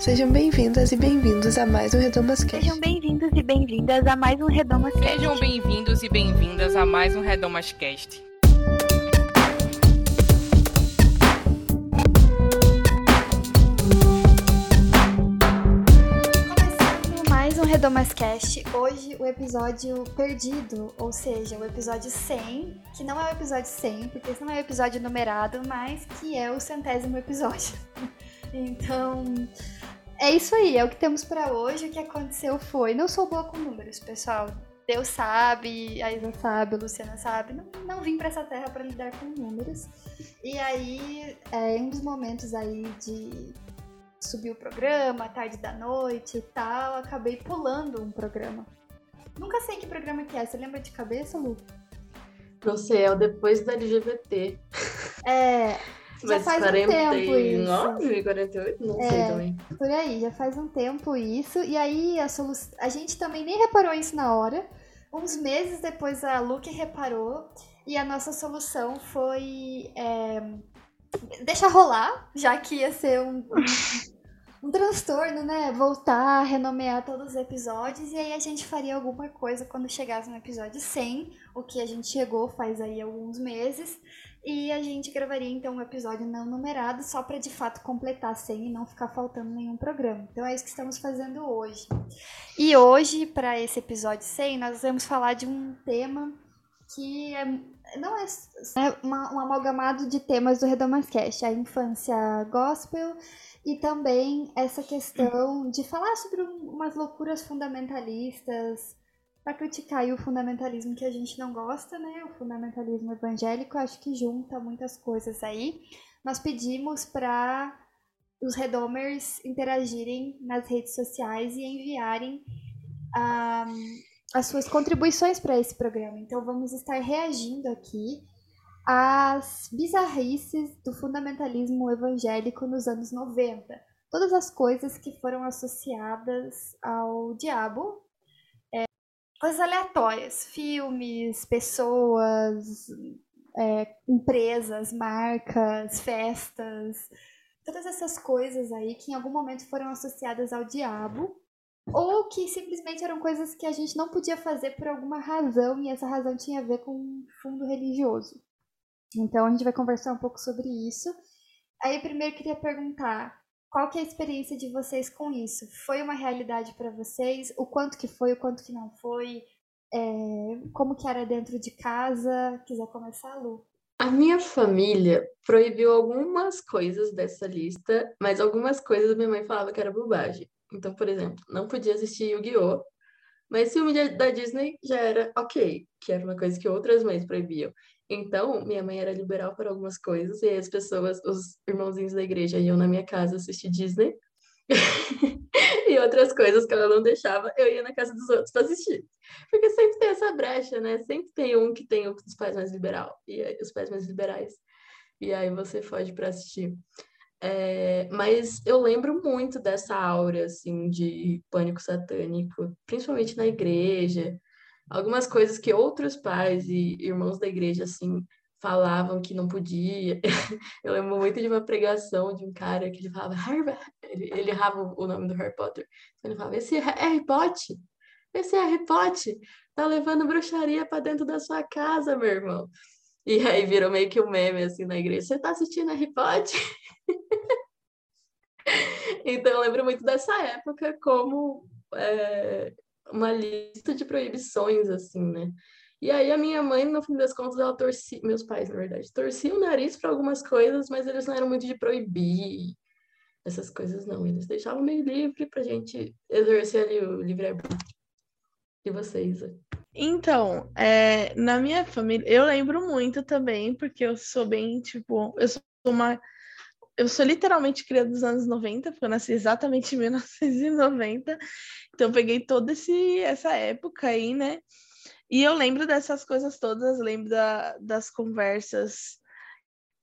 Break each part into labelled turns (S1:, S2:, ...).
S1: Sejam bem-vindas e bem-vindos a mais um Redomas Cast.
S2: Sejam bem-vindos e bem-vindas a mais um Redomas Cast.
S3: Sejam bem-vindos e bem-vindas a mais um Redomas Cast.
S2: Começando mais um Redomas Cast. Hoje o episódio perdido, ou seja, o episódio 100, que não é o episódio 100, porque esse não é o episódio numerado, mas que é o centésimo episódio. Então, é isso aí, é o que temos para hoje. O que aconteceu foi. Não sou boa com números, pessoal. Deus sabe, a Isa sabe, a Luciana sabe. Não, não vim para essa terra para lidar com números. E aí, é, em um dos momentos aí de subir o programa, tarde da noite e tal, acabei pulando um programa. Nunca sei que programa que é. Você lembra de cabeça, Lu?
S4: Não sei, é o depois da LGBT.
S2: É, já
S4: Mas
S2: faz um tempo isso.
S4: 49, 48? Não
S2: É.
S4: sei também.
S2: Por aí, já faz um tempo isso. E aí a solução. A gente também nem reparou isso na hora. Uns meses depois a Luke reparou. E a nossa solução foi. é, Deixa rolar, já que ia ser um, um, um transtorno, né? Voltar, renomear todos os episódios. E aí a gente faria alguma coisa quando chegasse no episódio 100, o que a gente chegou faz aí alguns meses. E a gente gravaria então um episódio não numerado só para de fato completar 100 e não ficar faltando nenhum programa. Então é isso que estamos fazendo hoje. E hoje, para esse episódio 100, nós vamos falar de um tema que é, não é, é uma- um amalgamado de temas do Redomascast, a infância gospel e também essa questão de falar sobre um- umas loucuras fundamentalistas para criticar o fundamentalismo que a gente não gosta, né? O fundamentalismo evangélico, acho que junta muitas coisas aí. Nós pedimos para os Redomers interagirem nas redes sociais e enviarem ah, as suas contribuições para esse programa. Então vamos estar reagindo aqui às bizarrices do fundamentalismo evangélico nos anos 90. Todas as coisas que foram associadas ao diabo coisas aleatórias, filmes, pessoas, é, empresas, marcas, festas, todas essas coisas aí que em algum momento foram associadas ao diabo ou que simplesmente eram coisas que a gente não podia fazer por alguma razão e essa razão tinha a ver com um fundo religioso. Então a gente vai conversar um pouco sobre isso. Aí primeiro queria perguntar qual que é a experiência de vocês com isso? Foi uma realidade para vocês? O quanto que foi, o quanto que não foi? É, como que era dentro de casa? Quiser começar, Lu?
S4: A minha família proibiu algumas coisas dessa lista, mas algumas coisas minha mãe falava que era bobagem. Então, por exemplo, não podia assistir Yu-Gi-Oh! Mas filme da Disney já era ok, que era uma coisa que outras mães proibiam. Então, minha mãe era liberal para algumas coisas, e as pessoas, os irmãozinhos da igreja iam na minha casa assistir Disney. E outras coisas que ela não deixava, eu ia na casa dos outros para assistir. Porque sempre tem essa brecha, né? Sempre tem um que tem os pais mais liberal e os pais mais liberais. E aí você foge para assistir. É, mas eu lembro muito dessa aura, assim, de pânico satânico, principalmente na igreja. Algumas coisas que outros pais e irmãos da igreja, assim, falavam que não podia. Eu lembro muito de uma pregação de um cara que ele falava, Harry... ele, errava o nome do Harry Potter. Ele falava, esse é Harry Potter, esse é Harry Potter, tá levando bruxaria para dentro da sua casa, meu irmão. E aí virou meio que um meme assim na igreja. Você tá assistindo Harry Potter? Então eu lembro muito dessa época como é, uma lista de proibições, assim, né? E aí a minha mãe, no fim das contas, ela torcia, meus pais, na verdade, torciam o nariz para algumas coisas, mas eles não eram muito de proibir essas coisas, não. Eles deixavam meio livre pra gente exercer ali o livre-arbítrio. E vocês?
S5: Então, é, na minha família, eu lembro muito também, porque eu sou bem, tipo, eu sou uma. Eu sou literalmente criada dos anos 90, porque eu nasci exatamente em 1990. Então, eu peguei toda esse, essa época aí, né? E eu lembro dessas coisas todas, lembro da, das conversas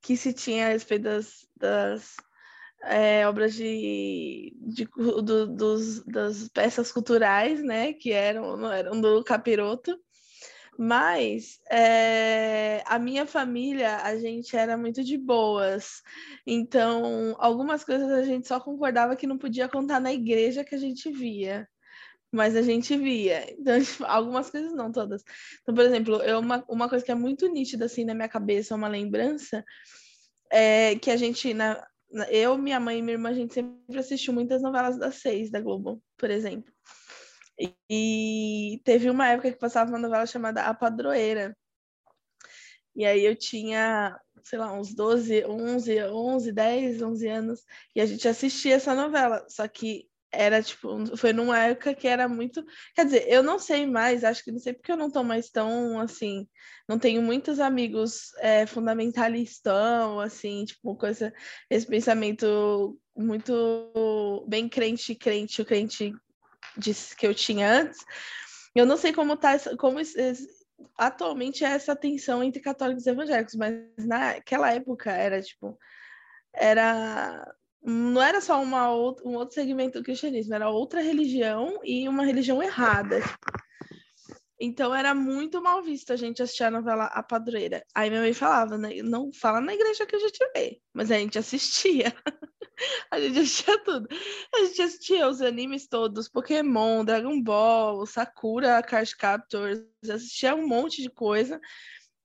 S5: que se tinha a respeito das, das é, obras de, de do- dos, das peças culturais, né? Que eram, eram do capiroto. Mas é, a minha família, a gente era muito de boas. Então, algumas coisas a gente só concordava que não podia contar na igreja que a gente via. Mas a gente via. Então, tipo, algumas coisas não, todas. Então, por exemplo, eu, uma, uma coisa que é muito nítida assim na minha cabeça, uma lembrança, é que a gente, na, eu, minha mãe e minha irmã, a gente sempre assistiu muitas novelas das seis da Globo, por exemplo. E teve uma época que passava uma novela chamada A Padroeira. E aí eu tinha, sei lá, uns 12, 11, 11, 10, 11 anos, e a gente assistia essa novela. Só que era tipo, foi numa época que era muito. Quer dizer, eu não sei mais, acho que não sei porque eu não tô mais tão assim. Não tenho muitos amigos é, fundamentalistão, assim, tipo, coisa, esse pensamento muito bem crente, crente, o crente disse que eu tinha antes. Eu não sei como tá como atualmente é essa tensão entre católicos e evangélicos, mas naquela época era tipo era não era só uma um outro segmento do cristianismo, era outra religião e uma religião errada. Então era muito mal visto a gente assistir a novela A Padroeira. Aí minha mãe falava, né? não fala na igreja que a gente vê, mas a gente assistia. a gente assistia tudo. A gente assistia os animes todos, Pokémon, Dragon Ball, Sakura, Card Captors, assistia um monte de coisa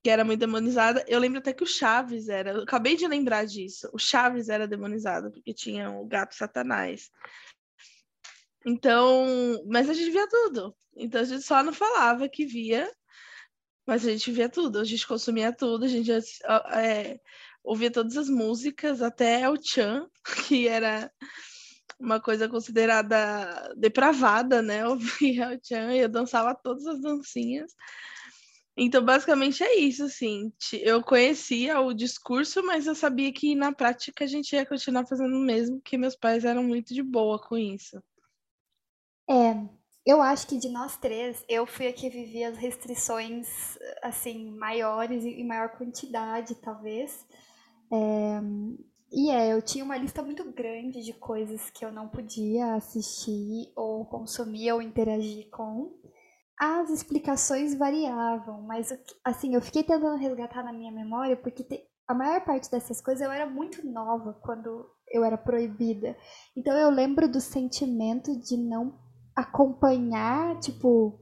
S5: que era muito demonizada. Eu lembro até que o Chaves era, eu acabei de lembrar disso. O Chaves era demonizado porque tinha o gato Satanás. Então, mas a gente via tudo. Então a gente só não falava que via, mas a gente via tudo, a gente consumia tudo, a gente é, ouvia todas as músicas, até o Chan, que era uma coisa considerada depravada, né? Eu via o Chan e eu dançava todas as dancinhas. Então, basicamente é isso, assim. Eu conhecia o discurso, mas eu sabia que na prática a gente ia continuar fazendo o mesmo, que meus pais eram muito de boa com isso.
S2: É, eu acho que de nós três, eu fui a que vivia as restrições, assim, maiores e maior quantidade, talvez. É, e é, eu tinha uma lista muito grande de coisas que eu não podia assistir, ou consumir, ou interagir com. As explicações variavam, mas, assim, eu fiquei tentando resgatar na minha memória, porque te, a maior parte dessas coisas eu era muito nova quando eu era proibida. Então eu lembro do sentimento de não acompanhar, tipo,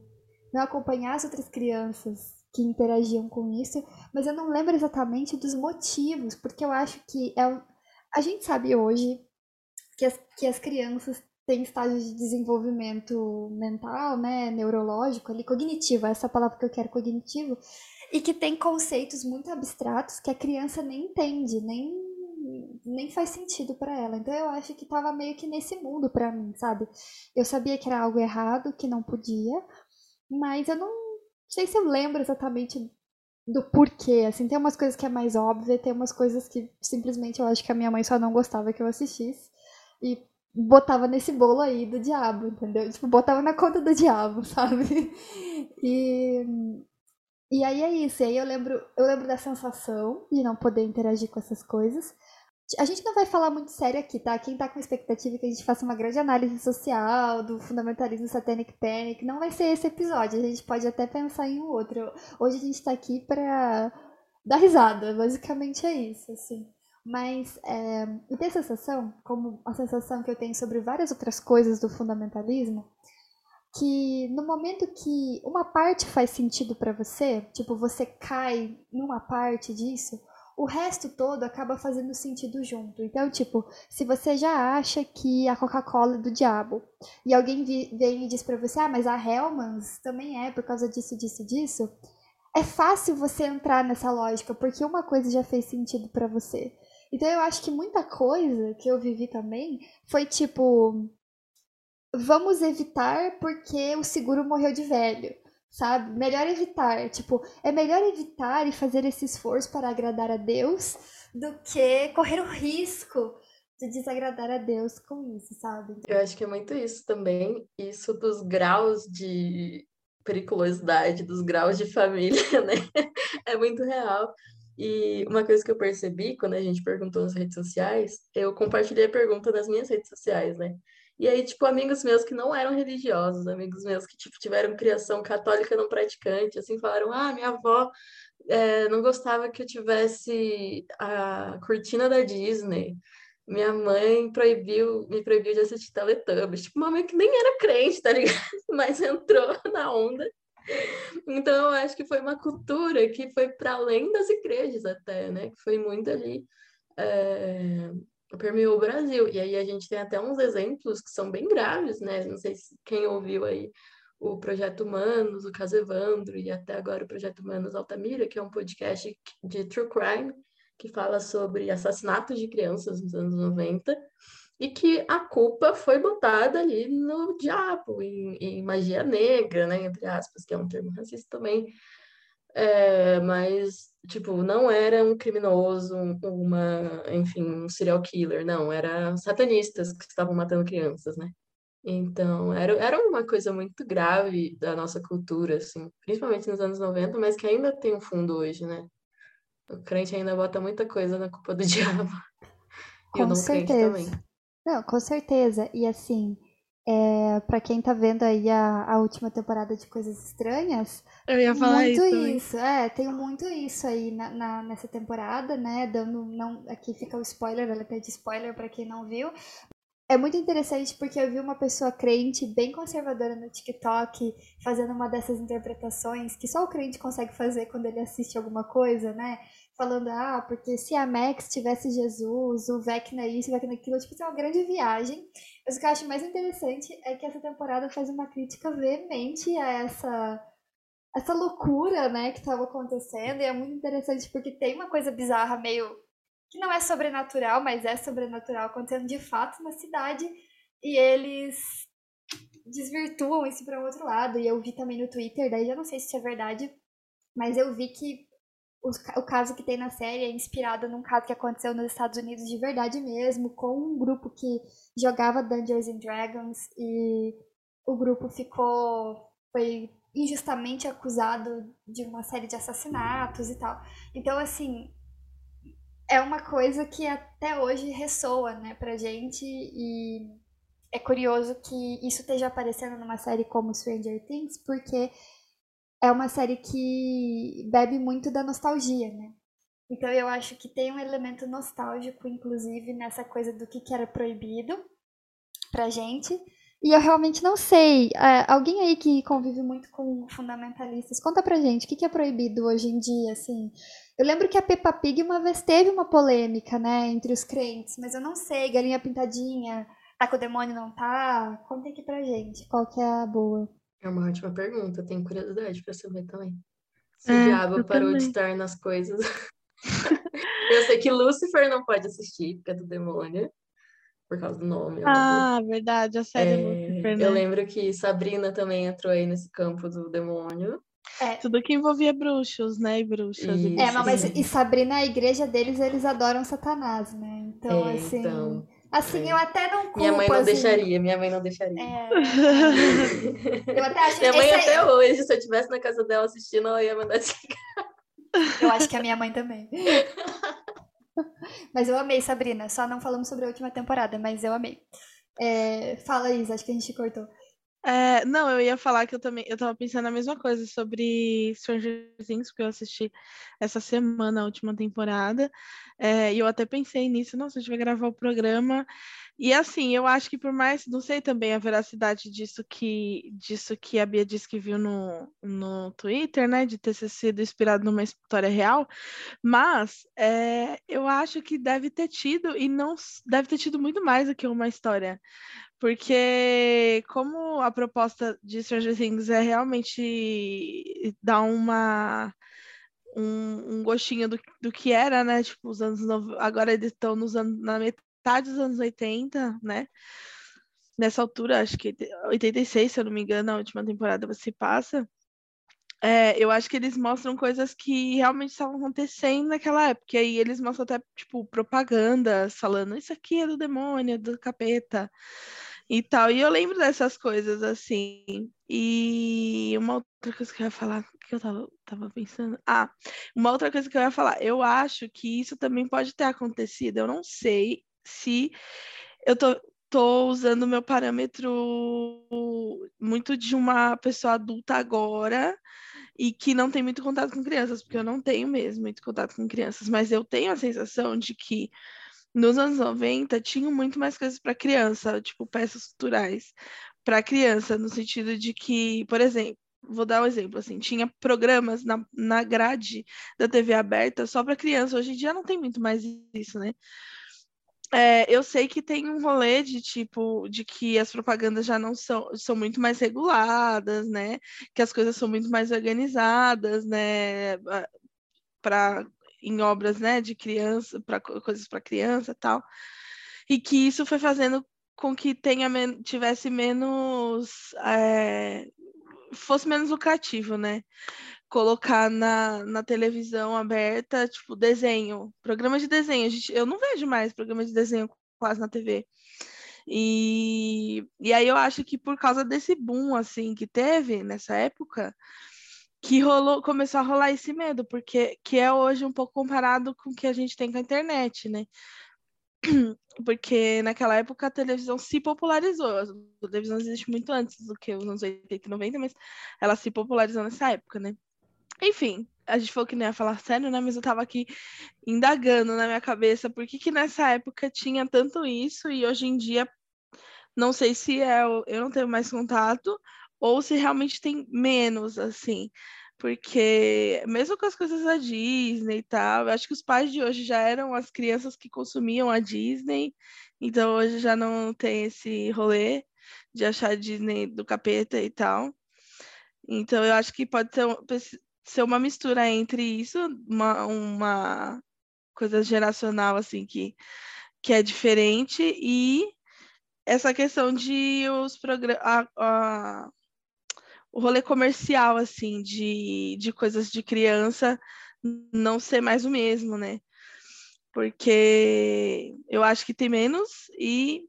S2: não acompanhar as outras crianças que interagiam com isso, mas eu não lembro exatamente dos motivos, porque eu acho que é a gente sabe hoje que as, que as crianças têm estágios de desenvolvimento mental, né, neurológico, ali, cognitivo, essa é palavra que eu quero, cognitivo, e que tem conceitos muito abstratos que a criança nem entende, nem nem faz sentido para ela. Então eu acho que tava meio que nesse mundo para mim, sabe? Eu sabia que era algo errado, que não podia, mas eu não sei se eu lembro exatamente do porquê. Assim, tem umas coisas que é mais óbvia, tem umas coisas que simplesmente eu acho que a minha mãe só não gostava que eu assistisse. E botava nesse bolo aí do diabo, entendeu? Tipo, botava na conta do diabo, sabe? E e aí é isso. E aí eu lembro, eu lembro da sensação de não poder interagir com essas coisas. A gente não vai falar muito sério aqui, tá? Quem tá com expectativa que a gente faça uma grande análise social do fundamentalismo satanic panic, não vai ser esse episódio. A gente pode até pensar em um outro. Hoje a gente tá aqui pra dar risada, basicamente é isso, assim. Mas é, eu tenho a sensação, como a sensação que eu tenho sobre várias outras coisas do fundamentalismo, que no momento que uma parte faz sentido para você, tipo, você cai numa parte disso, o resto todo acaba fazendo sentido junto. Então, tipo, se você já acha que a Coca-Cola é do diabo e alguém vem e diz para você, ah, mas a Hellmann's também é por causa disso, disso, disso, é fácil você entrar nessa lógica porque uma coisa já fez sentido para você. Então, eu acho que muita coisa que eu vivi também foi tipo, vamos evitar porque o seguro morreu de velho sabe? Melhor evitar. Tipo, é melhor evitar e fazer esse esforço para agradar a Deus do que correr o risco de desagradar a Deus com isso, sabe?
S4: Eu acho que é muito isso também, isso dos graus de periculosidade, dos graus de família, né? É muito real. E uma coisa que eu percebi quando a gente perguntou nas redes sociais, eu compartilhei a pergunta nas minhas redes sociais, né? E aí, tipo, amigos meus que não eram religiosos, amigos meus que, tipo, tiveram criação católica não praticante, assim, falaram, ah, minha avó é, não gostava que eu tivesse a cortina da Disney. Minha mãe proibiu, me proibiu de assistir Teletubbies. Tipo, uma mãe que nem era crente, tá ligado? Mas entrou na onda. Então, eu acho que foi uma cultura que foi para além das igrejas até, né? Que foi muito ali... É permeou o Brasil. E aí a gente tem até uns exemplos que são bem graves, né? Não sei se quem ouviu aí o Projeto Humanos, o caso Evandro e até agora o Projeto Humanos Altamira, que é um podcast de true crime que fala sobre assassinatos de crianças nos anos 90 e que a culpa foi botada ali no diabo, em, em magia negra, né, entre aspas, que é um termo racista também, é, mas, tipo, não era um criminoso, uma, enfim, um serial killer, não, eram satanistas que estavam matando crianças, né? Então, era, era uma coisa muito grave da nossa cultura, assim, principalmente nos anos 90, mas que ainda tem um fundo hoje, né? O crente ainda bota muita coisa na culpa do diabo.
S2: Com e o não certeza. crente também. Não, com certeza. E assim, é, para quem tá vendo aí a, a última temporada de Coisas Estranhas,
S5: eu ia falar
S2: muito
S5: isso.
S2: isso é, tem muito isso aí na, na, nessa temporada, né? Dando. Não, aqui fica o spoiler, ela pede spoiler para quem não viu. É muito interessante porque eu vi uma pessoa crente, bem conservadora no TikTok, fazendo uma dessas interpretações que só o crente consegue fazer quando ele assiste alguma coisa, né? Falando, ah, porque se a Max tivesse Jesus, o Vecna isso, o Vecna aquilo, tipo, é uma grande viagem. Mas o que eu acho mais interessante é que essa temporada faz uma crítica veemente a essa essa loucura, né, que estava acontecendo, e é muito interessante porque tem uma coisa bizarra meio que não é sobrenatural, mas é sobrenatural acontecendo de fato na cidade, e eles desvirtuam isso para outro lado. E eu vi também no Twitter, daí já não sei se isso é verdade, mas eu vi que o, caso que tem na série é inspirado num caso que aconteceu nos Estados Unidos de verdade mesmo, com um grupo que jogava Dungeons and Dragons e o grupo ficou foi injustamente acusado de uma série de assassinatos e tal. Então, assim, é uma coisa que até hoje ressoa, né, pra gente e é curioso que isso esteja aparecendo numa série como Stranger Things, porque é uma série que bebe muito da nostalgia, né? Então eu acho que tem um elemento nostálgico, inclusive, nessa coisa do que, era proibido pra gente. E eu realmente não sei. É, alguém aí que convive muito com fundamentalistas, conta pra gente, o que, que é proibido hoje em dia, assim? Eu lembro que a Peppa Pig uma vez teve uma polêmica, né, entre os crentes, mas eu não sei, galinha pintadinha, tá com o demônio, não tá? Conta aqui pra gente, qual que é a boa.
S4: É uma ótima pergunta, tenho curiosidade pra saber também. Se é, o diabo parou também. de estar nas coisas. eu sei que Lúcifer não pode assistir, porque é do demônio por causa do nome.
S5: Ah, verdade, a série é, Lucifer, né?
S4: Eu lembro que Sabrina também entrou aí nesse campo do demônio.
S5: É. Tudo que envolvia bruxos, né? E bruxas.
S2: Isso, é, mas e Sabrina, a igreja deles, eles adoram Satanás, né? Então, é, assim. Então, assim, é. eu até não culpo,
S4: Minha mãe não
S2: assim,
S4: deixaria, minha mãe não deixaria.
S2: É. eu até acho
S4: Minha mãe até hoje, se eu estivesse na casa dela assistindo, ela ia mandar desligar.
S2: Eu acho que a minha mãe também. mas eu amei, Sabrina. Só não falamos sobre a última temporada, mas eu amei. É, fala, Isa, acho que a gente cortou.
S5: É, não, eu ia falar que eu também eu tava pensando a mesma coisa sobre Stranger Things, porque eu assisti essa semana a última temporada. É, e eu até pensei nisso, nossa, a gente vai gravar o programa. E assim, eu acho que por mais, não sei também a veracidade disso que, disso que a Bia disse que viu no, no Twitter, né, de ter sido inspirado numa história real, mas é, eu acho que deve ter tido, e não deve ter tido muito mais do que uma história. Porque como a proposta de Stranger Things é realmente dar uma um, um gostinho do, do que era, né? Tipo, os anos agora eles estão nos anos na metade dos anos 80, né? Nessa altura, acho que 86, se eu não me engano, a última temporada se passa. É, eu acho que eles mostram coisas que realmente estavam acontecendo naquela época. E aí eles mostram até, tipo, propagandas falando isso aqui é do demônio, do capeta. e tal. E eu lembro dessas coisas, assim. E uma outra coisa que eu ia falar, que eu tava, tava pensando. Ah, uma outra coisa que eu ia falar. Eu acho que isso também pode ter acontecido. Eu não sei se eu tô, tô usando meu parâmetro muito de uma pessoa adulta agora e que não tem muito contato com crianças, porque eu não tenho mesmo muito contato com crianças, mas eu tenho a sensação de que nos anos 90 tinham muito mais coisas para criança, tipo peças culturais para criança, no sentido de que, por exemplo, vou dar um exemplo assim, tinha programas na, na grade da TV aberta só para criança. Hoje em dia não tem muito mais isso, né? É, eu sei que tem um rolê de tipo de que as propagandas já não são, são muito mais reguladas, né? Que as coisas são muito mais organizadas, né? Para em obras, né? De criança, para coisas para criança, tal. E que isso foi fazendo com que tenha tivesse menos é, fosse menos lucrativo, né? Colocar na, na televisão aberta, tipo, desenho, programa de desenho. Gente, eu não vejo mais programa de desenho quase na TV. E, e aí eu acho que por causa desse boom, assim, que teve nessa época, que rolou, começou a rolar esse medo, porque que é hoje um pouco comparado com o que a gente tem com a internet, né? Porque naquela época a televisão se popularizou. A televisão existe muito antes do que os anos 80 e 90, mas ela se popularizou nessa época, né? Enfim, a gente falou que não ia falar sério, né? Mas eu tava aqui indagando na minha cabeça por que, que nessa época tinha tanto isso e hoje em dia não sei se é eu não tenho mais contato ou se realmente tem menos, assim. Porque mesmo com as coisas da Disney e tal, eu acho que os pais de hoje já eram as crianças que consumiam a Disney, então hoje já não tem esse rolê de achar a Disney do capeta e tal. Então eu acho que pode ser ser uma mistura entre isso, uma, uma coisa geracional, assim, que, que é diferente, e essa questão de os programas. O rolê comercial, assim, de, de coisas de criança não ser mais o mesmo, né? Porque eu acho que tem menos e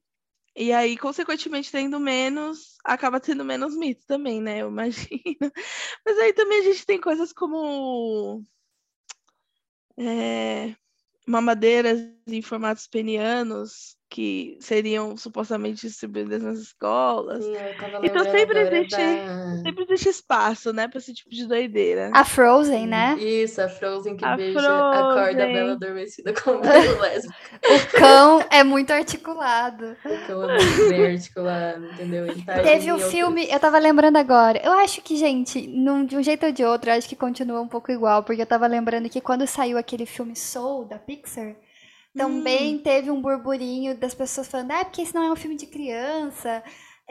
S5: e aí, consequentemente, tendo menos, acaba tendo menos mito também, né? Eu imagino. Mas aí também a gente tem coisas como é, mamadeiras em formatos penianos, que seriam supostamente distribuídas nas escolas. Sim, então sempre existe, da... sempre existe espaço, né, para esse tipo de doideira.
S2: A Frozen, né?
S4: Isso, a Frozen que a beija Frozen. a corda bela adormecida com o lésbico.
S2: o cão é muito articulado.
S4: O cão é muito bem articulado, entendeu?
S2: Tá Teve um outro... filme, eu tava lembrando agora. Eu acho que, gente, num, de um jeito ou de outro, eu acho que continua um pouco igual, porque eu tava lembrando que quando saiu aquele filme Soul da Pixar, também hum. teve um burburinho das pessoas falando, ah, porque esse não é um filme de criança,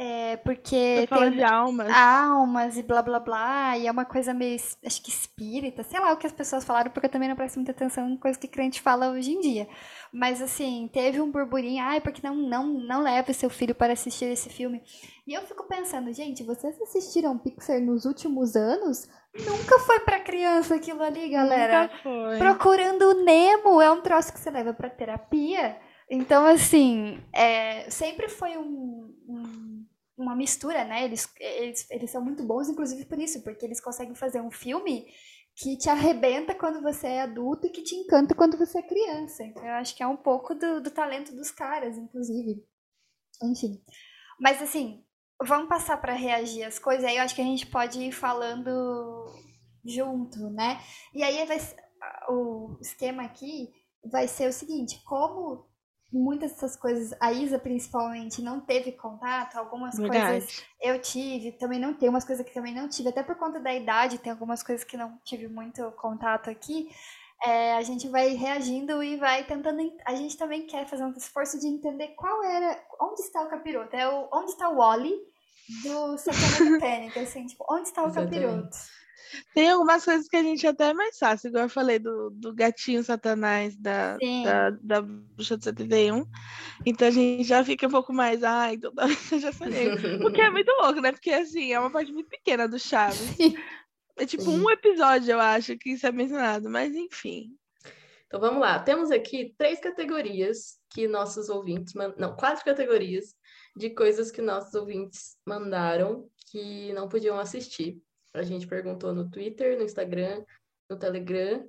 S2: é porque
S5: tem de almas.
S2: almas e blá blá blá, e é uma coisa meio, acho que espírita, sei lá o que as pessoas falaram, porque eu também não presto muita atenção em coisas que crente fala hoje em dia. Mas assim, teve um burburinho, ai, ah, porque não, não, não leve seu filho para assistir esse filme. E eu fico pensando, gente, vocês assistiram Pixar nos últimos anos? Nunca foi para criança aquilo ali, galera.
S5: Nunca foi.
S2: Procurando o Nemo é um troço que você leva para terapia. Então, assim, é, sempre foi um, um, uma mistura, né? Eles, eles, eles são muito bons, inclusive por isso, porque eles conseguem fazer um filme que te arrebenta quando você é adulto e que te encanta quando você é criança. Então, eu acho que é um pouco do, do talento dos caras, inclusive. Enfim. Mas, assim, vamos passar para reagir às coisas, aí eu acho que a gente pode ir falando junto, né? E aí vai, o esquema aqui vai ser o seguinte, como muitas dessas coisas, a Isa principalmente não teve contato, algumas Verdade. coisas eu tive, também não tem umas coisas que também não tive, até por conta da idade, tem algumas coisas que não tive muito contato aqui. É, a gente vai reagindo e vai tentando. A gente também quer fazer um esforço de entender qual era. Onde está o capiroto? É o, onde está o Wally do Satanic Panic? Assim, tipo, onde está o capiroto?
S5: Tem algumas coisas que a gente até é mais fácil, igual eu falei do, do gatinho satanás da, da, da bruxa de 71. Então a gente já fica um pouco mais, ai, toda vez eu já falei. O que é muito louco, né? Porque assim, é uma parte muito pequena do Chaves. É tipo Sim. um episódio, eu acho, que isso é mencionado, mas enfim.
S4: Então vamos lá. Temos aqui três categorias que nossos ouvintes, não, quatro categorias de coisas que nossos ouvintes mandaram que não podiam assistir. A gente perguntou no Twitter, no Instagram, no Telegram,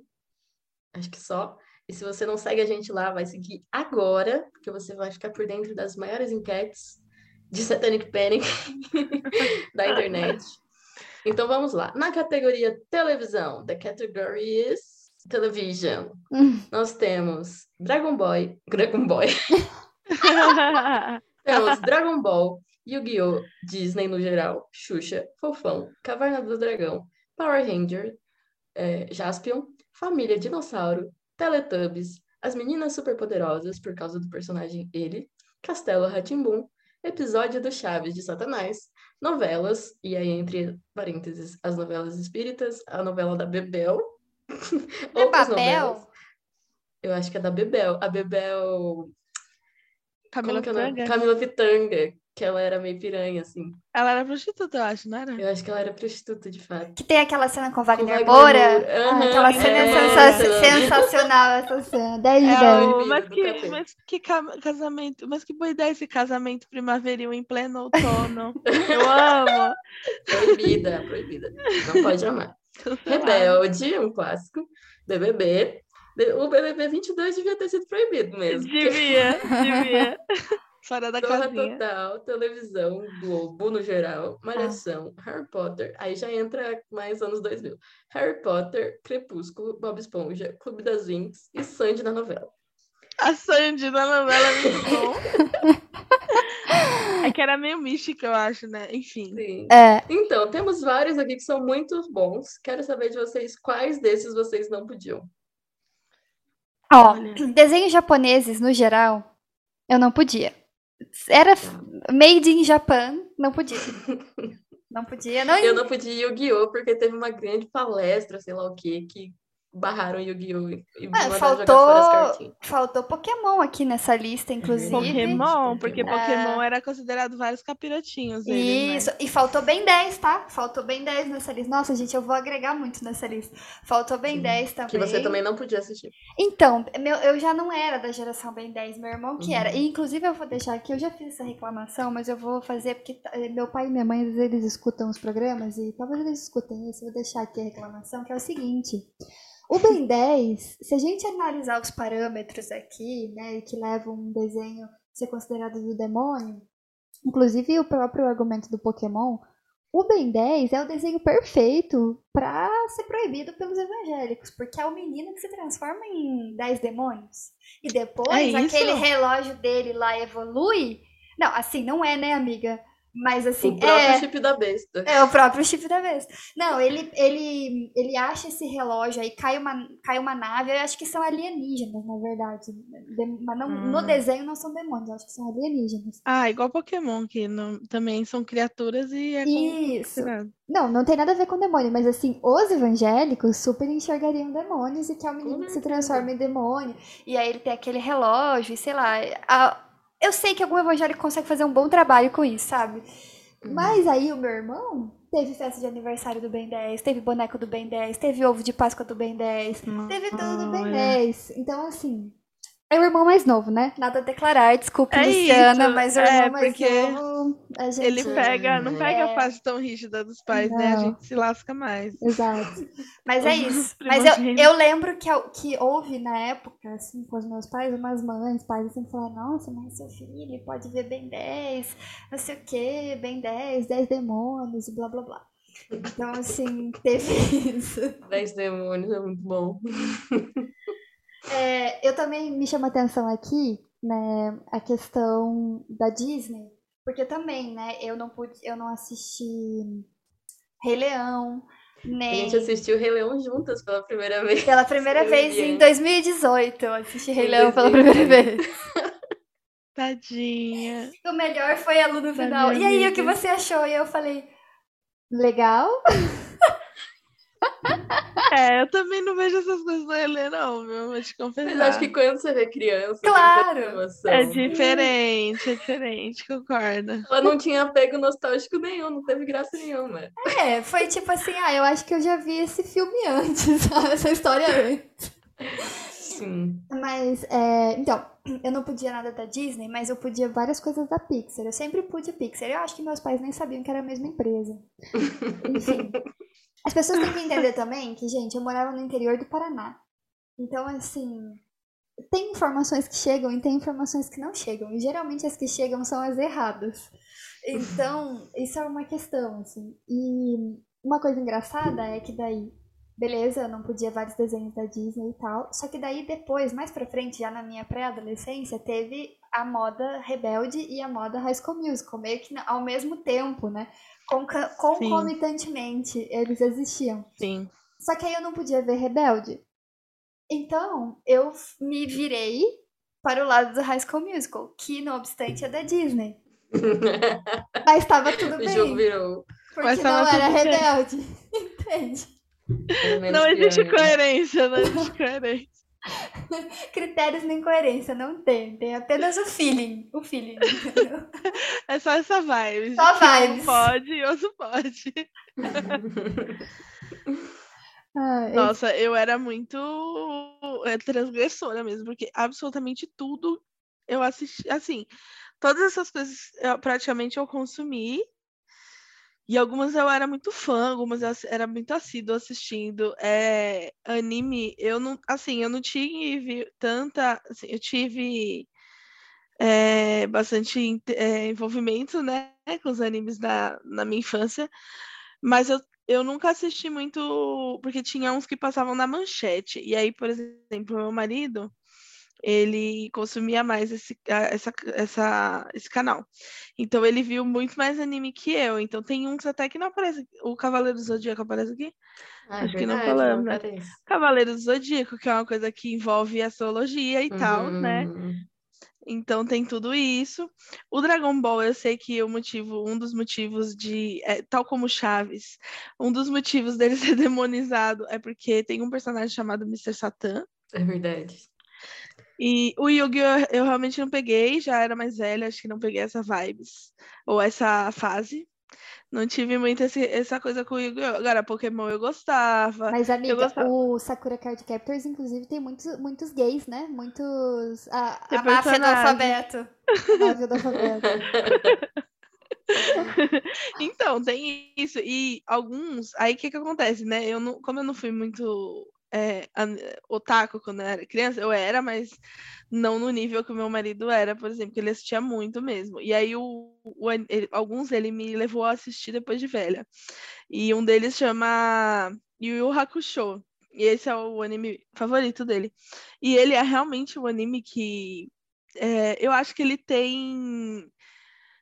S4: acho que só. E se você não segue a gente lá, vai seguir agora, porque você vai ficar por dentro das maiores enquetes de Satanic Panic da internet. Então vamos lá. Na categoria televisão, the category is television. Nós temos Dragon Boy, Dragon Boy. temos Dragon Ball, Yu-Gi-Oh!, Disney no geral, Xuxa, Fofão, Caverna do Dragão, Power Ranger, é, Jaspion, Família Dinossauro, Teletubbies, As Meninas Superpoderosas, por causa do personagem ele, Castelo Ratimbum, episódio do Chaves de Satanás, novelas, e aí entre parênteses, as novelas espíritas, a novela da Bebel,
S2: É
S4: novelas. Eu acho que é da Bebel. A Bebel.
S5: Camila
S4: como é?
S5: Pitanga?
S4: Camila Pitanga, que ela era meio piranha, assim.
S5: Ela era prostituta, eu acho, não era?
S4: Eu acho que ela era prostituta, de fato.
S2: Que tem aquela cena com Wagner
S4: Wagner
S2: Moura.
S4: Moura.
S2: Ah,
S4: Aham,
S2: aquela cena é,
S5: é.
S2: sensa- sensacional, essa cena. 10 de
S5: É
S2: 10.
S5: o-
S4: Proibido
S5: mas, que, mas que ca- casamento, mas que boa ideia esse casamento primaveril em pleno outono. Eu amo.
S4: Proibida, proibida. Não pode amar. Rebelde, um clássico. BBB. O BBB 22 devia ter sido proibido mesmo. porque
S5: Devia, devia. Fora da
S4: Zorra
S5: casinha.
S4: Total, televisão, Globo no geral, Malhação, Harry Potter, aí já entra mais anos 2000. Harry Potter, Crepúsculo, Bob Esponja, Clube das Winx e Sandy na novela.
S5: A Sandy na novela é muito bom. É que era meio mística, eu acho, né? Enfim.
S4: Sim.
S2: É,
S4: Então, temos vários aqui que são muito bons. Quero saber de vocês quais desses vocês não podiam.
S2: Ó,
S5: Olha.
S2: desenhos japoneses no geral, eu não podia. Era made in Japan, não podia. Não podia, não.
S4: Eu não podia Yu-Gi-Oh! porque teve uma grande palestra, sei lá o quê, que barraram Yu-Gi-Oh! e mandaram jogar fora as
S2: faltou,
S4: cartinhas.
S2: faltou Pokémon aqui nessa lista, inclusive.
S5: Pokémon, porque
S4: Pokémon.
S5: Pokémon era considerado vários capirotinhos. eles, né?
S2: Isso, e faltou bem 10, tá? Faltou bem 10 nessa lista. Nossa, gente, eu vou agregar muito nessa lista. Faltou bem
S4: Sim,
S2: 10 também.
S4: Que você também não podia assistir.
S2: Então, meu, eu já não era da geração Ben 10, meu irmão que
S4: Uhum.
S2: era. E, inclusive, eu vou deixar aqui, eu já fiz essa reclamação, mas eu vou fazer porque tá- eh, meu pai e minha mãe, às vezes, eles escutam os programas e talvez eles escutem isso. Eu vou deixar aqui a reclamação, que é o seguinte. O Ben 10, se a gente analisar os parâmetros aqui, né, que levam um desenho a ser considerado do demônio, inclusive o próprio argumento do Pokémon, o Ben 10 é o desenho perfeito pra ser proibido pelos evangélicos, porque é o menino que se transforma em 10 demônios. E depois
S5: É
S2: aquele relógio dele lá evolui. Não, assim, não é, né, amiga? Mas assim,
S4: o próprio
S2: é.
S4: chip da besta.
S2: É o próprio chip da vez. Não, ele, ele, ele acha esse relógio aí, cai uma, cai uma nave, eu acho que são alienígenas, na verdade. De- mas não, no
S5: Hum.
S2: desenho não são demônios, eu acho que são alienígenas.
S5: Ah, igual Pokémon, que não- também são criaturas e é
S2: Isso.
S5: considerado.
S2: Não, não tem nada a ver com demônio, mas assim, os evangélicos super enxergariam demônios e que é o menino
S4: Com
S2: que se transforma em demônio. E aí ele tem aquele relógio, e sei lá. a- eu sei que algum evangélico consegue fazer um bom trabalho com isso, sabe?
S4: Uhum.
S2: Mas aí o meu irmão teve festa de aniversário do Ben 10, teve boneco do Ben 10, teve ovo de Páscoa do Ben 10, teve tudo do Ben
S5: Olha.
S2: 10. Então, assim. É o irmão mais novo, né? Nada a declarar, desculpe,
S5: É
S2: Luciana,
S5: isso,
S2: mas o
S5: é,
S2: irmão mais
S5: porque
S2: novo. A gente...
S5: Ele pega, não pega
S2: É.
S5: a fase tão rígida dos pais, né? A
S2: Não.
S5: gente se lasca mais.
S2: Exato. Mas é isso. Mas eu, eu lembro que, que houve na época, assim, com os meus pais, umas mães, pais, assim, falaram, nossa, mas seu filho pode ver bem 10, não sei o quê, bem 10, 10 demônios e blá blá blá. Então, assim, teve isso.
S4: 10 demônios é muito bom.
S2: É, eu também me chama atenção aqui, né, a questão da Disney, porque também, né, eu não pude, eu não assisti Rei Leão,
S4: A
S2: nem
S4: gente assistiu Rei Leão juntas pela primeira vez.
S2: pela primeira vez em
S4: Bianca.
S2: 2018, eu assisti Rei Leão pela
S4: 2018.
S2: primeira vez.
S5: Tadinha.
S2: O melhor foi a Lu no
S5: Tadinha,
S2: final. E aí, o que você achou? E eu falei, legal.
S5: É, eu também não vejo essas coisas no Helê, não, viu? Vou te confessar.
S4: Mas acho que quando você vê criança,
S2: Claro.
S5: É diferente, é diferente, concordo.
S4: Ela não tinha apego nostálgico nenhum, não teve graça nenhuma.
S2: É, foi tipo assim, ah, eu acho que eu já vi esse filme antes, sabe? essa história antes.
S4: Sim.
S2: Mas, é, então, eu não podia nada da Disney, mas eu podia várias coisas da Pixar. Eu sempre pude Pixar. Eu acho que meus pais nem sabiam que era a mesma empresa. Enfim. As pessoas têm que entender também que, gente, eu morava no interior do Paraná. Então, assim, tem informações que chegam e tem informações que não chegam. E geralmente as que chegam são as erradas. Então, isso é uma questão, assim. E uma coisa engraçada é que daí, beleza, eu não podia vários desenhos da Disney e tal. Só que daí depois, mais pra frente, já na minha pré-adolescência, teve a moda Rebelde e a moda High School Musical, meio que ao mesmo tempo, né? Conca concomitantemente eles existiam.
S5: Sim.
S2: Só que aí eu não podia ver Rebelde. Então, eu me virei para o lado do High School Musical, que não obstante é da Disney. Mas estava tudo bem.
S4: O jogo virou.
S2: Porque
S5: Mas
S2: não era
S5: tudo bem.
S2: rebelde. Entende?
S5: Não existe
S4: ainda.
S5: coerência, não existe coerência.
S2: Critérios nem coerência, não tem. Tem apenas o feeling. O feeling, entendeu?
S5: É só essa vibe.
S2: Só
S5: que um
S2: vibes.
S5: pode e outro pode.
S2: Ah, esse-
S5: Nossa, eu era muito é, transgressora mesmo, porque absolutamente tudo eu assisti, assim, todas essas coisas eu, praticamente eu consumi, e algumas eu era muito fã, algumas eu era muito assíduo assistindo. É, anime, eu não, assim, eu não tive tanta, assim, eu tive é, bastante é, envolvimento, né, com os animes da, na minha infância, mas eu, eu nunca assisti muito, porque tinha uns que passavam na manchete. E aí, por exemplo, meu marido, ele consumia mais esse, essa, essa, esse canal. Então ele viu muito mais anime que eu. Então tem uns até que não aparece. O Cavaleiro do Zodíaco aparece aqui?
S4: Ah,
S5: Acho que não
S4: verdade,
S5: falamos, né? Cavaleiro do Zodíaco, que é uma coisa que envolve astrologia e tal, né?
S4: Uhum.
S5: Então tem tudo isso. O Dragon Ball, eu sei que o motivo, um dos motivos de, é, tal como Chaves, um dos motivos dele ser demonizado é porque tem um personagem chamado Mr. Satan.
S4: É verdade.
S5: E o Yu-Gi-Oh! eu realmente não peguei, já era mais velha, acho que não peguei essa vibes, ou essa fase. Não tive muito esse- essa coisa com o Yu-Gi-Oh! Agora, Pokémon eu gostava.
S2: Mas, amiga,
S5: gostava.
S2: o Sakura Card Captors, inclusive, tem muitos, muitos gays, né? Muitos. A,
S5: Tem
S2: a máfia do alfabeto. A máfia do alfabeto.
S5: Então, tem isso. E alguns. Aí o que que acontece, né? Eu não, como eu não fui muito é, otaku quando eu era criança, eu era, mas não no nível que o meu marido era, por exemplo, que ele assistia muito mesmo. E aí o, o ele- alguns ele me levou a assistir depois de velha. E um deles chama Yu Yu Hakusho. E esse é o anime favorito dele. E ele é realmente um anime que é, eu acho que ele tem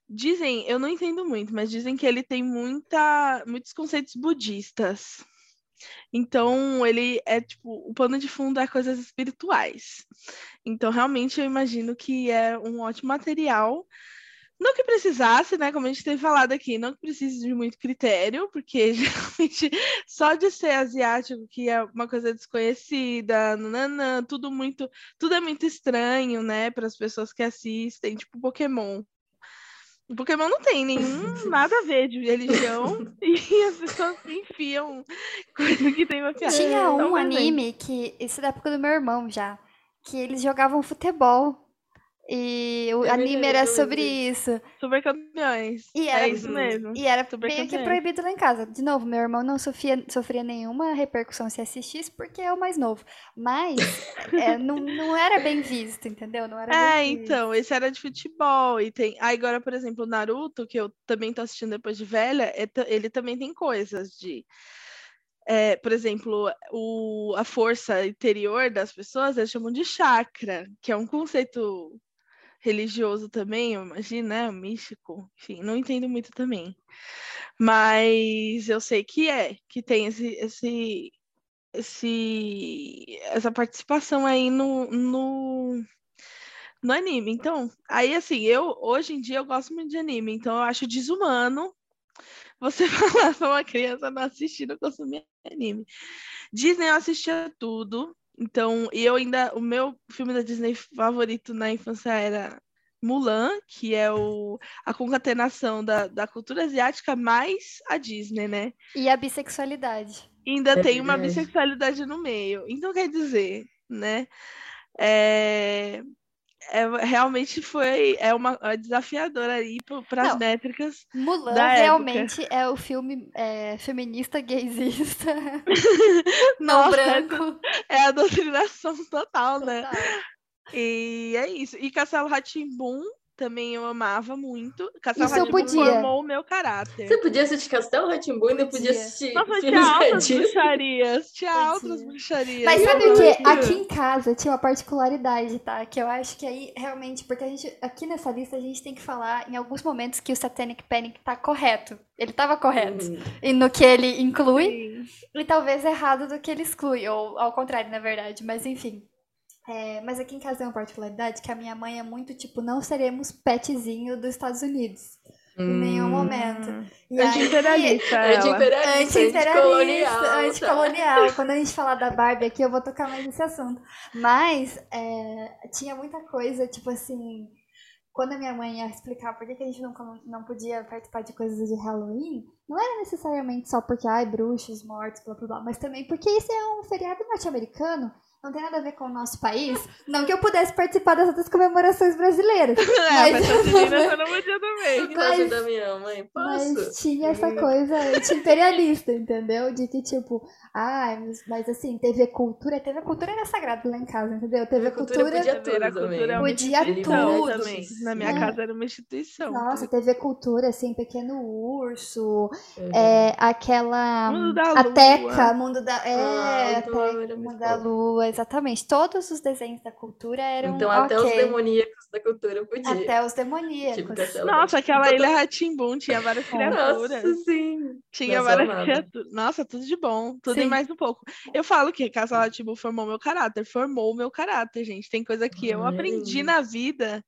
S5: Dizem, eu não entendo muito, mas dizem que ele tem muita, muitos conceitos budistas. Então, ele é tipo, o pano de fundo é coisas espirituais. Então, realmente, eu imagino que é um ótimo material. Não que precisasse, né? Como a gente tem falado aqui, não que precise de muito critério, porque geralmente só de ser asiático, que é uma coisa desconhecida, nananã, tudo muito, tudo é muito estranho, né, para as pessoas que assistem, tipo Pokémon. O Pokémon não tem nenhum nada a ver de religião e as pessoas se enfiam coisa que tem uma piada.
S2: Tinha
S5: Então,
S2: um anime que. Isso é da época do meu irmão já. Que eles jogavam futebol. E o
S4: É
S2: anime
S4: verdade,
S2: era
S4: eu
S2: sobre isso.
S5: Super campeões.
S2: E
S5: é
S2: era-
S5: isso mesmo.
S2: E era
S5: Super
S2: meio que
S5: campeões.
S2: proibido lá em casa. De novo, meu irmão não sofria, sofria nenhuma repercussão se assistisse, porque é o mais novo. Mas é, não, não era bem visto, entendeu? Não era
S5: É, então, esse era de futebol. E tem. Aí agora, por exemplo, o Naruto, que eu também tô assistindo depois de velha, é ele também tem coisas de. é, por exemplo, o, a força interior das pessoas, eles chamam de chakra, que é um conceito religioso também, eu imagino, né? Místico, enfim, não entendo muito também. Mas eu sei que é, que tem esse, esse, esse, essa participação aí no, no, no anime. Então, aí assim, eu hoje em dia eu gosto muito de anime, então eu acho desumano você falar pra uma criança não assistir, não consumir anime. Disney eu assistia tudo, então, e eu ainda, o meu filme da Disney favorito na infância era Mulan, que é o, a concatenação da, da cultura asiática mais a Disney, né?
S2: E a bissexualidade.
S5: E ainda
S4: É
S5: tem uma bissexualidade no meio. Então, quer dizer, né? é, é, realmente foi é uma, uma desafiadora aí para as métricas.
S2: Mulan realmente é o filme é, feminista gaysista, não
S5: Nossa,
S2: branco.
S5: é a doutrinação total, né?
S2: Total.
S5: E é isso. E Castelo Ratimbum também eu amava muito. Castelo
S2: Isso eu podia.
S5: formou o meu caráter.
S4: Você podia assistir Castelo Ratimbu e ainda podia assistir
S5: Nossa, tinha altas bruxarias. Tinha altas bruxarias.
S2: Mas sabe o que? Aqui em casa tinha uma particularidade, tá? Que eu acho que aí realmente, porque a gente, aqui nessa lista a gente tem que falar em alguns momentos que o Satanic Panic tá correto. Ele tava correto.
S4: Uhum.
S2: E no que ele inclui,
S5: Sim.
S2: e talvez errado do que ele exclui, ou ao contrário, na verdade, mas enfim. É, mas aqui em casa tem uma particularidade que a minha mãe é muito tipo, não seremos petzinho dos Estados Unidos. Em nenhum
S4: Hum.
S2: momento. E aí-
S5: Anti-imperialista ela.
S4: Anti-imperialista,
S2: Anti-imperialista,
S4: anticolonial.
S2: anticolonial. Quando a gente falar da Barbie aqui, eu vou tocar mais nesse assunto. Mas é, tinha muita coisa, tipo assim, quando a minha mãe ia explicar por que, que a gente não, não podia participar de coisas de Halloween, não era necessariamente só porque, ai, bruxos, mortos, blá blá blá, mas também porque isso é um feriado norte-americano. Não tem nada a ver com o nosso país. Não que eu pudesse participar das outras comemorações brasileiras.
S5: É,
S2: Mas-
S5: mas junina eu não podia também.
S4: Que
S2: Mas-
S4: da minha mãe? Posso?
S2: Mas tinha essa coisa anti-imperialista, entendeu? De que, tipo, ai, mas, mas assim, TV Cultura, TV Cultura era sagrado lá em casa, entendeu? TV
S4: Cultura
S2: Cultura.
S4: podia
S5: era
S4: tudo também.
S5: cultura, é
S2: Podia tudo.
S5: também. Na minha
S2: É.
S5: casa era uma instituição.
S2: Nossa, TV Cultura, assim, Pequeno Urso,
S4: Uhum.
S2: é, aquela.
S5: Mundo da
S2: a
S5: Lua.
S2: Teca, Mundo da. É,
S4: Ah,
S2: a
S4: então
S2: Teca,
S4: era
S2: Mundo da. Lua, exatamente. Todos os desenhos da cultura eram.
S4: Então até os
S2: ok.
S4: demoníacos da cultura podia.
S2: Até os demoníacos.
S4: Tipo Castelo
S5: Nossa, aquela ilha Ratimbum tinha várias criaturas.
S4: Nossa, sim.
S5: Tinha
S4: Nossa,
S5: várias criaturas. Nossa, tudo de bom. Tudo e
S2: Sim.
S5: mais um pouco. Eu falo que Castelo Rá-Tim-Bum formou meu caráter. Formou o meu caráter, gente. Tem coisa que eu
S4: Ai.
S5: aprendi na vida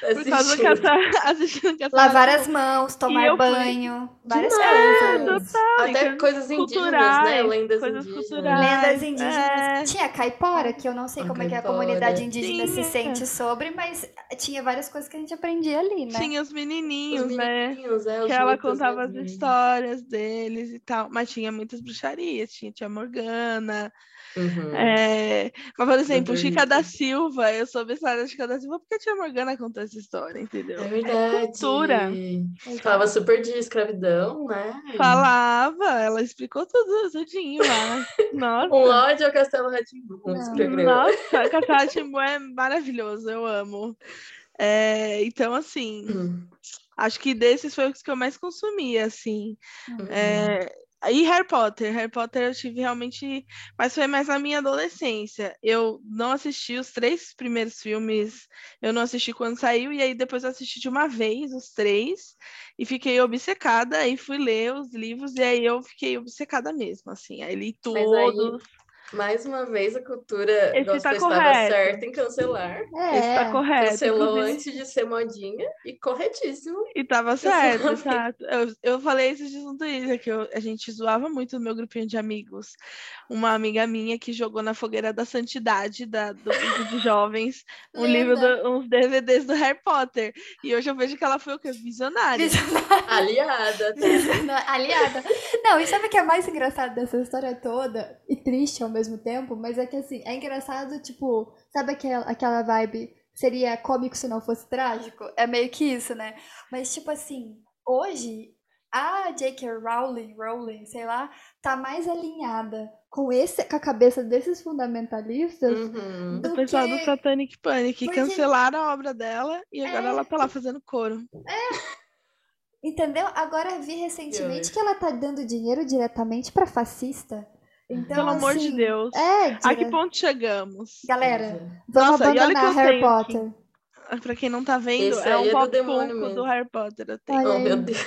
S5: por causa do
S4: Assistindo.
S5: Castelo assistindo Castelo
S2: Lavar as mãos, tomar banho, várias
S4: Demais.
S2: coisas.
S4: Até coisas indígenas, né? Lendas
S5: coisas
S4: indígenas.
S5: culturais.
S2: Lendas indígenas.
S5: É.
S2: Tinha caipora, que eu não sei
S4: A
S2: como é que a
S4: caipora.
S2: comunidade indígena se
S5: Tinha.
S2: sente sobre, mas tinha várias coisas que a gente aprendia ali, né?
S5: Tinha os
S4: Os
S5: menininhos, né?
S4: menininhos, é, os
S5: Que ela contava as
S4: né?
S5: histórias deles e tal. Mas tinha muitas bruxarias. Tinha Tia Morgana.
S4: Uhum.
S5: é, Mas, por exemplo, Chica da. Silva. Eu soube a história da Chica da Silva porque a Tia Morgana contou essa história, entendeu?
S4: É verdade.
S5: cultura.
S4: Falava super de escravidão, né?
S5: Falava, ela explicou tudo, tudinho lá. Nossa.
S4: Um ódio ao Castelo Ratimbu,
S2: Não.
S4: esse programa.
S5: Nossa, Castelo Timbu é maravilhoso, eu amo. É, então, assim,
S4: Hum.
S5: acho que desses foi os que eu mais consumi, assim.
S4: Uhum.
S5: É, e Harry Potter, Harry Potter eu tive realmente, mas foi mais na minha adolescência. Eu não assisti os três primeiros filmes, eu não assisti quando saiu, e aí depois eu assisti de uma vez os três, e fiquei obcecada, e fui ler os livros, e aí eu fiquei obcecada mesmo, assim. Aí li todos.
S4: Mais uma vez, a cultura
S5: Esse
S4: gospel
S5: tá
S4: estava certa em cancelar.
S2: É,
S5: Esse tá correto.
S4: Cancelou
S5: inclusive.
S4: antes de ser modinha e corretíssimo.
S5: E tava certo, exato. Eu, eu falei esses dias no Twitter que eu- a gente zoava muito no meu grupinho de amigos. Uma amiga minha que jogou na fogueira da santidade da, do grupo de jovens um livro, do- uns DVDs do Harry Potter. E hoje eu vejo que ela foi o quê? Visionária.
S4: Aliada.
S2: Não, aliada. Não, e sabe o que é mais engraçado dessa história toda? E triste ao mesmo tempo, mas é que assim, é engraçado, tipo, sabe aquela, aquela vibe? Seria cômico se não fosse trágico? É meio que isso, né? Mas, tipo assim, hoje a J.K. Rowling, Rowling, sei lá, tá mais alinhada com, esse, com a cabeça desses fundamentalistas
S4: Uhum.
S5: O
S2: do
S5: pessoal
S2: que...
S5: do Satanic Panic
S2: Porque-
S5: cancelaram a obra dela e agora
S2: É.
S5: ela tá lá fazendo coro.
S2: Entendeu? Agora vi recentemente
S4: Que
S2: que ela tá dando dinheiro diretamente pra fascista. Então,
S5: Pelo amor de
S2: assim,
S5: Deus.
S2: É,
S5: A que ponto chegamos?
S2: Galera, vamos
S5: Nossa, e olha que
S2: abandonar
S5: eu
S2: Harry
S5: tenho aqui.
S2: Potter.
S5: Pra quem não tá vendo,
S4: Esse
S5: é um
S4: é do
S5: do Harry Potter. Eu tenho.
S4: Oh, meu Deus.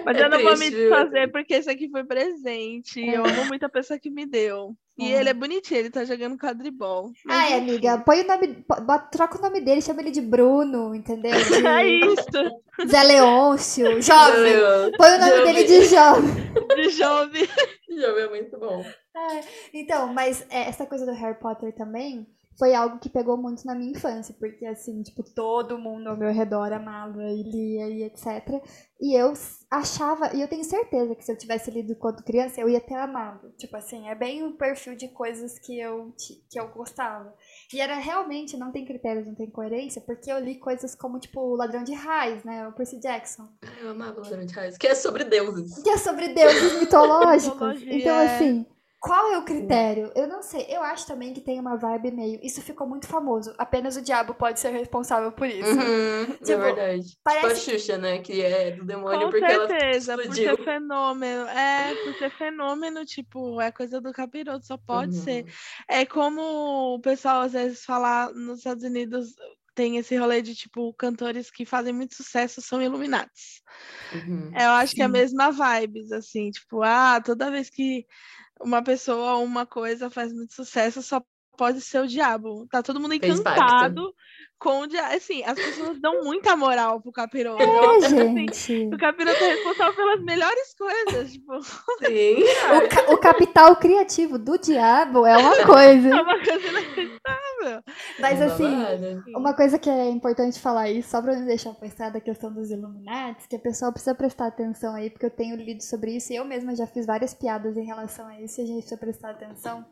S5: Mas
S4: É
S5: eu não vou me
S4: triste,
S5: desfazer porque esse aqui foi presente. Eu
S2: É.
S5: amo muito a pessoa que me deu. E
S2: É.
S5: ele é bonitinho, ele tá jogando quadribol.
S2: Ai,
S5: enfim.
S2: amiga, põe o nome. troca o nome dele, chama ele de Bruno, entendeu?
S5: É
S2: De
S5: isso,
S2: Zé Leôncio, jovem. Põe o nome
S4: Jovem.
S2: dele de jovem.
S5: de jovem.
S4: Jovem é muito bom.
S2: Então, mas é, essa coisa do Harry Potter também foi algo que pegou muito na minha infância, porque assim, tipo, todo mundo ao meu redor amava e lia e etc. E eu achava, e eu tenho certeza que se eu tivesse lido quando criança, eu ia ter amado. Tipo assim, é bem o perfil de coisas que eu, que eu gostava. E era realmente, não tem critérios, não tem coerência, porque eu li coisas como, tipo, o Ladrão de Raios, né? O Percy Jackson.
S4: Eu amava o Ladrão de Raios, que é sobre deuses.
S2: Que é sobre deuses mitológicos. Então,
S5: é.
S2: assim, qual é o critério? Eu não sei. Eu acho também que tem uma vibe meio. Isso ficou muito famoso. Apenas o diabo pode ser responsável por isso.
S4: Uhum, é
S2: Tipo,
S4: verdade. Tipo
S2: parece
S4: a Xuxa, né? Que é do demônio
S5: Com
S4: porque
S5: certeza,
S4: ela
S5: por ser fenômeno. É, por ser fenômeno, tipo, é coisa do capiroto, só pode
S4: Uhum.
S5: ser. É como o pessoal às vezes fala nos Estados Unidos, tem esse rolê de, tipo, cantores que fazem muito sucesso são iluminados.
S4: Uhum.
S5: Eu acho que é a
S2: Sim.
S5: mesma vibes, assim, tipo, ah, toda vez que uma pessoa ou uma coisa faz muito sucesso, só pode ser o diabo. Tá todo mundo encantado diabo. Assim, as pessoas dão muita moral pro capiroto.
S2: É,
S5: Assim,
S2: gente.
S5: o capiroto é responsável pelas melhores coisas, tipo,
S4: Sim.
S2: O, ca- o capital criativo do diabo é uma coisa.
S5: é uma coisa inacreditável.
S2: Mas assim,
S4: Babado.
S2: Uma coisa que é importante falar aí, só pra não deixar passar da questão dos Illuminati, que a pessoa precisa prestar atenção aí, porque eu tenho lido sobre isso e eu mesma já fiz várias piadas em relação a isso e a gente precisa prestar atenção.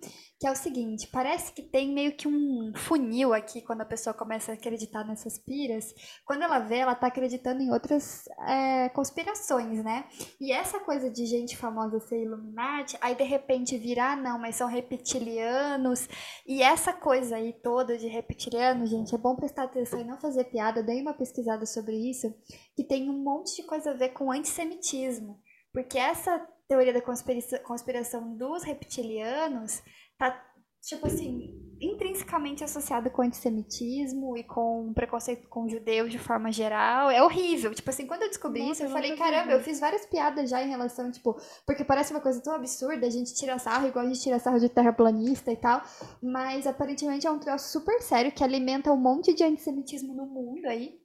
S2: Que é o seguinte, parece que tem meio que um funil aqui quando a pessoa começa a acreditar nessas piras. Quando ela vê, ela tá acreditando em outras é, conspirações, né? E essa coisa de gente famosa ser Illuminati, aí de repente virar, não, mas são reptilianos, e essa coisa aí toda de reptiliano, gente, é bom prestar atenção e não fazer piada. Eu dei uma pesquisada sobre isso, que tem um monte de coisa a ver com antissemitismo. Porque essa teoria da conspira- conspiração dos reptilianos tá, tipo assim, intrinsecamente associada com antissemitismo e com preconceito com judeus de forma geral. É horrível. Tipo assim, quando eu descobri
S5: Nossa,
S2: isso, eu falei,
S5: vi
S2: caramba, eu
S5: isso.
S2: fiz várias piadas já em relação, tipo, porque parece uma coisa tão absurda, a gente tira sarro igual a gente tira sarro de terraplanista e tal, mas aparentemente é um troço super sério que alimenta um monte de antissemitismo no mundo aí.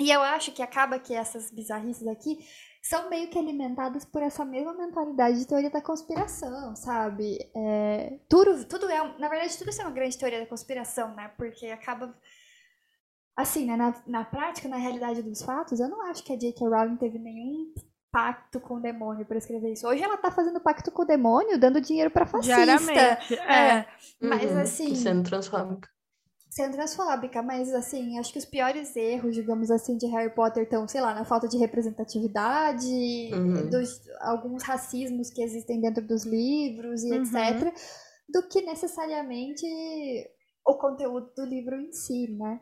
S2: E eu acho que acaba que essas bizarrices aqui são meio que alimentadas por essa mesma mentalidade de teoria da conspiração, sabe? É, tudo, tudo é, na verdade, tudo isso é uma grande teoria da conspiração, né? Porque acaba assim, né, na, na prática, na realidade dos fatos, eu não acho que a J.K. Rowling teve nenhum pacto com o demônio para escrever isso. Hoje ela tá fazendo pacto com o demônio, dando dinheiro para fascista.
S5: Diariamente. É.
S2: É, mas
S4: Uhum.
S2: assim,
S4: Sendo transfóbica.
S2: Sendo transfóbica, mas assim, acho que os piores erros, digamos assim, de Harry Potter estão, sei lá, na falta de representatividade,
S4: Uhum.
S2: dos alguns racismos que existem dentro dos livros e
S5: Uhum.
S2: etc, do que necessariamente o conteúdo do livro em si, né?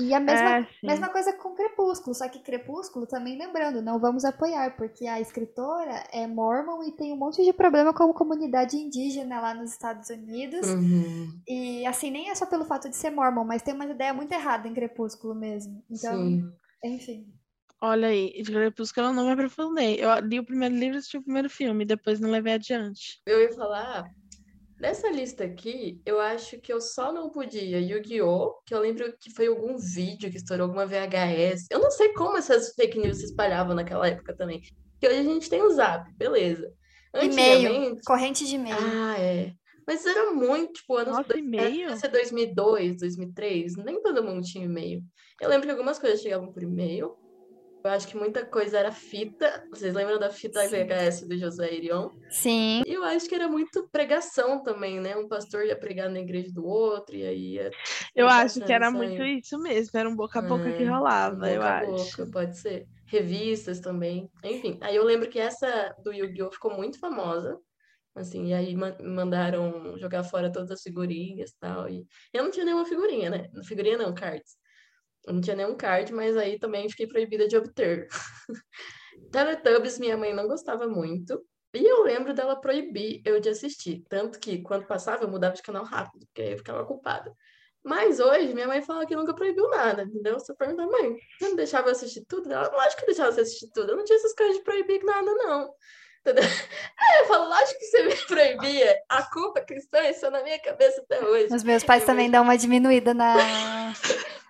S2: E a mesma,
S5: É,
S2: mesma coisa com Crepúsculo, só que Crepúsculo também lembrando, não vamos apoiar, porque a escritora é mormon e tem um monte de problema com a comunidade indígena lá nos Estados Unidos.
S4: Uhum.
S2: E assim, nem é só pelo fato de ser mormon, mas tem uma ideia muito errada em Crepúsculo mesmo. Então,
S4: Sim.
S2: enfim.
S5: Olha aí, de Crepúsculo eu não me aprofundei. Eu li o primeiro livro e assisti o primeiro filme, depois não levei adiante.
S4: Eu ia falar, dessa lista aqui, eu acho que eu só não podia Yu-Gi-Oh! Que eu lembro que foi algum vídeo que estourou alguma VHS. Eu não sei como essas fake news se espalhavam naquela época também. Porque hoje a gente tem o Zap, beleza.
S2: E-mail, corrente de e-mail.
S4: Ah, é. Mas era muito, tipo, anos
S5: Nossa,
S4: dois-
S5: e-mail?
S4: Devia ser 2002, 2003, nem todo mundo tinha e-mail. Eu lembro que algumas coisas chegavam por e-mail. Eu acho que muita coisa era fita. Vocês lembram da fita
S2: Sim.
S4: VHS do José Irion?
S2: Sim.
S4: E eu acho que era muito pregação também, né? Um pastor ia pregar na igreja do outro, e aí ia
S5: Eu acho que era muito
S4: saindo.
S5: isso mesmo, era um boca a boca que
S4: É,
S5: rolava, eu
S4: boca a
S5: acho.
S4: boca, pode ser. Revistas também. Enfim, aí eu lembro que essa do Yu-Gi-Oh! ficou muito famosa. Assim, e aí ma- mandaram jogar fora todas as figurinhas e tal. E eu não tinha nenhuma figurinha, né? Figurinha não, cards. Eu não tinha nenhum card, mas aí também fiquei proibida de obter. Teletubbies, minha mãe não gostava muito. E eu lembro dela proibir eu de assistir. Tanto que quando passava, eu mudava de canal rápido, porque aí eu ficava culpada. Mas hoje, minha mãe fala que nunca proibiu nada, entendeu? Você pergunta, mãe, você não deixava eu assistir tudo? Ela, lógico que eu deixava você assistir tudo. Eu não tinha essas coisas de proibir nada, não. Entendeu? Aí eu falo, lógico que você me proibia. A culpa cristã está na minha cabeça até hoje.
S2: Os meus pais
S4: Eu
S2: também
S4: vejo-
S2: dão uma diminuída na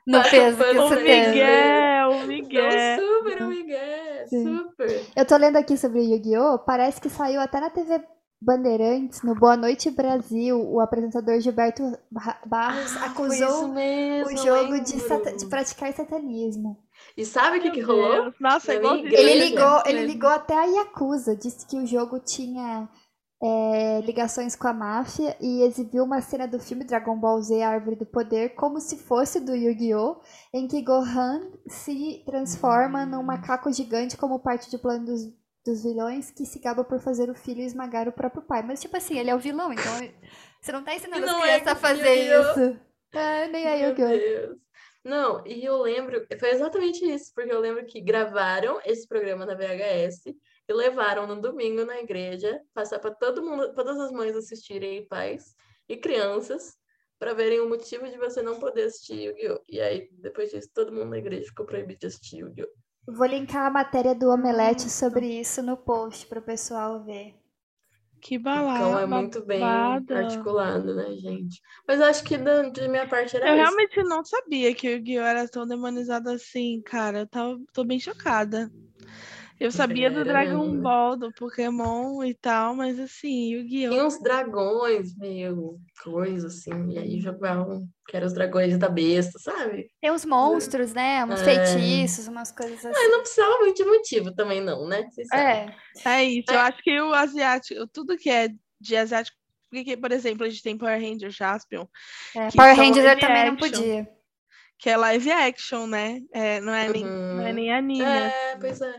S2: no
S4: Tá
S2: peso que
S5: O
S4: Você.
S5: Miguel, o
S4: Então,
S5: Miguel.
S4: super, o Miguel,
S2: Sim.
S4: super.
S2: Eu tô lendo aqui sobre Yu-Gi-Oh! Parece que saiu até na TV Bandeirantes, no Boa Noite Brasil, o apresentador Gilberto Ba- Barros
S4: Ah,
S2: acusou
S4: mesmo,
S2: o jogo de, de praticar satanismo.
S4: E sabe o que, que rolou?
S5: Nossa, é.
S2: Ele ligou, ele ligou até a Yakuza, disse que o jogo tinha é, ligações com a máfia e exibiu uma cena do filme Dragon Ball Z A Árvore do Poder como se fosse do Yu-Gi-Oh! em que Gohan se transforma num macaco gigante como parte do plano dos, dos vilões que se gaba por fazer o filho esmagar o próprio pai. Mas, tipo assim, ele é o vilão, então você não tá ensinando
S4: Não
S2: as
S4: é
S2: crianças a fazer isso. É, nem é Yu-Gi-Oh!
S4: Não, e eu lembro, foi exatamente isso, porque eu lembro que gravaram esse programa na VHS e levaram no domingo na igreja, passar para todo mundo, todas as mães assistirem, pais e crianças, para verem o motivo de você não poder assistir Yu-Gi-Oh! E aí, depois disso, todo mundo na igreja ficou proibido de assistir Yu-Gi-Oh!
S2: Vou linkar a matéria do Omelete sobre isso no post pro pessoal ver.
S5: Que
S4: Então
S5: balada.
S4: é muito bem articulado, né, gente? Mas eu acho que da, de minha parte era
S5: Eu
S4: isso.
S5: realmente não sabia que o Yu-Gi-Oh! era tão demonizado assim, cara. Eu tava, tô bem chocada. Eu sabia do
S4: Era
S5: Dragon
S4: mesmo, né?
S5: Ball, do Pokémon e tal, mas assim, Yu-Gi-Oh!
S4: Tinha uns dragões meio coisa, assim, e aí jogavam, que eram os dragões da besta, sabe?
S2: Tem uns monstros, né? Uns
S4: É.
S2: feitiços, umas coisas assim.
S4: Mas não precisava muito de motivo também, não, né?
S2: É,
S5: É isso, eu
S4: É.
S5: acho que o asiático, tudo que é de asiático, porque, por exemplo, a gente tem Power Ranger Jaspion,
S2: é. Power Rangers eu também não podia.
S5: que é live action, né? É, não, é nem, não é
S4: Uhum.
S5: nem anime.
S4: É, pois é.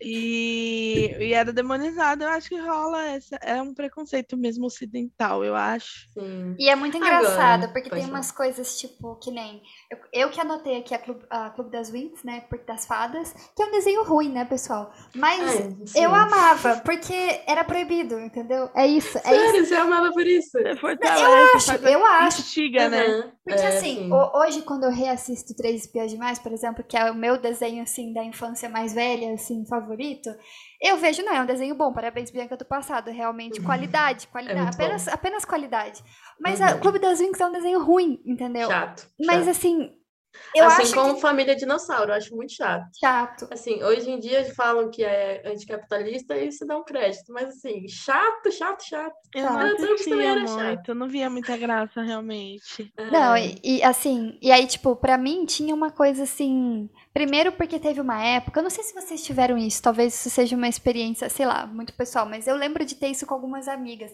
S5: E, e era demonizado, eu acho que rola essa, é um preconceito mesmo ocidental, eu acho.
S4: Sim.
S2: E é muito
S4: Agora,
S2: engraçado, porque
S4: pode
S2: tem umas coisas, tipo, que nem. Eu, eu que anotei aqui a Clube, a Clube das Winx, né? Porque das fadas, que é um desenho ruim, né, pessoal? Mas
S4: Ai, sim.
S2: eu amava, porque era proibido, entendeu? É isso, é isso.
S4: Sério, você amava por isso?
S5: Você fortalece,
S2: Eu acho, eu acho.
S5: instiga, né?
S4: Aham,
S2: Porque
S4: é,
S2: assim,
S4: sim.
S2: ho- hoje quando eu reassisto Três Espiãs Demais, por exemplo, que é o meu desenho assim da infância mais velha, assim, favorito, eu vejo, não, é um desenho bom, parabéns Bianca do passado, realmente, qualidade, qualidade,
S4: Uhum. É muito
S2: apenas, apenas qualidade. Mas a
S4: Uhum.
S2: Clube das Winx é um desenho ruim, entendeu?
S4: Chato.
S2: Mas
S4: chato.
S2: assim, eu
S4: assim
S2: acho
S4: como
S2: que
S4: Família Dinossauro, eu acho muito chato.
S2: chato.
S4: Assim, hoje em dia falam que é anticapitalista e se dá um crédito, mas assim, chato, chato, chato.
S5: Eu não assistia
S4: era
S5: muito,
S4: chato.
S5: eu não via muita graça realmente.
S2: Não,
S4: É.
S2: e, e, assim, e aí, tipo, pra mim tinha uma coisa assim. Primeiro, porque teve uma época, eu não sei se vocês tiveram isso, talvez isso seja uma experiência, sei lá, muito pessoal, mas eu lembro de ter isso com algumas amigas.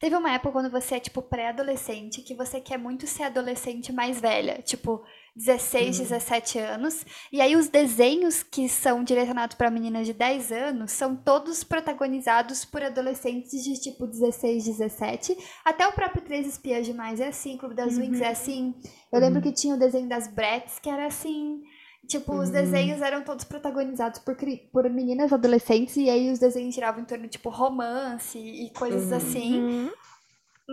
S2: Teve uma época quando você é, tipo, pré-adolescente, que você quer muito ser adolescente mais velha, tipo, 16,
S4: Uhum.
S2: 17 anos. E aí os desenhos que são direcionados pra meninas de 10 anos são todos protagonizados por adolescentes de tipo 16, 17. Até o próprio Três Espiãs Demais é assim, Clube das Winx é assim. Eu lembro que tinha o desenho das Bratz, que era assim. Tipo, os
S4: Uhum.
S2: desenhos eram todos protagonizados por, por meninas adolescentes, e aí os desenhos giravam em torno, tipo, romance e coisas
S4: Uhum.
S2: assim.
S5: Uhum.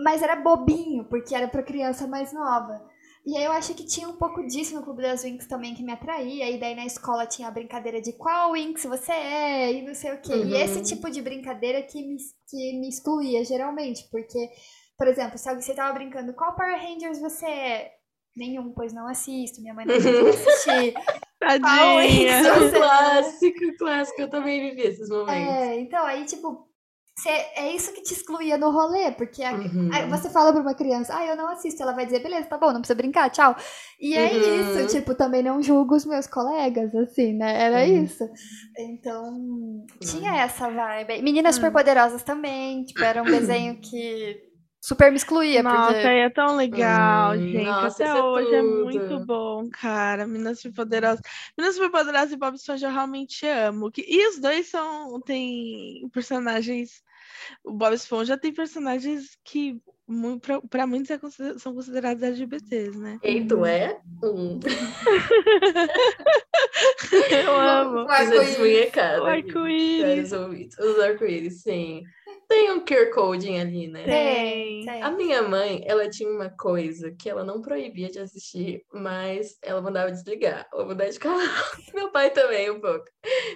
S2: Mas era bobinho, porque era pra criança mais nova. E aí eu acho que tinha um pouco disso no Clube das Winx também que me atraía. E daí na escola tinha a brincadeira de qual Winx você é e não sei o quê. E
S4: Uhum.
S2: esse tipo de brincadeira que me, que me excluía geralmente. Porque, por exemplo, se alguém- você tava brincando qual Power Rangers você é? Nenhum, pois não assisto. Minha mãe não deixa assistir. Qual Winx
S5: Tadinha.
S4: É
S2: você é?
S4: clássico, clássico. Eu também vivi esses momentos.
S2: É, então aí, tipo, cê- é isso que te excluía no rolê, porque a-
S4: Uhum.
S2: aí você fala pra uma criança, ah, eu não assisto, ela vai dizer, beleza, tá bom, não precisa brincar, tchau. E é
S4: Uhum.
S2: isso, tipo, também não julgo os meus colegas, assim, né? Era
S4: Uhum.
S2: isso. Então, tinha essa vibe. Meninas
S5: Hum.
S2: Superpoderosas também, tipo, era um desenho que super me excluía,
S5: Nossa,
S2: porque...
S5: é tão legal,
S4: Hum,
S5: gente.
S4: nossa,
S5: Até
S4: é
S5: hoje é
S4: tudo.
S5: muito bom, cara. Minas Superpoderosas. Minas Superpoderosas e Bob Esponja eu realmente amo. E os dois são têm personagens. O Bob Esponja tem personagens que pra muitos é consider- são considerados LGBTs, né?
S4: Ei, tu é? Hum.
S5: Eu amo.
S2: O
S4: Precisa
S2: arco-íris.
S5: O arco-íris.
S4: Os arco-íris, sim. Tem um QR Coding ali, né?
S2: Tem,
S5: Tem.
S2: tem.
S4: A minha mãe, ela tinha uma coisa que ela não proibia de assistir, mas ela mandava desligar ou mudar de canal. Meu pai também, um pouco.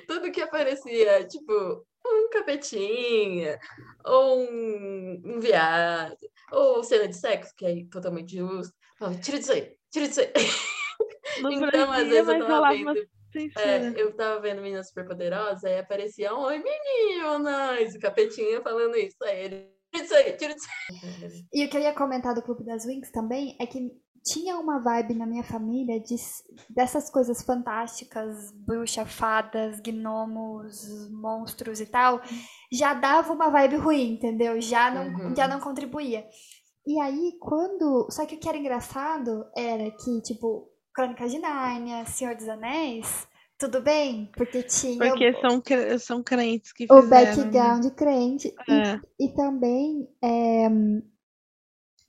S4: Tudo que aparecia, tipo, um capetinha, ou um, um viado, ou cena de sexo, que é totalmente justo. Falava, tira disso aí, tira disso aí. Então, às vezes eu tava vendo
S5: uma
S4: É, eu tava vendo Meninas Superpoderosas, aí aparecia, oi meninas, o capetinha falando isso. Aí ele, tira isso aí, tira isso aí.
S2: E o que eu ia comentar do Clube das Winx também é que tinha uma vibe na minha família de, dessas coisas fantásticas, bruxa, fadas, gnomos, monstros e tal, já dava uma vibe ruim, entendeu? Já não,
S4: Uhum.
S2: já não contribuía. E aí, quando. Só que o que era engraçado era que, tipo, Crônicas de Nárnia, Senhor dos Anéis, tudo bem, porque tinha
S5: Porque
S2: o,
S5: são, cre- são crentes que
S2: o
S5: fizeram. né?
S2: background crente. E
S5: É.
S2: e também, é,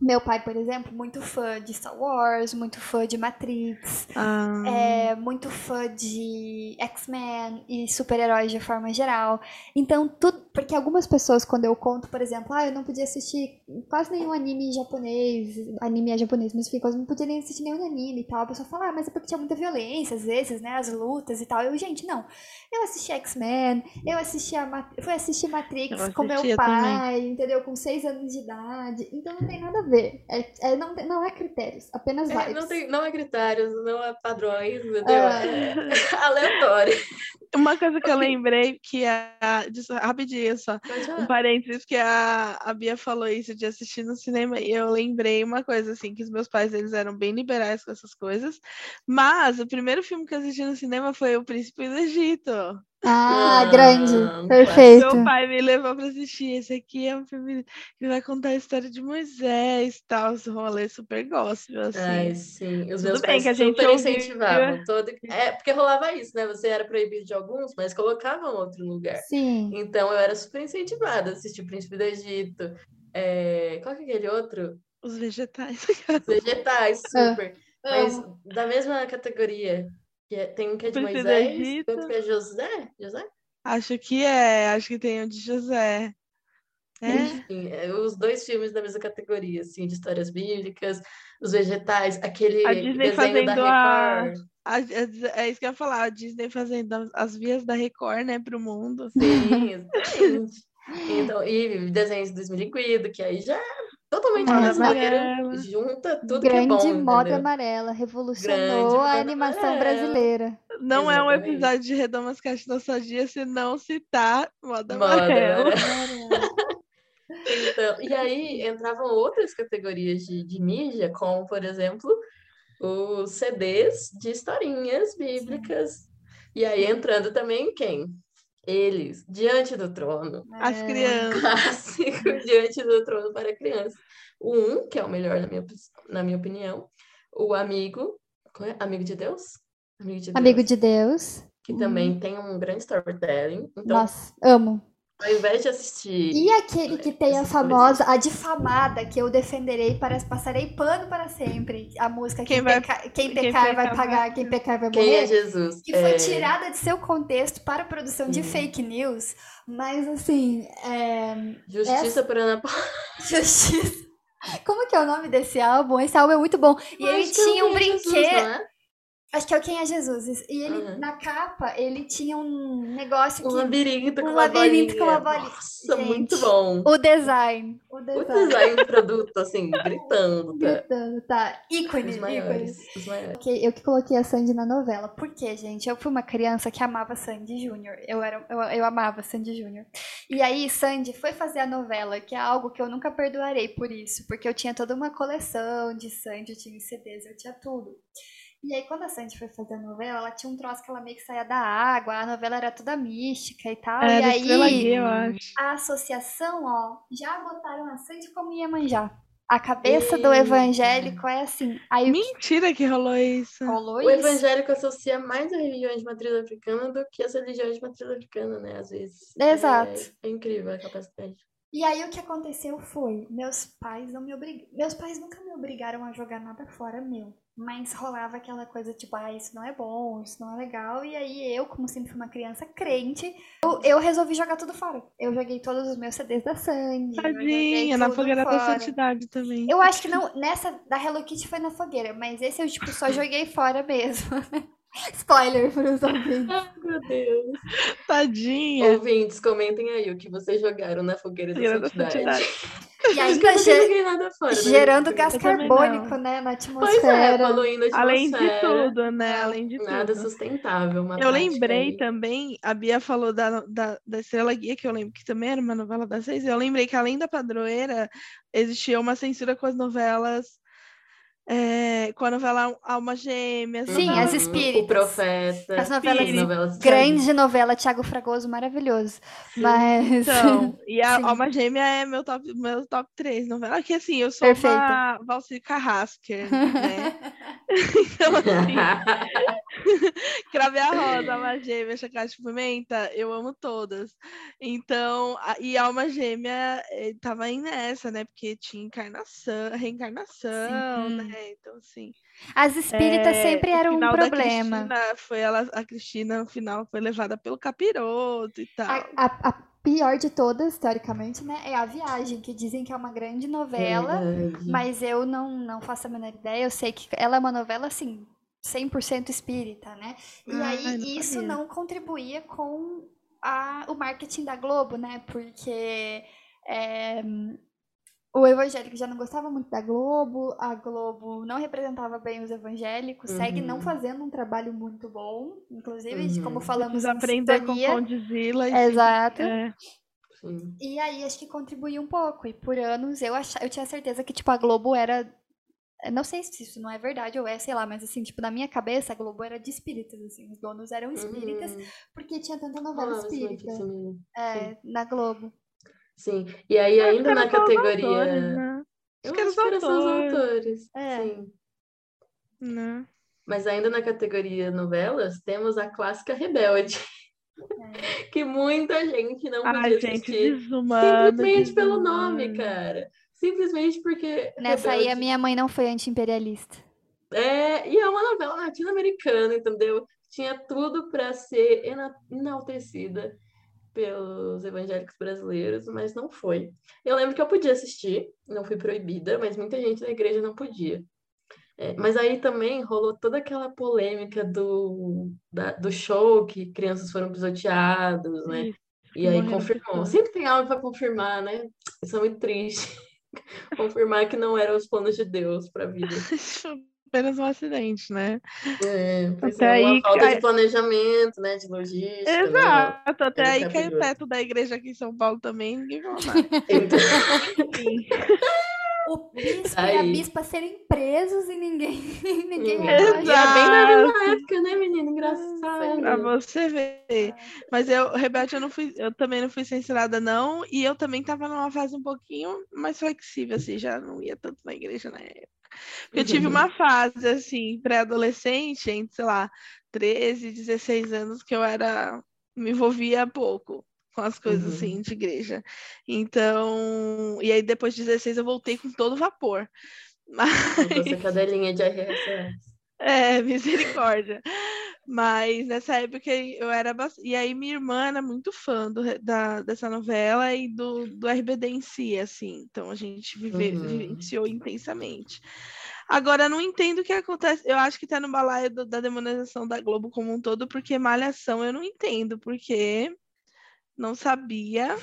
S2: meu pai, por exemplo, muito fã de Star Wars, muito fã de Matrix,
S5: Ah,
S2: é, muito fã de X-Men e super-heróis de forma geral. Então, tudo. Porque algumas pessoas, quando eu conto, por exemplo, ah, eu não podia assistir quase nenhum anime japonês, anime é japonês, mas enfim, eu não podia nem assistir nenhum anime e tal. A pessoa fala, ah, mas é porque tinha muita violência, às vezes, né, as lutas e tal. Eu, gente, não. Eu assisti X-Men, eu assisti a Mat fui assistir Matrix com meu pai, entendeu? Com seis anos de idade. Então não tem nada a ver. É, é- não, não é critérios, apenas
S4: É,
S2: vibes.
S4: não, tem, não há critérios, não há padrões, entendeu?
S2: Ah.
S4: É aleatório.
S5: Uma coisa que eu lembrei que a. disso- Rapidinho só. Um parênteses que a, a Bia falou isso de assistir no cinema e eu lembrei uma coisa assim que os meus pais eles eram bem liberais com essas coisas mas o primeiro filme que eu assisti no cinema foi O Príncipe do Egito
S2: Ah,
S4: Ah,
S2: grande. Perfeito.
S5: meu pai me levou para assistir esse aqui é um filme que vai contar a história de Moisés tal esse rolê super gospel assim
S4: Ai, sim. Os
S5: Tudo
S4: meus
S5: bem
S4: pais
S5: que a gente
S4: super
S5: ouvia-
S4: incentivavam. Todo... É, porque rolava isso, né? Você era proibido de alguns, mas colocavam outro lugar.
S2: Sim.
S4: Então eu era super incentivada a assistir o Príncipe do Egito. É... Qual que é aquele outro?
S5: os vegetais
S4: Os Vegetais,
S2: Ah,
S4: super. Mas da mesma categoria. Que é- Tem um que é de
S5: Príncipe
S4: Moisés,
S5: Egito.
S4: outro que é José. José?
S5: acho que é acho que tem o de José é
S4: Enfim, é, os dois filmes da mesma categoria, assim, de histórias bíblicas, os vegetais, aquele
S5: A Disney
S4: desenho
S5: fazendo
S4: da
S5: a-
S4: Record.
S5: A- É, é isso que eu ia falar, a Disney fazendo as- as vias da Record, né, pro mundo.
S4: Sim, exatamente. Então, e desenhos do Esmiliquido, que aí já totalmente
S2: Moda
S4: brasileiro,
S5: amarela.
S4: junta tudo que é
S2: Grande
S4: bom,
S2: moda
S4: entendeu?
S2: amarela,
S4: Grande
S2: revolucionou a animação
S4: amarela.
S2: brasileira.
S5: Não é um
S4: Exatamente.
S5: episódio de Redomas Cast Nostalgia se não citar Moda
S4: Moda
S5: Amarela.
S4: amarela. Então, e aí entravam outras categorias de, de mídia, como, por exemplo, os CDs de historinhas bíblicas. E aí entrando também quem? Eles, Diante do Trono.
S5: As
S2: É.
S5: crianças.
S4: Clássico, Diante do Trono para crianças. O um, que é o melhor na minha, na minha opinião. O Amigo, é? Amigo de Deus? Amigo de
S2: Amigo
S4: Deus,
S2: de Deus.
S4: que também tem um grande storytelling. Então,
S2: Nossa, amo.
S4: Ao invés de assistir
S2: E aquele que tem a famosa, a difamada, que eu defenderei, para, passarei pano para sempre. A música Quem,
S5: Quem vai-
S2: peca- quem
S5: quem
S2: pecar vai
S5: pecar
S2: pagar,
S5: vai-
S2: quem pecar vai
S4: Quem é
S2: morrer.
S4: Jesus?
S2: Que foi
S4: É,
S2: tirada de seu contexto para a produção de
S4: Sim.
S2: fake news. Mas assim, é...
S4: Justiça por Ana Paula.
S2: Justiça. Como que é o nome desse álbum? Esse álbum é muito bom. E ele tinha um brinquedo. Acho que é o Quem é Jesus. E ele,
S4: Uhum.
S2: na capa, ele tinha um negócio
S4: Um
S2: que.
S4: labirinto com
S2: um
S4: uma
S2: labirinto
S4: bolinha.
S2: com uma bolinha.
S4: Nossa,
S2: Gente,
S4: muito bom.
S2: O design. O
S4: O
S2: design.
S4: do produto, assim, gritando. Tá?
S2: Gritando, tá. Ícone,
S4: Os maiores. Os maiores.
S2: Ok, Eu que coloquei a Sandy na novela. Por quê, gente? Eu fui uma criança que amava Sandy Júnior. Eu, era, eu, eu amava Sandy Júnior. E aí, Sandy foi fazer a novela, que é algo que eu nunca perdoarei por isso. Porque eu tinha toda uma coleção de Sandy, eu tinha CDs, eu tinha tudo. E aí, quando a Sandy foi fazer a novela, ela tinha um troço que ela meio que saía da água, a novela era toda mística e tal.
S5: Era
S2: e aí,
S5: Guia, eu acho.
S2: a associação, ó, já botaram a Sandy como Iemanjá. A cabeça do evangélico é assim. Aí
S5: Mentira que rolou isso.
S2: rolou
S4: O
S2: isso?
S4: evangélico associa mais a religiões de matriz africana do que as religiões de matriz africana, né? Às vezes.
S2: Exato.
S4: É, é incrível a capacidade.
S2: E aí o que aconteceu foi, meus pais não me obrigaram, meus pais nunca me obrigaram a jogar nada fora meu, mas rolava aquela coisa tipo, ah, isso não é bom, isso não é legal, e aí eu, como sempre fui uma criança crente, eu, eu resolvi jogar tudo fora. Eu joguei todos os meus CDs da Sandy,
S5: Tadinha, na fogueira da
S2: fora.
S5: santidade também.
S2: Eu acho que não, nessa da Hello Kitty foi na fogueira, mas esse eu tipo só joguei fora mesmo. Spoiler pros ouvintes.
S4: Ai, meu Deus.
S5: Tadinha.
S4: Ouvintes, comentem aí o que vocês jogaram na fogueira da
S5: Fogueira da
S4: santidade.
S2: E ainda ge-
S4: fora. né?
S2: gerando gás
S5: Eu também
S2: carbônico, né, na
S4: Pois é,
S2: atmosfera.
S4: poluindo a
S5: Além de tudo, né? Além de
S4: Nada
S5: tudo.
S4: sustentável. uma
S5: Eu lembrei
S4: aí.
S5: também, a Bia falou da, da, da Estrela Guia, que eu lembro que também era uma novela das seis. Eu lembrei que além da padroeira, existia uma censura com as novelas É, com a novela Alma Gêmea.
S2: Sim,
S5: novela-
S2: as espíritas.
S4: O Profeta.
S2: As novelas
S4: as novelas
S2: Grande novela, Thiago Fragoso, maravilhoso. Mas.
S5: Então, e a
S2: Sim.
S5: Alma Gêmea é meu top, meu top 3 novela, que assim, eu sou
S2: Perfeita.
S5: uma Valci Carrasquer, né? então, assim, Crave a Rosa, Alma Gêmea, Chacate de Pimenta, eu amo todas. Então, a- e Alma Gêmea eh, tava aí nessa, né? Porque tinha encarnação, reencarnação,
S2: Sim.
S5: né? Então, assim.
S2: As espíritas
S5: é,
S2: sempre eram um problema.
S5: Cristina foi ela, a Cristina, no final, foi levada pelo capiroto e tal.
S2: A, a- a pior de todas, teoricamente, né? É a viagem, que dizem que é uma grande novela.
S4: Verdade.
S2: Mas eu não, não faço a menor ideia. Eu sei que ela é uma novela, assim, 100% espírita, né? E
S5: Ai,
S2: aí
S5: não
S2: isso
S5: sabia.
S2: não contribuía com a, o marketing da Globo, né? Porque é, o evangélico já não gostava muito da Globo, a Globo não representava bem os evangélicos, segue não
S4: Uhum.
S2: fazendo um trabalho muito bom, inclusive, de como
S4: Uhum.
S2: falamos
S5: aprender com. Condzilla e
S2: Exato.
S5: É,
S4: Sim.
S2: E aí acho que contribuiu um pouco. E por anos eu ach... eu tinha certeza que, tipo, a Globo era. Eu Não sei se isso não é verdade ou é, sei lá, mas assim, tipo, na minha cabeça a Globo era de espíritas, assim. Os donos eram espíritas,
S4: Uhum.
S2: porque tinha tanta novela
S4: Nossa, muito
S2: espírita é, na Globo.
S4: Sim. E aí, ainda na categoria.
S5: autores, né?
S4: Eu
S5: Acho que
S4: os
S5: autores.
S4: autores.
S2: É.
S4: Sim.
S5: Né?
S4: Mas ainda na categoria novelas, temos a clássica Rebelde. que muita gente não podia
S5: Ai, gente,
S4: assistir.
S5: desumano.
S4: Simplesmente pelo
S5: desumano.
S4: nome, cara. Simplesmente porque.
S2: Nessa aí a
S4: Rebelde
S2: minha mãe não foi anti-imperialista.
S4: É, e é uma novela latino-americana, entendeu? Tinha tudo para ser ena- enaltecida pelos evangélicos brasileiros, mas não foi. Eu lembro que eu podia assistir, não fui proibida, mas muita gente da igreja não podia. É, mas aí também rolou toda aquela polêmica do, da- do show que crianças foram pisoteadas, né? E aí confirmou. Sempre tem algo para confirmar, né? Isso é muito triste. confirmar que não eram os planos de Deus para a vida.
S5: Apenas um acidente, né?
S4: É,
S5: Até
S4: é, uma
S5: aí
S4: falta de planejamento, né? De logística. né?
S5: Exato, até
S4: Era
S5: aí cai o teto da igreja aqui em São Paulo também, ninguém falou nada.
S4: Então,
S2: O bispo
S4: Aí.
S2: e a bispa serem presos e ninguém, ninguém
S4: e
S2: reage.
S4: é bem da mesma época, né, menina? Engraçado.
S5: pra você ver. Mas eu, Rebelde, eu não fui, eu também não fui censurada, não. E eu também tava numa fase um pouquinho mais flexível, assim, já não ia tanto na igreja na época. Porque eu tive uma fase, assim, pré-adolescente, entre, sei lá, 13, 16 anos, que eu era. me envolvia pouco com as coisas
S4: Uhum.
S5: assim de igreja. Então, e aí depois de 16 eu voltei com todo vapor.
S4: Com essa cadelinha de RSS.
S5: É, misericórdia. Mas nessa época eu era bastante. E aí minha irmã era muito fã do, da, dessa novela e do, do RBD em si, assim. Então a gente vive,
S4: Uhum.
S5: vivenciou intensamente. Agora, não entendo o que acontece. Eu acho que tá no balaio do- da demonização da Globo como um todo, porque Malhação eu não entendo, porque não sabia.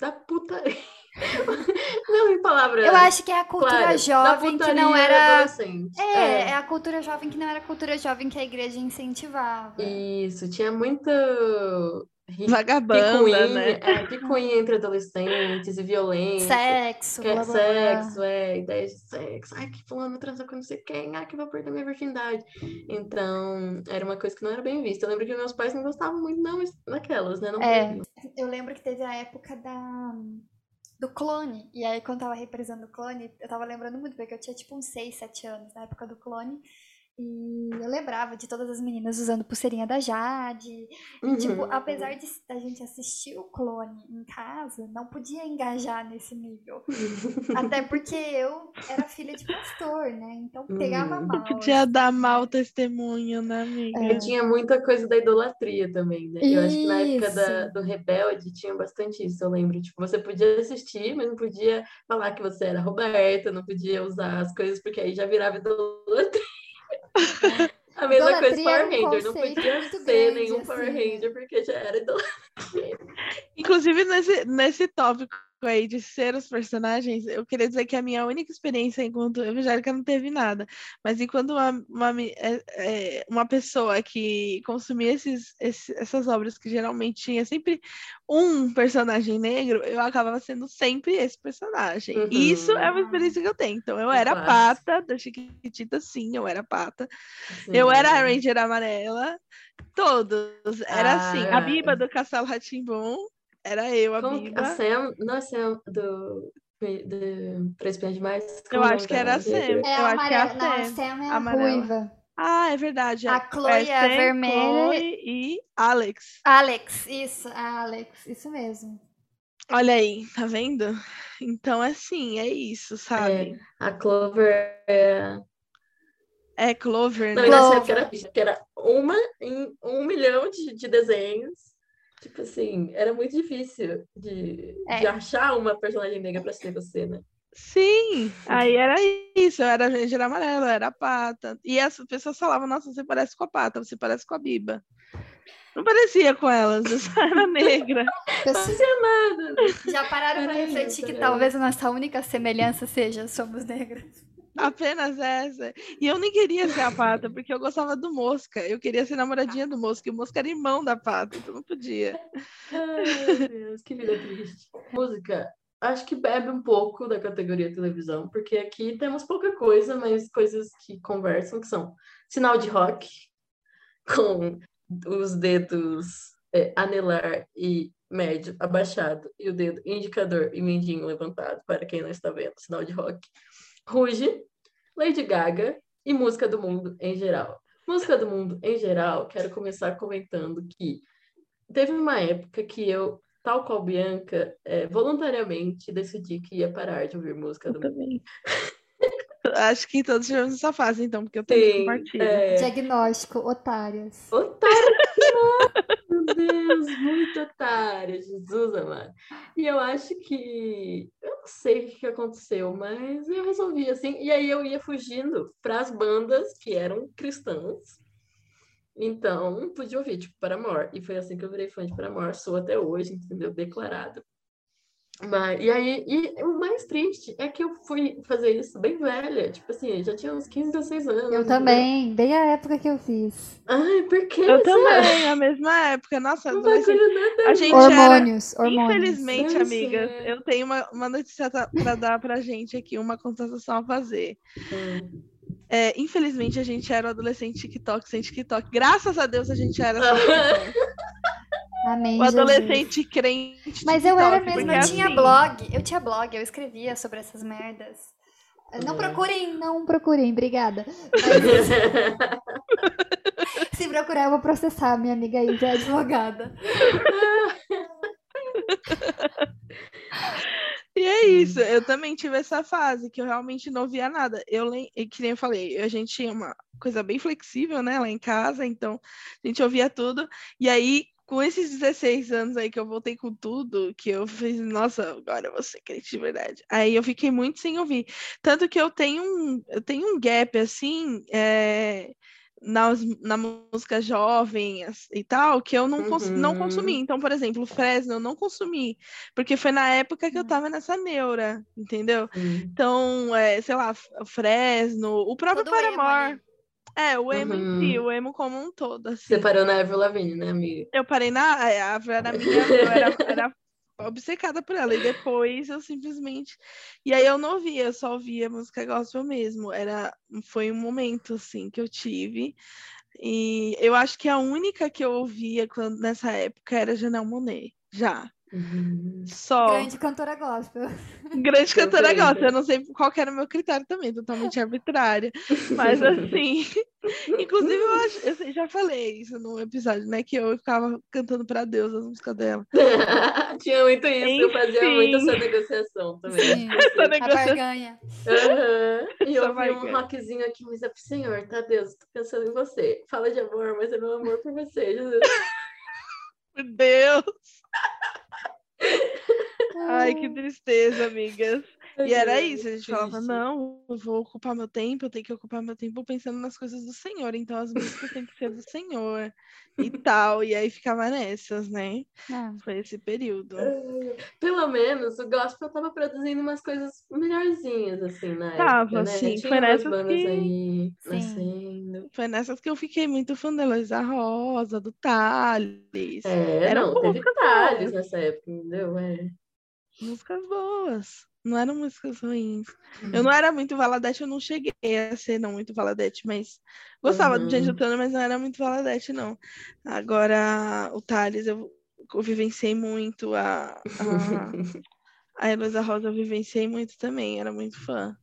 S4: Da putaria. Não, em palavras.
S2: Eu acho que é a cultura
S4: claras, da
S2: jovem que não era.
S4: adolescente.
S2: É, é a cultura jovem que não era a cultura jovem que a igreja incentivava.
S4: Isso, tinha muito
S5: Vagabanda,
S4: picuinha,
S5: né?
S4: é, picuinha entre adolescentes e violência.
S2: Sexo,
S4: Que é
S2: blá blá blá.
S4: sexo, é, ideias de sexo. Ai, que fulano transou com não sei quem. Ai, que vou perder minha virgindade. Então, era uma coisa que não era bem vista. Eu lembro que meus pais não gostavam muito, não, mas daquelas, né? Não
S2: É. Eu lembro que teve a época da do clone. E aí, quando tava reprisando o clone, eu tava lembrando muito, porque eu tinha tipo uns 6, 7 anos na época do clone. E eu lembrava de todas as meninas usando pulseirinha da Jade. E, tipo,
S4: Uhum.
S2: apesar de a gente assistir o clone em casa, não podia engajar nesse nível. Até porque eu era filha de pastor, né? Então pegava
S4: Hum.
S2: mal.
S5: Podia dar mau testemunho, né, amiga?
S2: É.
S4: E tinha muita coisa da idolatria também, né? Eu acho que na época da- do Rebelde tinha bastante isso, eu lembro. Tipo, você podia assistir, mas não podia falar que você era Roberta, não podia usar as coisas, porque aí já virava idolatria. A mesma coisa
S2: Idolatria
S4: Power
S2: era um
S4: Ranger, não podia ser
S2: grande,
S4: nenhum
S2: assim,
S4: Power? Ranger, porque já era idolatria.
S5: Inclusive, nesse, nesse tópico aí de ser os personagens, eu queria dizer que a minha única experiência enquanto evangélica não teve nada. Mas enquanto uma, uma, é, é, uma pessoa que consumia esses, esses, essas obras que geralmente tinha sempre um personagem negro, eu acabava sendo sempre esse personagem.
S4: Uhum.
S5: E isso é uma experiência que eu tenho. Então, eu era
S4: Claro.
S5: pata da Chiquitita, sim, eu era pata.
S4: Sim.
S5: Eu era a Ranger amarela. Todos. Era assim. A
S4: Ah.
S5: Biba do Castelo Ratimbum. Era eu, a
S4: Como-
S5: Biba.
S4: a Sam, não é Sam do, do Pra Espiar Demais?
S5: Eu
S4: é
S5: acho que era a? Sam.
S2: É
S5: Eu
S2: a
S5: acho que é a
S2: amarela. Não, a
S5: Sam,
S2: Sam é a ruiva.
S5: Ah, é verdade.
S2: A Chloe é a
S5: Sam,
S2: vermelha.
S5: Chloe e Alex.
S2: Alex, isso, a Alex, isso mesmo.
S5: Olha aí, tá vendo? Então, assim, é isso, sabe?
S4: A Clover é.
S5: É, Clover,
S4: Não,
S5: né?
S4: nessa
S2: Clover.
S4: época era, era uma em um milhão de, de desenhos. Tipo assim, era muito difícil de,
S2: É.
S4: de achar uma personagem negra pra ser você, né?
S5: Sim, aí era isso, eu era a Ranger amarela, eu era a pata. E as pessoas falavam, nossa, você parece com a pata, você parece com a Biba. Não parecia com elas, eu só era negra.
S2: Pessoas-. Já pararam para
S4: Era
S2: refletir
S4: isso,
S2: que
S4: era
S2: talvez a nossa única semelhança seja somos negras?
S5: Apenas essa. E eu nem queria ser a pata, porque eu gostava do Mosca. Eu queria ser namoradinha do Mosca, e o Mosca era irmão da pata, então não podia.
S4: Ai, meu Deus, que vida triste. Música, acho que bebe um pouco da categoria televisão, porque aqui temos pouca coisa, mas coisas que conversam, que são sinal de rock, com os dedos é, anelar e médio abaixado, e o dedo indicador e mindinho levantado, para quem não está vendo, sinal de rock. Ruge, Lady Gaga e música do mundo em geral. Música do mundo em geral, quero começar comentando que teve uma época que eu, tal qual Bianca, é, voluntariamente decidi que ia parar de ouvir música do mundo.
S5: Também. Acho que todos tivemos essa fase, então, porque eu
S4: Sim,
S5: compartilho.
S4: é,
S2: Diagnóstico, otárias.
S4: Meu Deus, muito otário, Jesus amado. E eu acho que. Eu não sei o que aconteceu, mas eu resolvi assim. E aí eu ia fugindo para as bandas que eram cristãs. Então, podia ouvir, tipo, Paramore. E foi assim que eu virei fã de Paramore. Sou até hoje, entendeu? Declarado. Mas, e aí, e o mais triste é que eu fui fazer isso bem velha. Tipo assim, já tinha uns 15, 16 anos.
S2: Eu também, bem a época que eu fiz.
S4: Ai, por que?
S5: Eu também, a mesma época. Nossa,
S4: Um
S5: adolescente.
S4: bagulho nada
S5: A gente era.
S2: Hormônios, hormônios.
S5: Infelizmente, amigas, eu tenho uma, uma notícia para dar pra gente aqui, uma constatação a fazer.
S4: Hum.
S5: É, infelizmente, a gente era o adolescente TikTok sem TikTok. Graças a Deus, a gente era.
S2: Amém,
S5: o
S2: Jesus.
S5: adolescente crente.
S2: Mas eu era mesmo,
S5: porque
S2: eu tinha
S5: assim,
S2: blog, eu tinha blog, eu escrevia sobre essas merdas. Não
S4: Uhum.
S2: procurem, não procurem, obrigada. Mas se procurar, eu vou processar. Minha amiga Isa é advogada.
S5: E é isso, eu também tive essa fase que eu realmente não via nada. Eu, e que nem eu falei, a gente tinha uma coisa bem flexível, né, lá em casa, então a gente ouvia tudo. E aí, com esses 16 anos aí que eu voltei com tudo, que eu fiz, nossa, agora eu vou ser crente de verdade. Aí eu fiquei muito sem ouvir. Tanto que eu tenho um, eu tenho um gap, assim, é, nas, na música jovem e tal, que eu não, cons- não
S4: Uhum.
S5: consumi. Então, por exemplo, o Fresno eu não consumi. Porque foi na época que eu
S2: Hum.
S5: tava nessa neura, entendeu?
S4: Hum.
S5: Então, é, sei lá, o Fresno, o próprio
S2: Todo
S5: Paramore. É, o emo em si,
S4: Uhum.
S5: o emo como um todo, assim.
S4: Você parou na Avril Lavigne, né, amiga?
S5: Eu parei na. é, A Avril era minha. Eu era, era obcecada por ela. E depois eu simplesmente. E aí eu não ouvia, eu só ouvia música gospel mesmo. Era, foi um momento, assim, que eu tive. E eu acho que a única que eu ouvia quando, nessa época era Janelle Monet. Já.
S4: Uhum.
S5: Só.
S2: Grande cantora gospel.
S5: Grande cantora gosta. Eu não sei qual que era o meu critério também, totalmente arbitrária. Mas assim, inclusive eu, acho, eu já falei isso num episódio, né? Que eu ficava cantando pra Deus as músicas dela.
S4: Tinha muito isso, eu fazia
S5: Enfim.
S4: muito essa negociação também.
S2: Sim,
S5: Essa
S2: a
S5: negociação.
S2: barganha.
S4: Aham. E eu ouvi um rockzinho aqui, mas é pro Senhor, tá Deus? Tô pensando em você. Fala de amor, mas é meu amor por você, Jesus.
S5: Meu Deus! Ai, que tristeza, amigas. E era isso, a gente falava, não, eu vou ocupar meu tempo, eu tenho que ocupar meu tempo pensando nas coisas do Senhor, então as músicas têm que ser do Senhor e tal, e aí ficava nessas, né?
S2: Ah,
S5: Foi esse período.
S4: Pelo menos o gospel tava produzindo umas coisas melhorzinhas, assim, na
S5: Tava,
S4: época, né?
S5: sim, foi nessas
S4: bandas
S5: que-
S4: aí
S2: Sim.
S4: nascendo.
S5: Foi nessas que eu fiquei muito fã da Luísa Rosa, do Thales.
S4: É,
S5: Eram
S4: não, teve
S5: boas.
S4: nessa época, entendeu? É.
S5: Músicas boas. Não eram músicas ruins.
S4: Hum.
S5: Eu não era muito Valadete, eu não cheguei a ser não muito Valadete, mas gostava do Gente
S4: Uhum.
S5: Antônio, mas não era muito Valadete, não. Agora, o Thales, eu, eu vivenciei muito, a, a, a Heloísa Rosa eu vivenciei muito também, era muito fã.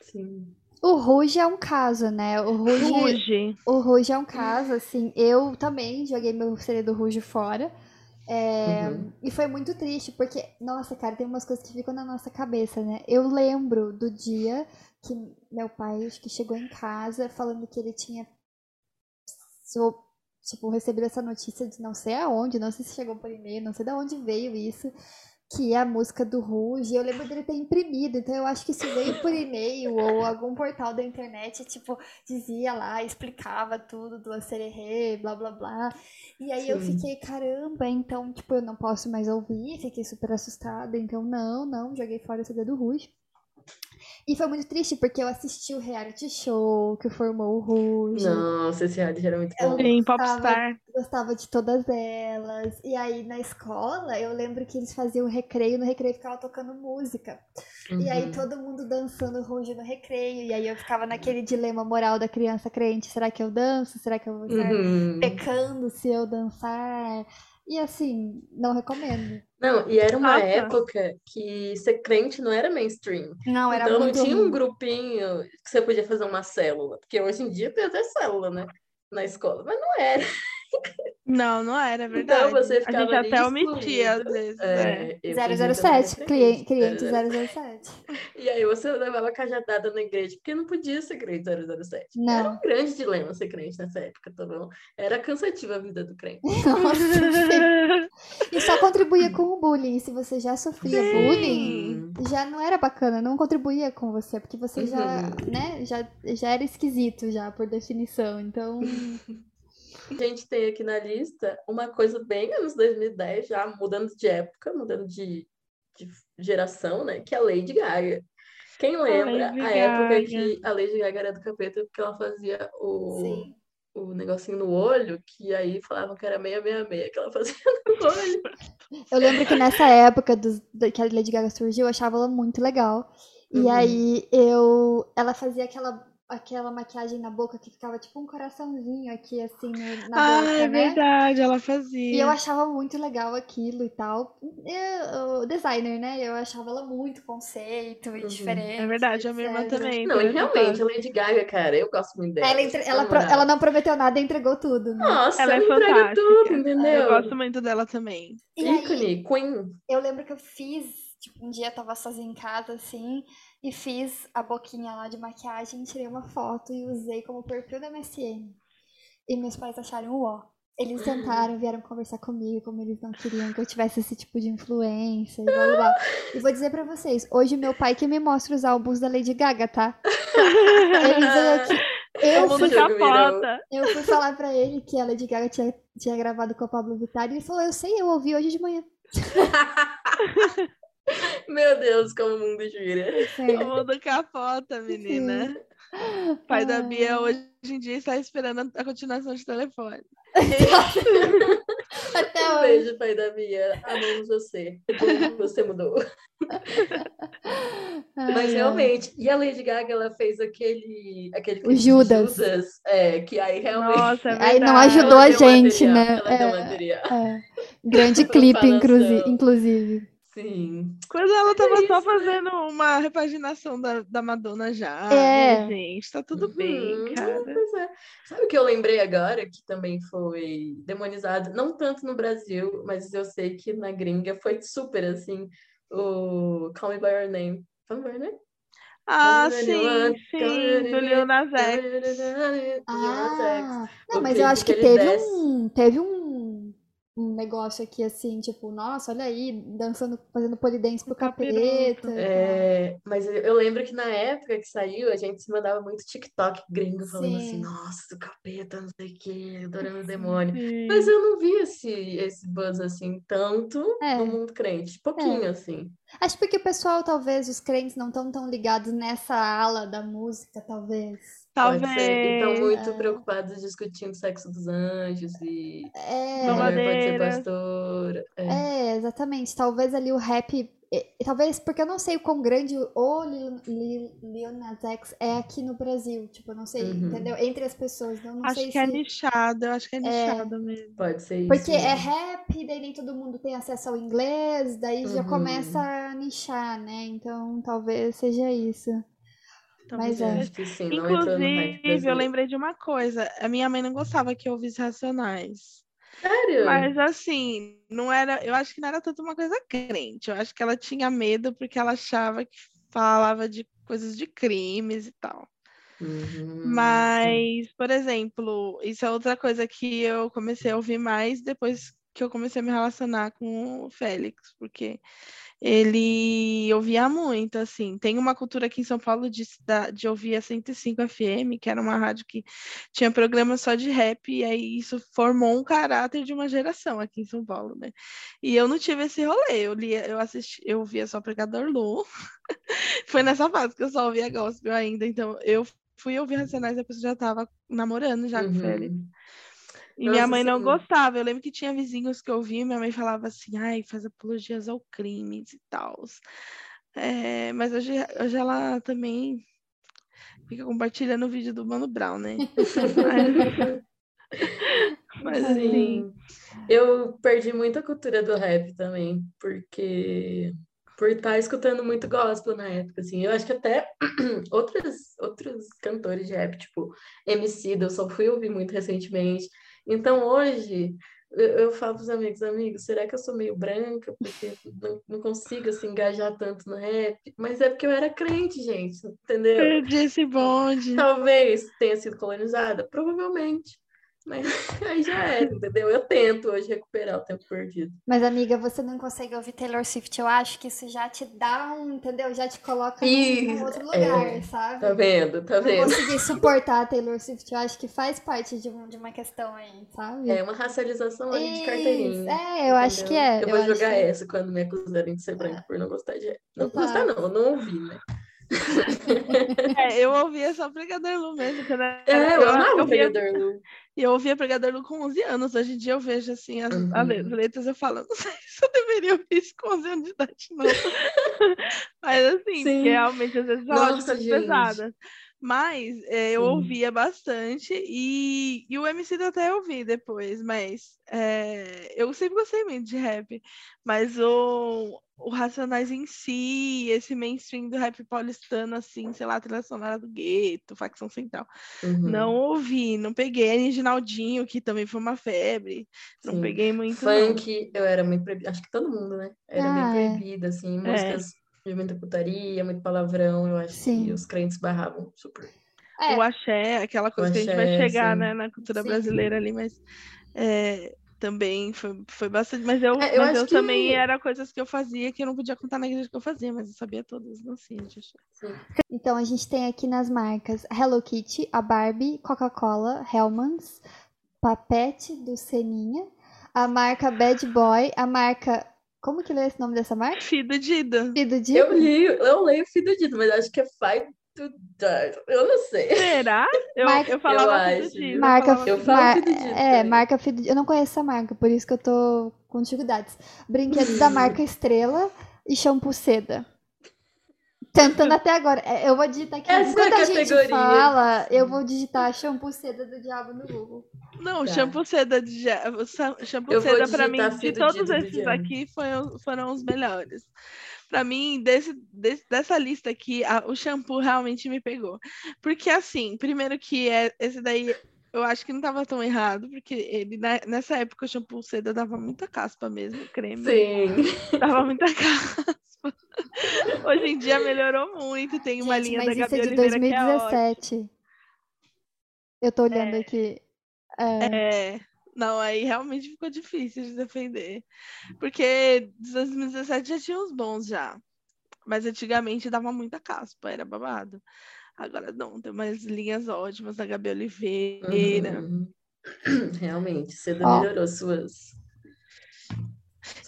S4: Sim.
S2: O Ruge é um caso, né? O Ruge,
S5: Ruge.
S2: o Ruge é um caso, assim. Eu também joguei meu CD do Ruge fora. É,
S4: Uhum.
S2: E foi muito triste, porque, nossa, cara, tem umas coisas que ficam na nossa cabeça, né? Eu lembro do dia que meu pai acho que chegou em casa falando que ele tinha tipo, recebido essa notícia de não sei aonde, não sei se chegou por e-mail, não sei de onde veio isso, que é a música do Ruge. Eu lembro dele ter imprimido, então eu acho que isso veio por e-mail ou algum portal da internet, tipo, dizia lá, explicava tudo do Acererê, blá blá blá. E aí eu
S4: Sim.
S2: fiquei, caramba, então, tipo, eu não posso mais ouvir, fiquei super assustada, então não, não, joguei fora o CD do Ruge. E foi muito triste porque eu assisti o reality show que formou o Ruge.
S4: Nossa, esse reality era muito bom.
S5: Sim,
S2: gostava-
S5: Popstar.
S2: Gostava de todas elas. E aí na escola eu lembro que eles faziam recreio, no recreio ficava tocando música. E aí
S4: Uhum.
S2: todo mundo dançando ruge no recreio. E aí eu ficava naquele dilema moral da criança crente: será que eu danço? Será que eu vou estar
S4: Uhum.
S2: pecando se eu dançar? E assim, não recomendo.
S4: Não, e era uma
S5: Nossa.
S4: época que ser crente não era mainstream.
S2: Não, era
S4: Então não
S2: muito
S4: tinha um grupinho que você podia fazer uma célula. Porque hoje em dia tem até célula, né? Na escola. Mas não era.
S5: Não, não era, é verdade.
S4: Então você
S5: a
S4: ficava
S5: gente
S4: ali
S5: até omitia às vezes, né?
S4: É, fingia
S2: 007,
S4: também
S2: cliente, cliente
S4: crente.
S2: 007.
S4: E aí você levava cajadada na igreja, porque não podia ser crente 007. Era
S2: Não.
S4: um grande dilema ser crente nessa época, tá bom? Era cansativa a vida do crente.
S2: Nossa. E só contribuía com o bullying. Se você já sofria
S5: Sim.
S2: bullying, já não era bacana, não contribuía com você, porque você já,
S4: Uhum.
S2: né, já, já era esquisito já, por definição. Então,
S4: A gente tem aqui na lista uma coisa bem anos 2010, já mudando de época, mudando de, de geração, né? Que é a Lady Gaga. Quem lembra
S5: Lady
S4: a época que a Lady Gaga era do capeta porque ela fazia o,
S2: sim.
S4: o negocinho no olho, que aí falavam que era 666 que ela fazia no olho.
S2: Eu lembro que nessa época dos, que a Lady Gaga surgiu, eu achava ela muito legal. E
S4: Uhum.
S2: aí eu. Ela fazia aquela, aquela maquiagem na boca que ficava tipo um coraçãozinho aqui, assim, no- na
S5: Ah,
S2: boca,
S5: é
S2: né?
S5: verdade, ela
S2: E eu
S5: fazia.
S2: achava muito legal aquilo e tal. Eu- o designer, né? Eu achava ela muito conceito e
S4: Uhum.
S2: diferente.
S5: É verdade, a minha irmã também.
S4: Não, e realmente, a Lady Gaga, cara, eu gosto muito dela.
S2: Ela, entre- ela, pro- ela não prometeu nada e entregou tudo, né?
S4: Nossa,
S5: Ela é
S4: ela entrega
S5: fantástica.
S4: tudo, entendeu?
S5: Eu gosto muito dela também.
S2: E aí,
S4: Ícone, Queen.
S2: eu lembro que eu fiz, tipo, um dia eu tava sozinha em casa, assim, e fiz a boquinha lá de maquiagem, tirei uma foto e usei como perfil da MSN. E meus pais acharam o ó. Eles tentaram, vieram conversar comigo, como eles não queriam que eu tivesse esse tipo de influência e blá blá blá. E vou dizer pra vocês, hoje meu pai que me mostra os álbuns da Lady Gaga, tá? Ele veio aqui. Eu fui, eu fui falar pra ele que a Lady Gaga tinha, tinha gravado com a Pablo Vittar e ele falou, eu sei, eu ouvi hoje de manhã.
S4: Meu Deus, como o mundo gira.
S5: O
S2: Sério.
S5: mundo capota, menina. O pai da Bia hoje em dia está esperando a continuação de telefone.
S2: Até
S4: Um
S2: hoje.
S4: beijo, pai da Bia. Amamos você. Você mudou. Mas
S2: Ai, ai.
S4: realmente, e a Lady Gaga, ela fez aquele, aquele
S2: O Judas.
S4: Judas, é, que aí realmente
S5: Nossa, é
S2: Aí não ajudou
S4: ela
S2: a gente,
S4: material,
S2: né? É. É. Grande clipe, inclusive.
S4: Sim.
S5: Quando ela tava
S4: isso,
S5: só
S4: né?
S5: fazendo uma repaginação da, da Madonna já,
S2: É.
S5: né, gente? Tá tudo bem,
S4: Uhum,
S5: cara.
S4: Pois é. Sabe o que eu lembrei agora, que também foi demonizado, não tanto no Brasil, mas eu sei que na gringa foi super assim, o Call Me By Your Name. Call Me By Your Name?
S5: Ah, sim, sim, do Lil Nas X.
S4: X.
S2: Ah, não, mas eu acho que teve um, teve um, um negócio aqui assim, tipo, nossa, olha aí, dançando, fazendo polidense pro capeta.
S4: É, mas eu- lembro que na época que saiu, a gente se mandava muito TikTok gringo falando assim,
S2: Sim.
S4: nossa, o capeta, não sei o quê, adorando o demônio.
S5: Sim.
S4: Mas eu não vi esse, esse buzz assim tanto
S2: É.
S4: no mundo crente. Pouquinho, assim.
S2: Acho porque o pessoal, talvez, os crentes não estão tão ligados nessa ala da música, talvez.
S4: Pode
S5: Talvez.
S4: ser. E estão muito
S2: É.
S4: preocupados discutindo o sexo dos anjos e
S2: É,
S4: mulher pode ser pastora. É.
S2: é, exatamente. Talvez ali o rap. é, Talvez porque eu não sei o quão grande o Lil, Nas X é aqui no Brasil. Tipo, eu não sei,
S4: Uhum.
S2: entendeu? Entre as pessoas. Eu não
S5: Acho
S2: sei
S5: que é
S2: se.
S5: nichado, eu acho que é nichado mesmo.
S4: Pode ser isso.
S2: Porque é
S4: mesmo.
S2: rap, daí nem todo mundo tem acesso ao inglês, daí já
S4: Uhum.
S2: começa a nichar, né? Então talvez seja isso.
S5: Talvez
S2: Mas é.
S5: seja.
S4: Acho que sim,
S5: Inclusive, eu lembrei de uma coisa. A minha mãe não gostava que eu ouvisse Racionais.
S4: Sério?
S5: Mas assim, não era, eu acho que não era tanto uma coisa crente. Eu acho que ela tinha medo porque ela achava que falava de coisas de crimes e tal.
S4: Uhum, sim.
S5: Mas, por exemplo, isso é outra coisa que eu comecei a ouvir mais depois que eu comecei a me relacionar com o Félix, porque ele ouvia muito, assim. Tem uma cultura aqui em São Paulo de, de ouvir a 105 FM, que era uma rádio que tinha programa só de rap, e aí isso formou um caráter de uma geração aqui em São Paulo, né? E eu não tive esse rolê, eu lia, eu assisti, eu ouvia só Pregador Lu. Foi nessa fase que eu só ouvia gospel ainda, então eu fui ouvir Racionais depois eu já tava namorando já com o Félix. E minha
S4: Nossa,
S5: mãe não
S4: sim.
S5: gostava. Eu lembro que tinha vizinhos que eu via, minha mãe falava assim, ai, faz apologias ao crimes e tal. É, mas hoje, hoje ela também fica compartilhando o vídeo do Mano Brown, né? mas, assim,
S4: Sim. Eu perdi muita cultura do rap também, porque por estar escutando muito gospel na época, assim, eu acho que até outros, outros cantores de rap, tipo MC, eu só fui ouvir muito recentemente. Então hoje eu, eu falo pros amigos, amigos, será que eu sou meio branca? Porque não, não consigo assim, engajar tanto no rap, mas é porque eu era crente, gente, entendeu?
S5: perdi esse bonde.
S4: Talvez tenha sido colonizada, provavelmente. Mas aí já era, entendeu? Eu tento hoje recuperar o tempo perdido.
S2: Mas, amiga, você não consegue ouvir Taylor Swift. Eu acho que isso já te dá um, entendeu? Já te coloca num outro
S4: é.
S2: lugar, sabe?
S4: Tá vendo? Tá
S2: Não
S4: vendo?
S2: conseguir suportar a Taylor Swift, eu acho que faz parte de, um- de uma questão aí, sabe?
S4: É uma racialização ali de carteirinha.
S2: é, eu acho que
S4: entendeu?
S2: é.
S4: Eu vou
S2: acho
S4: jogar
S2: que-
S4: essa quando me acusarem de ser branca por não gostar de. Não
S2: Exato.
S4: gostar, não, eu não ouvi, né?
S5: É, eu ouvia só Pregador Lu mesmo. Quando era-
S4: É, eu
S5: eu,
S4: amava
S5: eu
S4: o
S5: via
S4: Pregador Lu.
S5: E eu ouvia Pregador Lu com 11 anos. Hoje em dia eu vejo assim as,
S4: Uhum.
S5: letras eu falo, não sei se eu deveria ouvir isso com 11 anos de idade, não. Mas assim,
S4: Sim.
S5: realmente às vezes
S4: Nossa,
S5: coisas pesadas. Mas é, eu
S4: Sim.
S5: ouvia bastante e, e o MC eu até ouvi depois, mas é, eu sempre gostei muito de rap. Mas o, o Racionais em si, esse mainstream do rap paulistano, assim, sei lá, trilha sonora do gueto, facção central.
S4: Uhum,
S5: Não ouvi, não peguei. Reginaldinho, que também foi uma febre. Não
S4: sim.
S5: peguei muito,
S4: Funk, eu era muito proibida. Acho que todo mundo, né? Era
S2: Ah,
S4: bem
S2: é.
S4: proibida, assim. Músicas de muita putaria, muito palavrão. Eu acho
S2: Sim.
S4: que os crentes barravam super.
S5: não.
S2: É,
S5: O axé, aquela coisa que a gente vai
S4: axé,
S5: chegar,
S4: sim.
S5: né, na cultura
S2: Sim.
S5: brasileira ali, mas é, também foi, foi bastante. Mas eu,
S4: É, eu
S5: mas eu também
S4: que-
S5: era coisas que eu fazia que eu não podia contar na igreja que eu fazia, mas eu sabia todas no Cindy.
S2: Então a gente tem aqui nas marcas Hello Kitty, a Barbie, Coca-Cola, Hellmann's, Papete do Seninha, a marca Bad Boy, a marca. Como que lê esse nome dessa marca?
S5: Fido Dida.
S2: Fido de.
S4: Eu li, eu leio Fido Dito, mas acho que é Die. Eu não sei.
S5: Será? Eu,
S2: Marca-
S5: eu falava
S4: Eu acho?
S2: Marca,
S5: falava
S4: Eu
S5: Fido
S4: falo Dito
S2: é,
S4: também.
S2: marca Fido Eu não conheço essa marca, por isso que eu tô com dificuldades. Brinquedos da marca Estrela e shampoo seda. Tentando até agora. É, Eu vou digitar aqui.
S4: Essa é a
S2: Enquanto a gente fala, eu vou digitar shampoo seda do diabo no Google.
S5: Não,
S4: Tá.
S5: shampoo seda de ja- o sa- shampoo seda pra mim, de todos
S4: do
S5: esses
S4: Diabo.
S5: aqui foram, foram os melhores. Pra mim, desse, desse- dessa lista aqui, a- o shampoo realmente me pegou. Porque assim, primeiro que é, esse daí eu acho que não tava tão errado, porque ele na- nessa época o shampoo seda dava muita caspa mesmo, o creme.
S4: Sim.
S5: Dava muita caspa. Hoje em dia melhorou muito, tem uma
S2: Gente,
S5: linha da
S2: mas isso
S5: Gabi
S2: é de
S5: Oliveira que é ótima.
S2: 2017. Eu tô olhando aqui. É,
S5: É, Não, aí realmente ficou difícil de defender. Porque 2017 já tinha uns bons já. Mas antigamente dava muita caspa, era babado. Agora não, tem umas linhas ótimas da Gabi Oliveira.
S4: Uhum. Realmente, Seda
S2: Ó.
S4: melhorou suas.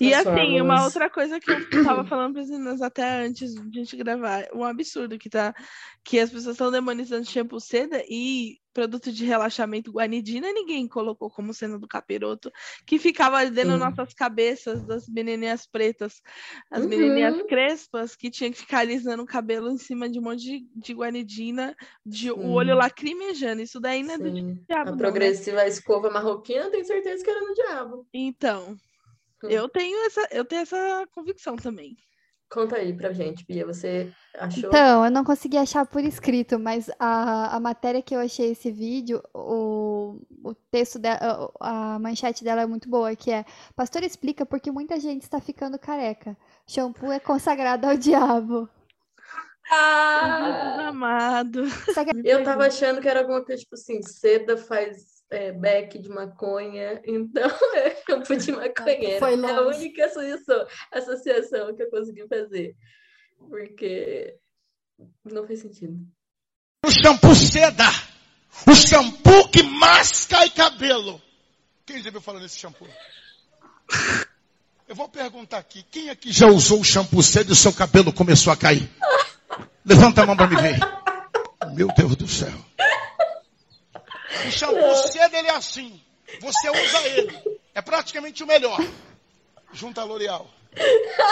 S5: E assim, uma outra coisa que eu tava falando para as meninas até antes de a gente gravar, um absurdo que tá que as pessoas estão demonizando shampoo seda e produto de relaxamento guanidina, ninguém colocou como cena do capiroto, que ficava ardendo
S4: Sim.
S5: nossas cabeças das menininhas pretas, as
S4: Uhum.
S5: menininhas crespas que tinha que ficar alisando o cabelo em cima de um monte de, de guanidina, de o
S4: Sim.
S5: olho lacrimejando. Isso daí não é do
S4: Sim.
S5: diabo,
S4: A
S5: não, né?
S4: progressiva escova marroquina, tenho certeza que era no diabo.
S5: Então. Eu tenho essa, eu tenho essa convicção também.
S4: Conta aí pra gente, Bia. Você achou?
S2: Então, eu não consegui achar por escrito, mas a, a matéria que eu achei esse vídeo, o, o texto dela, a manchete dela é muito boa, que é Pastor explica por que muita gente está ficando careca. Shampoo é consagrado ao diabo.
S4: Ah!
S5: Amado.
S2: Que
S4: Eu tava achando que era alguma coisa tipo assim, seda faz é, beck de maconha, então é campo de maconheiro.
S2: Foi
S4: É a única associação, associação que eu consegui fazer. Porque não fez sentido.
S6: O shampoo seda. O shampoo que masca e cabelo. Quem já viu falar nesse shampoo? Eu vou perguntar aqui, quem aqui já usou o shampoo seda e o seu cabelo começou a cair? Levanta a mão para me ver. Meu Deus do céu. O shampoo seda ele é assim. Você usa ele. É praticamente o melhor. Junto a L'Oreal.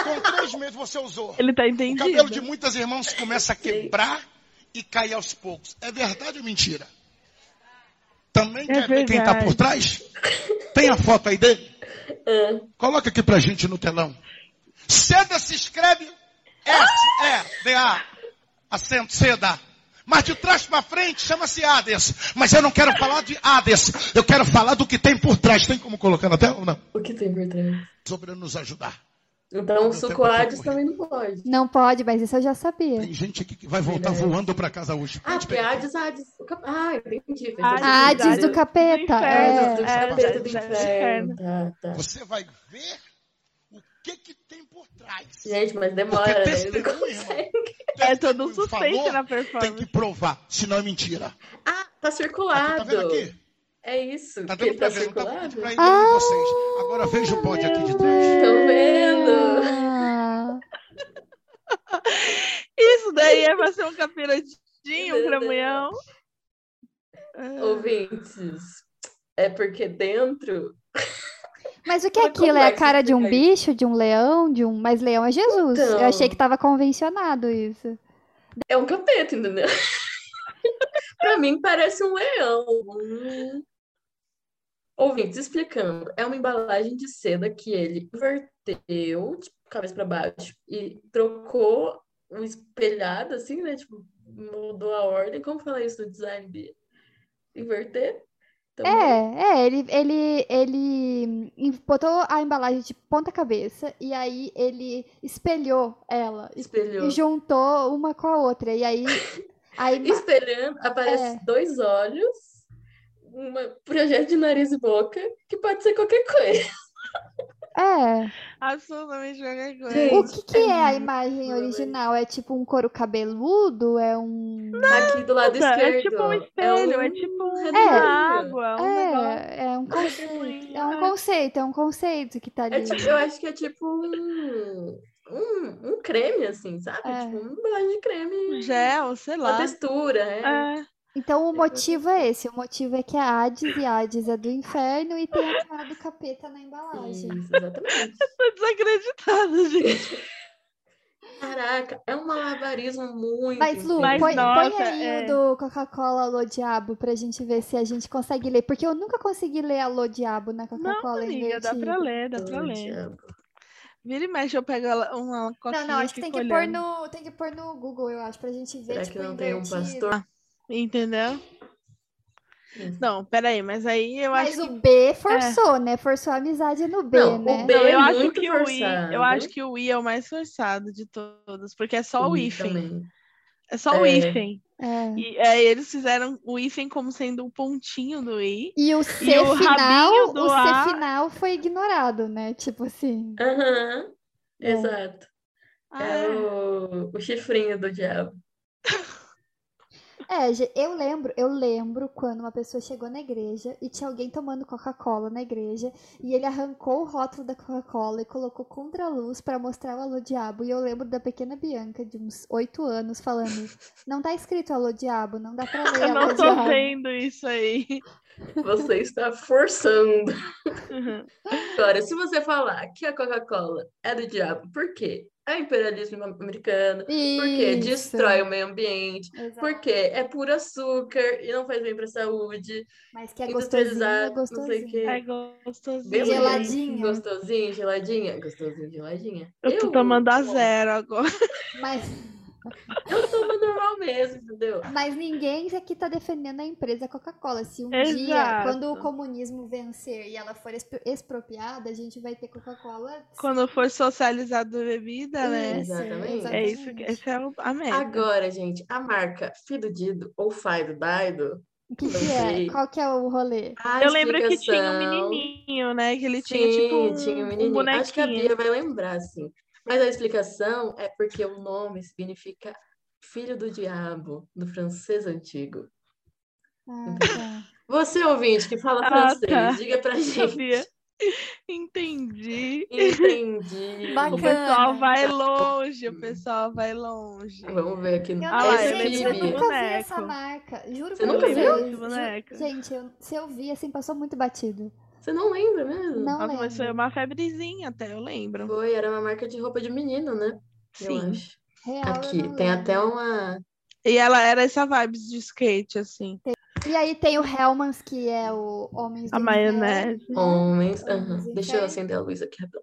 S6: Com três meses você usou.
S5: Ele tá
S6: O
S5: entendido.
S6: cabelo de muitas irmãs começa a quebrar e cair aos poucos. É verdade ou mentira? Também
S5: É
S6: quer ver quem está por
S5: verdade.
S6: trás? Tem a foto aí dele?
S4: Ah,
S6: Coloca aqui pra gente no telão. Seda se escreve S-E-D-A. Acento, seda. Mas de trás para frente chama-se Hades. Mas eu não quero falar de Hades. Eu quero falar do que tem por trás. Tem como colocar na tela ou não?
S4: o que tem por trás?
S6: Sobre nos ajudar.
S4: Então, o suco Hades também não pode.
S2: não pode, mas isso eu já sabia.
S6: Tem gente aqui que vai voltar
S4: Verdade.
S6: voando para casa hoje.
S4: Ah, porque. Hades, Hades. o cap- Ah, entendi.
S5: Hades,
S2: Hades do
S5: do
S2: capeta.
S5: inferno.
S2: é.
S4: Hades do
S5: É,
S4: capeta do inferno. Tá, tá.
S6: Você vai ver o que que tem trás.
S4: Gente, mas
S6: Porque
S4: demora, né? Ele não
S6: testemunha,
S4: consegue.
S5: É todo um suspense
S6: falou,
S5: na
S6: Tem
S5: performance.
S6: que provar, senão é mentira.
S4: Ah, tá
S6: Aqui,
S4: circulado.
S6: tá vendo aqui?
S4: É isso.
S6: Tá pra
S4: tá
S6: ver, tá
S4: circulado?
S6: pedindo pra ir de vocês. Agora veja o pódio aqui de trás.
S4: Estão vendo?
S2: Ah,
S5: Isso daí é pra ser um capirotinho, um
S4: Meu
S5: cramunhão. Ah,
S4: Ouvintes, é porque dentro.
S2: Mas o que é aquilo? É a
S4: complexo
S2: cara de um bicho, de um leão, de um. Mas leão é Jesus. Eu
S4: Então.
S2: achei que tava convencionado isso.
S4: É um capeta, entendeu? pra mim parece um leão. Um... Ouvintes, explicando. É uma embalagem de seda que ele inverteu, tipo, cabeça pra baixo, e trocou o espelhado, assim, né? Tipo, mudou a ordem. Como falar isso no design? Bia? Inverter?
S2: É, é, ele, ele, ele botou a embalagem de ponta cabeça e aí ele espelhou ela e-
S4: Espelhou.
S2: e juntou uma com a outra. E aí, aí
S4: Espelhando, aparece
S2: É.
S4: dois olhos, um projeto de nariz e boca, que pode ser qualquer coisa.
S2: É.
S5: absolutamente qualquer coisa.
S4: Gente,
S2: O que que
S4: é
S2: é a imagem original? É tipo um couro cabeludo? É um.
S4: Aqui do lado
S5: Nossa,
S4: esquerdo.
S5: é tipo um espelho, é, tipo um
S4: redemoinho.
S5: água, um negócio.
S2: É, é um conceito. É um
S5: é.
S2: conceito, é um conceito que tá
S4: É
S2: ali.
S4: tipo- eu acho que é tipo um, um, um creme, assim, sabe?
S2: É.
S4: Tipo uma embalagem de creme.
S5: Um gel, sei
S4: Uma
S5: lá.
S4: textura, é.
S5: É.
S2: Então o
S4: Eu
S2: motivo é esse. O motivo é que a Hades e Hades é do inferno e tem a cara do capeta na embalagem.
S4: Isso, exatamente.
S5: Tô desacreditada, gente.
S4: Caraca, é um malabarismo muito
S2: Mas, Lu,
S5: Mas,
S2: põe, põe
S5: nossa,
S2: aí
S5: é.
S2: o do Coca-Cola Alô Diabo pra gente ver se a gente consegue ler. Porque eu nunca consegui ler Alô Diabo na
S5: Não,
S2: Coca-Cola
S5: amiga, dá pra ler, dá pra ler.
S4: diabo.
S5: Vira e mexe, eu pego uma coquinha
S2: Não, não, acho que tem que, pôr no, tem que pôr no Google, eu acho, pra gente ver,
S4: Será
S2: tipo,
S4: que não tem um
S2: invertido.
S4: pastor?
S5: Entendeu?
S4: Isso.
S5: Não, peraí, mas aí eu
S2: Mas
S5: acho
S2: o
S5: que...
S2: B forçou, né? Forçou a amizade no B,
S4: Não, o
S2: né?
S4: B
S5: Não, eu
S4: é
S5: acho
S4: muito
S5: que o I, eu
S4: forçado.
S5: acho que o I é o mais forçado de todos, porque é só o
S4: I
S5: hífen.
S4: também.
S5: É só o
S4: É.
S5: hífen.
S2: É.
S5: E aí eles fizeram o hífen como sendo o pontinho do i.
S2: E o C
S5: E o
S2: final,
S5: do
S2: o C
S5: A-
S2: final foi ignorado, né? Tipo assim.
S4: Aham,
S2: É.
S4: exato.
S5: Ah,
S4: É o, o chifrinho do diabo.
S2: É, eu lembro, eu lembro quando uma pessoa chegou na igreja e tinha alguém tomando Coca-Cola na igreja e ele arrancou o rótulo da Coca-Cola e colocou contra a luz pra mostrar o alô diabo. E eu lembro da pequena Bianca de uns oito anos falando: "Não tá escrito alô diabo, não dá pra ler
S5: Eu
S2: alô
S5: não tô
S2: diabo".
S5: vendo isso aí.
S4: Você está forçando. Agora, se você falar que a Coca-Cola é do diabo, por quê? É imperialismo americano, porque
S2: Isso.
S4: destrói o meio ambiente,
S2: Exato.
S4: porque é puro açúcar e não faz bem pra saúde,
S2: Mas que é gostosinho, é
S4: industrializado, não sei o
S2: gostosinho.
S4: quê.
S5: É gostosinho.
S4: Bem
S2: Geladinho.
S4: Gostosinho, geladinha. Gostosinho, geladinha.
S5: Eu tô tomando a zero agora.
S2: Mas,
S4: Eu tomo normal mesmo, entendeu?
S2: mas ninguém aqui tá defendendo a empresa Coca-Cola. Se um dia,
S5: Exato.
S2: quando o comunismo vencer e ela for expro- expropriada, a gente vai ter Coca-Cola.
S5: Quando for socializado a bebida, né?
S2: Isso,
S4: Exatamente.
S5: É isso que esse é o- a meta.
S4: Agora, gente, a marca Fido Dido ou Faido Daido,
S2: O que, que é? Qual que é o rolê?
S4: a
S5: Eu lembro que tinha um menininho, né? Que ele tinha
S4: Sim,
S5: tipo um,
S4: tinha um
S5: um
S4: menininho. Acho que a
S5: bonequinho.
S4: Bia vai lembrar, sim. Mas a explicação é porque o nome significa filho do diabo, do francês antigo.
S2: Ah, tá.
S4: Você, ouvinte, que fala
S5: Ah,
S4: francês,
S5: tá.
S4: diga pra
S5: Sabia.
S4: gente.
S5: Entendi.
S4: Entendi.
S5: O
S2: Bacana.
S5: pessoal vai longe, o pessoal vai longe.
S4: Vamos ver aqui.
S2: Eu
S5: Ah,
S2: não,
S5: lá,
S4: Esse
S5: eu
S2: eu nunca vi essa marca. Juro
S4: Você nunca viu?
S2: Gente, eu- se eu vi, assim, passou muito batido.
S4: Você não lembra mesmo?
S2: Não
S5: Nossa, mas foi uma febrezinha até, eu lembro.
S4: Foi, era uma marca de roupa de menino, né?
S5: Sim.
S2: Real,
S4: Aqui, tem
S2: lembro.
S4: até uma.
S5: E ela era essa vibes de skate, assim.
S2: E aí tem o Hellmans, que é o Homens
S5: A maionese.
S2: Né?
S4: Homens.
S2: Do
S4: Deixa eu acender a luz aqui rapidão.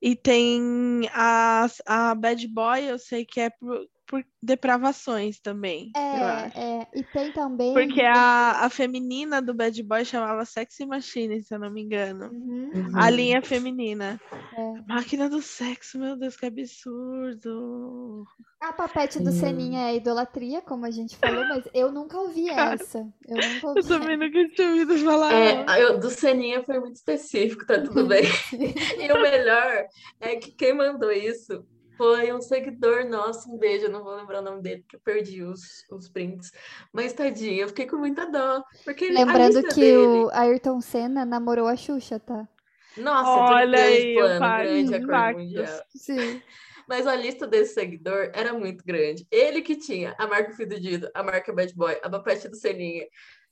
S5: E tem a, a Bad Boy, eu sei que é por, por depravações também.
S2: É, é. E tem também.
S5: Porque a, a feminina do Bad Boy chamava Sexy Machine, se eu não me engano.
S2: Uhum.
S4: Uhum.
S5: A linha feminina.
S2: É.
S5: Máquina do sexo, meu Deus, que absurdo.
S2: A papete do
S4: Hum.
S2: Seninha é idolatria, como a gente falou, mas eu nunca ouvi
S5: Cara,
S2: essa. Eu nunca ouvi
S5: Eu também nunca tinha ouvido falar.
S4: É, eu, do Seninha foi muito específico, tá tudo bem. E o melhor é que quem mandou isso foi um seguidor nosso, um beijo, eu não vou lembrar o nome dele, porque eu perdi os, os prints. Mas tadinho, eu fiquei com muita dó. Porque
S2: Lembrando que
S4: dele.
S2: o Ayrton Senna namorou a Xuxa, tá?
S4: Nossa,
S5: Olha
S4: grande
S5: aí,
S4: plano, grande acordo mundial.
S2: Sim.
S4: Mas a lista desse seguidor era muito grande. Ele que tinha a marca Fido Dido, a marca Bad Boy, a papete do Seninha,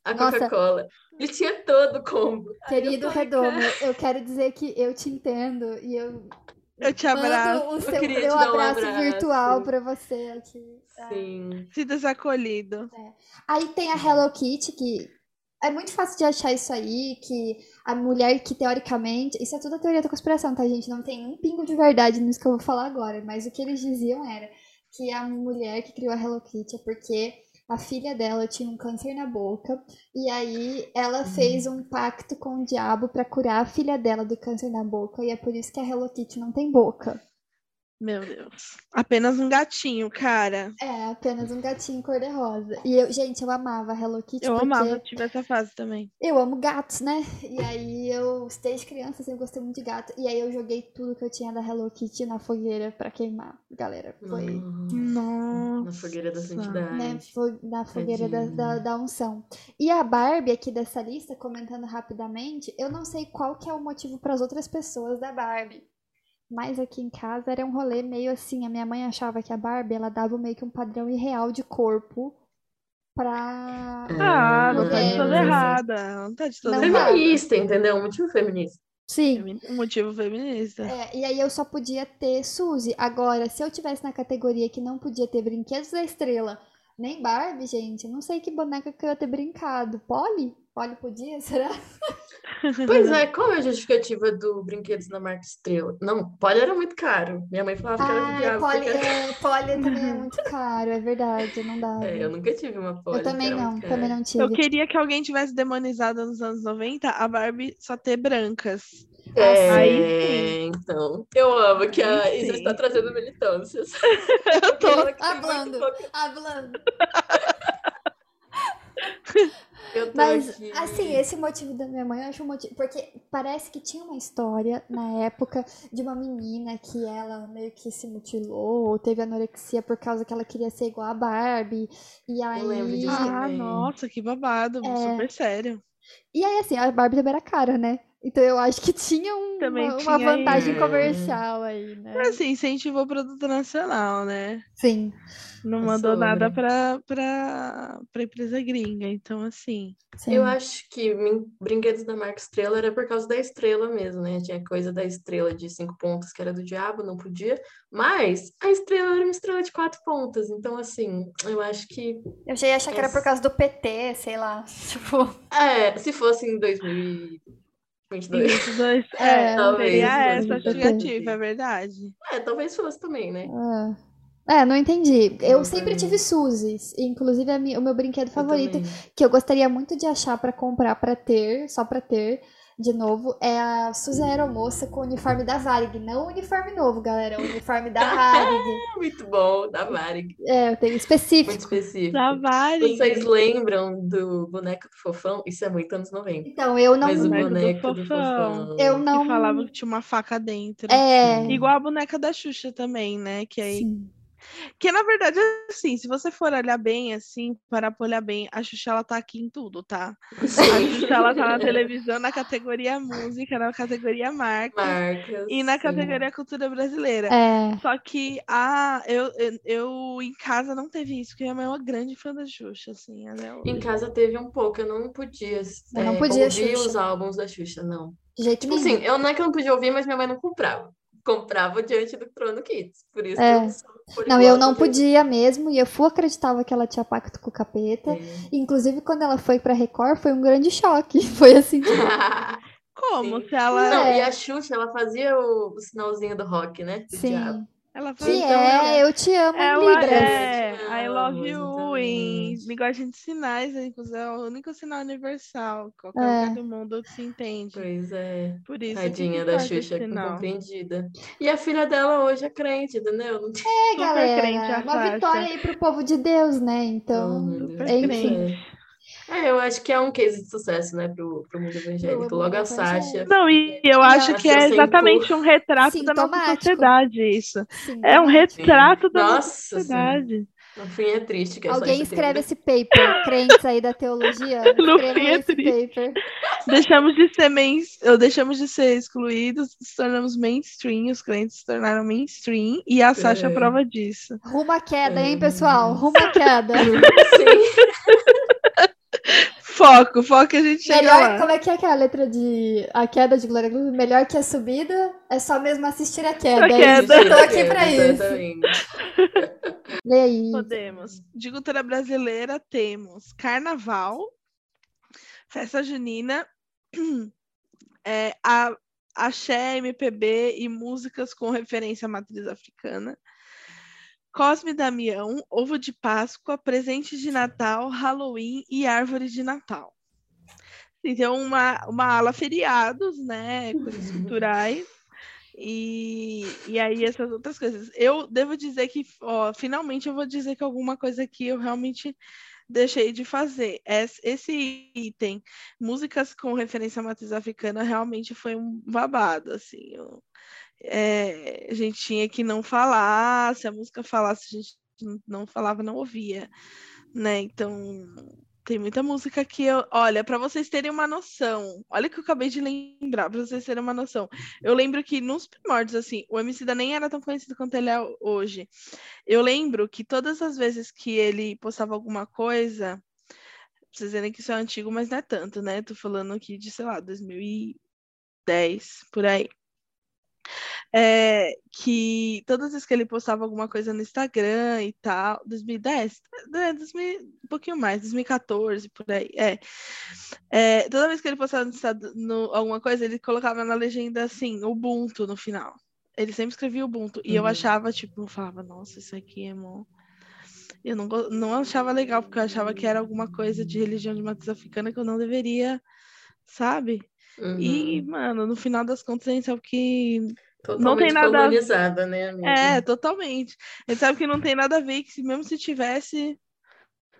S4: a. Coca-Cola. Ele tinha todo o combo.
S2: Querido Redomo, eu quero dizer que eu te entendo e eu
S5: Eu te abraço.
S2: mando o seu,
S4: queria te
S2: meu
S4: dar um
S2: abraço,
S4: abraço.
S2: virtual pra você aqui.
S4: Sim.
S5: Se desacolhido.
S2: Aí tem a Hello Kitty, que é muito fácil de achar isso aí, que a mulher que teoricamente. Isso é tudo a teoria da conspiração, tá, gente? Não tem um pingo de verdade nisso que eu vou falar agora. Mas o que eles diziam era que a mulher que criou a Hello Kitty é porque a filha dela tinha um câncer na boca. E aí ela fez um pacto com o diabo pra curar a filha dela do câncer na boca. E é por isso que a Hello Kitty não tem boca.
S5: Meu Deus. Apenas um gatinho, cara.
S2: É apenas um gatinho cor-de-rosa. E eu, gente, eu amava Hello Kitty
S5: Eu amava, eu tive essa fase também.
S2: eu amo gatos, né? E aí eu, desde criança, eu gostei muito de gato. E aí eu joguei tudo que eu tinha da Hello Kitty na fogueira pra queimar. Galera, foi,
S4: Nossa. Na fogueira da
S2: né?
S4: santidade.
S2: Foi na fogueira da, da, da unção. E a Barbie aqui dessa lista, comentando rapidamente, eu não sei qual que é o motivo para as outras pessoas da Barbie. Mas aqui em casa era um rolê meio assim. A minha mãe achava que a Barbie ela dava meio que um padrão irreal de corpo pra.
S5: Ah, não tá de toda errada. Não tá de toda
S2: Não
S5: errada.
S4: Feminista, entendeu? Um motivo feminista.
S2: Sim.
S5: Um motivo feminista.
S2: É, e aí eu só podia ter Suzy. Agora, se eu tivesse na categoria que não podia ter brinquedos da estrela, nem Barbie, gente, eu não sei que boneca que eu ia ter brincado. Polly? Polly podia, será?
S4: Pois é, qual é a justificativa do brinquedos na marca Estrela? Não, Polly era muito caro. Minha mãe falava que era do diabo.
S2: Polly,
S4: porque
S2: é, Polly também é muito caro, é verdade, não dá.
S4: É, eu nunca tive uma Polly.
S2: Eu também não, também não tive.
S5: Eu queria que alguém tivesse demonizado nos anos 90 a Barbie só ter brancas.
S4: É,
S5: Aí
S4: então. Eu amo que a
S5: Aí
S4: Isa
S5: sim.
S4: está trazendo militâncias.
S5: Eu tô.
S2: Hablando.
S4: pouco-
S2: Hablando.
S4: Eu tô
S2: Mas,
S4: aqui.
S2: assim, esse motivo da minha mãe, eu acho um motivo. Porque parece que tinha uma história na época de uma menina que ela meio que se mutilou, ou teve anorexia por causa que ela queria ser igual a Barbie. E aí.
S4: lembro disso
S5: Ah,
S4: também.
S5: nossa, que babado.
S2: É.
S5: Super sério.
S2: E aí, assim, a Barbie também era cara, né? Então eu acho que tinha um-
S5: Também
S2: uma, uma
S5: tinha
S2: vantagem
S4: isso.
S2: comercial aí, né?
S5: Mas assim, incentivou o produto nacional, né?
S2: Sim.
S5: Não
S4: É
S5: mandou nada
S4: sobre.
S5: pra, pra, pra empresa gringa. Então, assim.
S2: sim.
S4: Eu acho que brinquedos da marca Estrela era por causa da estrela mesmo, né? Tinha coisa da estrela de cinco pontas que era do diabo, não podia. Mas a estrela era uma estrela de quatro pontas. Então, assim, eu acho que.
S2: Eu já ia achar que era por causa do PT, sei lá. Tipo.
S4: É, se fosse em 2022.
S5: 22,
S2: É,
S5: é,
S4: talvez,
S5: seria essa justificativa, é verdade.
S4: É, talvez fosse também, né?
S2: É. É, não entendi. Eu
S4: Não
S2: sempre tive Suzys. Inclusive, a mi- o meu brinquedo
S4: Eu
S2: favorito,
S4: também.
S2: que eu gostaria muito de achar pra comprar, pra ter, só pra ter, de novo, é a Suzy Aeromoça com o uniforme da Varig. Não o uniforme novo, galera. O uniforme da Varig.
S4: Muito bom, da Varig.
S2: É, eu tenho
S4: Muito
S2: específico.
S4: específico.
S5: Da Varig.
S4: Vocês lembram do boneco do fofão? Isso é muito anos 90.
S2: Então, eu não.
S4: Mas o
S5: boneco do
S4: boneco do
S5: fofão.
S4: fofão.
S2: Eu não.
S5: Que falava que tinha uma faca dentro.
S2: É.
S5: Igual a boneca da Xuxa também, né? Que aí.
S2: Sim.
S5: Que na verdade, assim, se você for olhar bem, assim, parar pra olhar bem, a Xuxa ela tá aqui em tudo, tá? A Xuxa ela tá na televisão, na categoria música, na categoria marca
S4: Marcas.
S5: e na
S4: sim.
S5: categoria cultura brasileira.
S2: É.
S5: Só que a, eu, eu, eu em casa não teve isso, porque minha mãe é uma grande fã da Xuxa, assim. Ela é
S4: Em casa teve um pouco, eu não podia,
S2: Eu não
S4: é,
S2: podia
S4: ouvir
S2: Xuxa.
S4: os álbuns da Xuxa, não.
S2: De jeito
S4: Tipo assim, eu não é que eu não podia ouvir, mas minha mãe não comprava. Comprava diante do Trono Kids. Por isso
S2: É.
S4: que eu sou
S2: Não, eu não podia mesmo, e eu fui acreditava que ela tinha pacto com o capeta.
S4: É.
S2: Inclusive, quando ela foi pra Record, foi um grande choque. Foi assim, tipo,
S5: Como?
S4: Sim.
S5: Se ela.
S4: Não,
S2: É.
S4: e a Xuxa, ela fazia o, o sinalzinho do rock, né? Do diabo.
S5: Ela
S2: Que
S5: faz-
S2: é, eu te amo em
S5: Ela
S2: Libras.
S5: é I love you em linguagem de sinais, né? inclusive é o único sinal universal. Qualquer
S2: É.
S5: lugar do mundo se entende.
S4: Pois é.
S5: Por isso
S4: Tadinha da Xuxa
S5: sinal.
S4: incompreendida. E a filha dela hoje é crente, entendeu? Tem
S2: É,
S5: Super crente,
S2: galera,
S5: a
S2: uma
S5: Sasha.
S2: vitória aí pro povo de Deus, né? Então,
S4: Super
S2: enfim.
S5: crente.
S4: É, eu acho que é um case de sucesso, né, pro, pro mundo evangélico. Logo a Sasha.
S5: Não, e eu acho que é exatamente um retrato da nossa sociedade, isso.
S2: Sim,
S5: É um retrato da nossa
S4: Nossa,
S5: sociedade.
S4: No fim é triste que a
S2: Alguém escreve esse paper, crentes aí da teologia,
S5: No fim é triste.
S2: paper.
S5: Deixamos de ser main... ou deixamos de ser excluídos, nos tornamos mainstream, os clientes se tornaram mainstream, e a Sasha
S4: É.
S5: prova disso.
S2: Rumo à queda, hein,
S4: É.
S2: pessoal? Rumo à queda.
S4: Sim.
S5: Foco, foco que a gente chega
S2: Melhor,
S5: lá.
S2: como é que é aquela letra de A Queda de Glória Groove? Melhor que a subida é só mesmo assistir a queda.
S5: A
S2: é
S5: queda.
S2: Eu tô aqui pra isso. Lê aí.
S5: Podemos. De cultura brasileira temos Carnaval, Festa Junina, é, a, Axé, MPB e músicas com referência à matriz africana. Cosme Damião, Ovo de Páscoa, Presente de Natal, Halloween e Árvore de Natal. Então, uma, uma ala feriados, né? Coisas culturais. E, e aí essas outras coisas. Eu devo dizer que, ó, finalmente eu vou dizer que alguma coisa aqui eu realmente deixei de fazer. Es- Esse item, músicas com referência à matriz africana, realmente foi um babado, assim. eu- é, a gente tinha que não falar, se a música falasse, a gente não- falava, não ouvia, né? Então, tem muita música que eu. Olha, para vocês terem uma noção, olha que eu acabei de lembrar, para vocês terem uma noção. Eu lembro que nos primórdios, assim, o Emicida nem era tão conhecido quanto ele é hoje. Eu lembro que todas as vezes que ele postava alguma coisa, vocês verem que isso é antigo, mas não é tanto, né? Tô falando aqui de, sei lá, 2010, por aí. É, que todas as vezes que ele postava alguma coisa no Instagram e tal, 2010, né, 2000, um pouquinho mais, 2014, por aí, é. É, toda vez que ele postava no, no- alguma coisa, ele colocava na legenda assim, Ubuntu no final. Ele sempre escrevia Ubuntu. E eu
S4: Uhum.
S5: achava, tipo, eu falava, nossa, isso aqui é mó. Eu não, não achava legal, porque eu achava que era alguma coisa de religião de matriz africana que eu não deveria, sabe? E,
S4: Uhum.
S5: mano, no final das contas, a gente sabe que
S4: Totalmente
S5: nada a ver.
S4: colonizada, né, amiga?
S5: É, totalmente. A gente sabe que não tem nada a ver, e que se- mesmo se tivesse,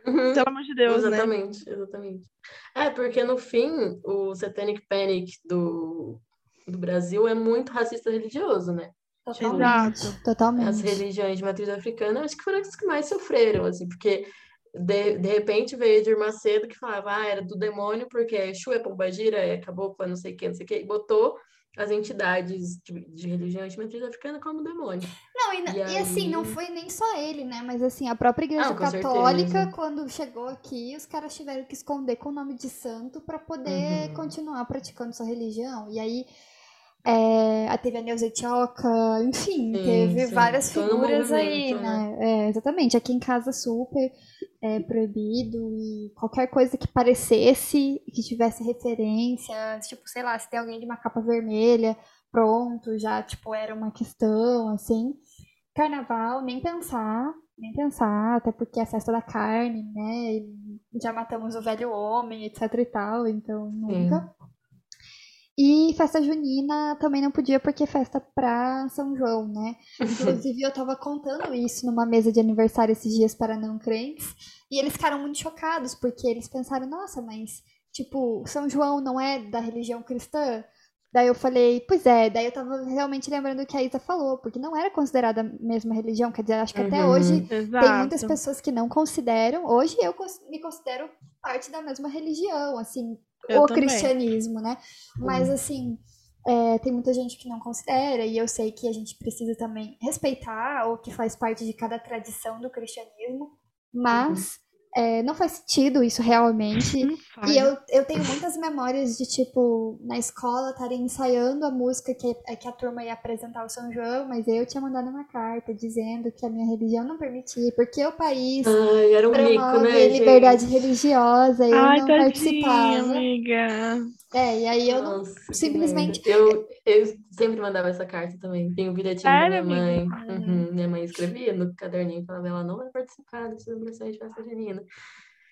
S4: Uhum.
S5: pelo amor de Deus, né?
S4: Exatamente, exatamente. É, porque no fim, o Satanic Panic do, do Brasil é muito racista religioso, né?
S2: Totalmente.
S5: Exato.
S2: Totalmente.
S4: As religiões de matriz africana, acho que foram as que mais sofreram, assim, porque de, de repente veio Edir Macedo que falava, ah, era do demônio, porque Exu é pombagira, é caboclo, não sei o que, não sei o que, e botou as entidades de, de religião de matriz africana como demônio.
S2: Não, e,
S4: E
S2: e assim, não
S4: aí-
S2: foi nem só ele, né? Mas assim, a própria igreja
S4: Ah,
S2: católica,
S4: certeza.
S2: quando chegou aqui, os caras tiveram que esconder com o nome de santo pra poder
S4: Uhum.
S2: continuar praticando sua religião. E aí é, teve a Neuza Etioca, enfim,
S4: Sim,
S2: teve
S4: sim.
S2: várias figuras aí,
S4: movimento,
S2: né? É, exatamente. Aqui em casa super é, proibido e qualquer coisa que parecesse, que tivesse referência, tipo, sei lá, se tem alguém de uma capa vermelha, pronto, já, tipo, era uma questão, assim. Carnaval, nem pensar, nem pensar, até porque é a festa da carne, né? E já matamos o velho homem, etc e tal, então nunca. E festa junina também não podia porque é festa pra São João, né? Inclusive eu tava contando isso numa mesa de aniversário esses dias para não crentes, e eles ficaram muito chocados porque eles pensaram, nossa, mas tipo, São João não é da religião cristã? Daí eu falei, pois é, daí eu tava realmente lembrando o que a Isa falou, porque não era considerada a mesma religião, quer dizer, acho que até
S4: Uhum.
S2: hoje tem
S5: Exato.
S2: muitas pessoas que não consideram. Hoje eu me considero parte da mesma religião, assim,
S5: Eu
S2: o
S5: também.
S2: cristianismo, né? Mas assim, é, tem muita gente que não considera, e eu sei que a gente precisa também respeitar o que faz parte de cada tradição do cristianismo, mas é, não faz sentido isso realmente. E eu, eu tenho muitas memórias de, tipo, na escola estarem ensaiando a música que, que a turma ia apresentar o São João, mas eu tinha mandado uma carta dizendo que a minha religião não permitia, porque o país
S4: Ai, era um mico,
S2: promove
S4: né,
S2: liberdade
S4: gente?
S2: religiosa e eu
S5: Ai,
S2: não
S5: tadinha,
S2: participava.
S5: amiga.
S2: É, e aí eu não.
S4: Nossa,
S2: simplesmente-.
S4: Eu, eu sempre mandava essa carta também. Tem o bilhetinho da minha
S5: Sério,
S4: mãe.
S5: amiga?
S4: Uhum, Minha mãe escrevia no caderninho, falava ela não vai participar da celebração de festa junina.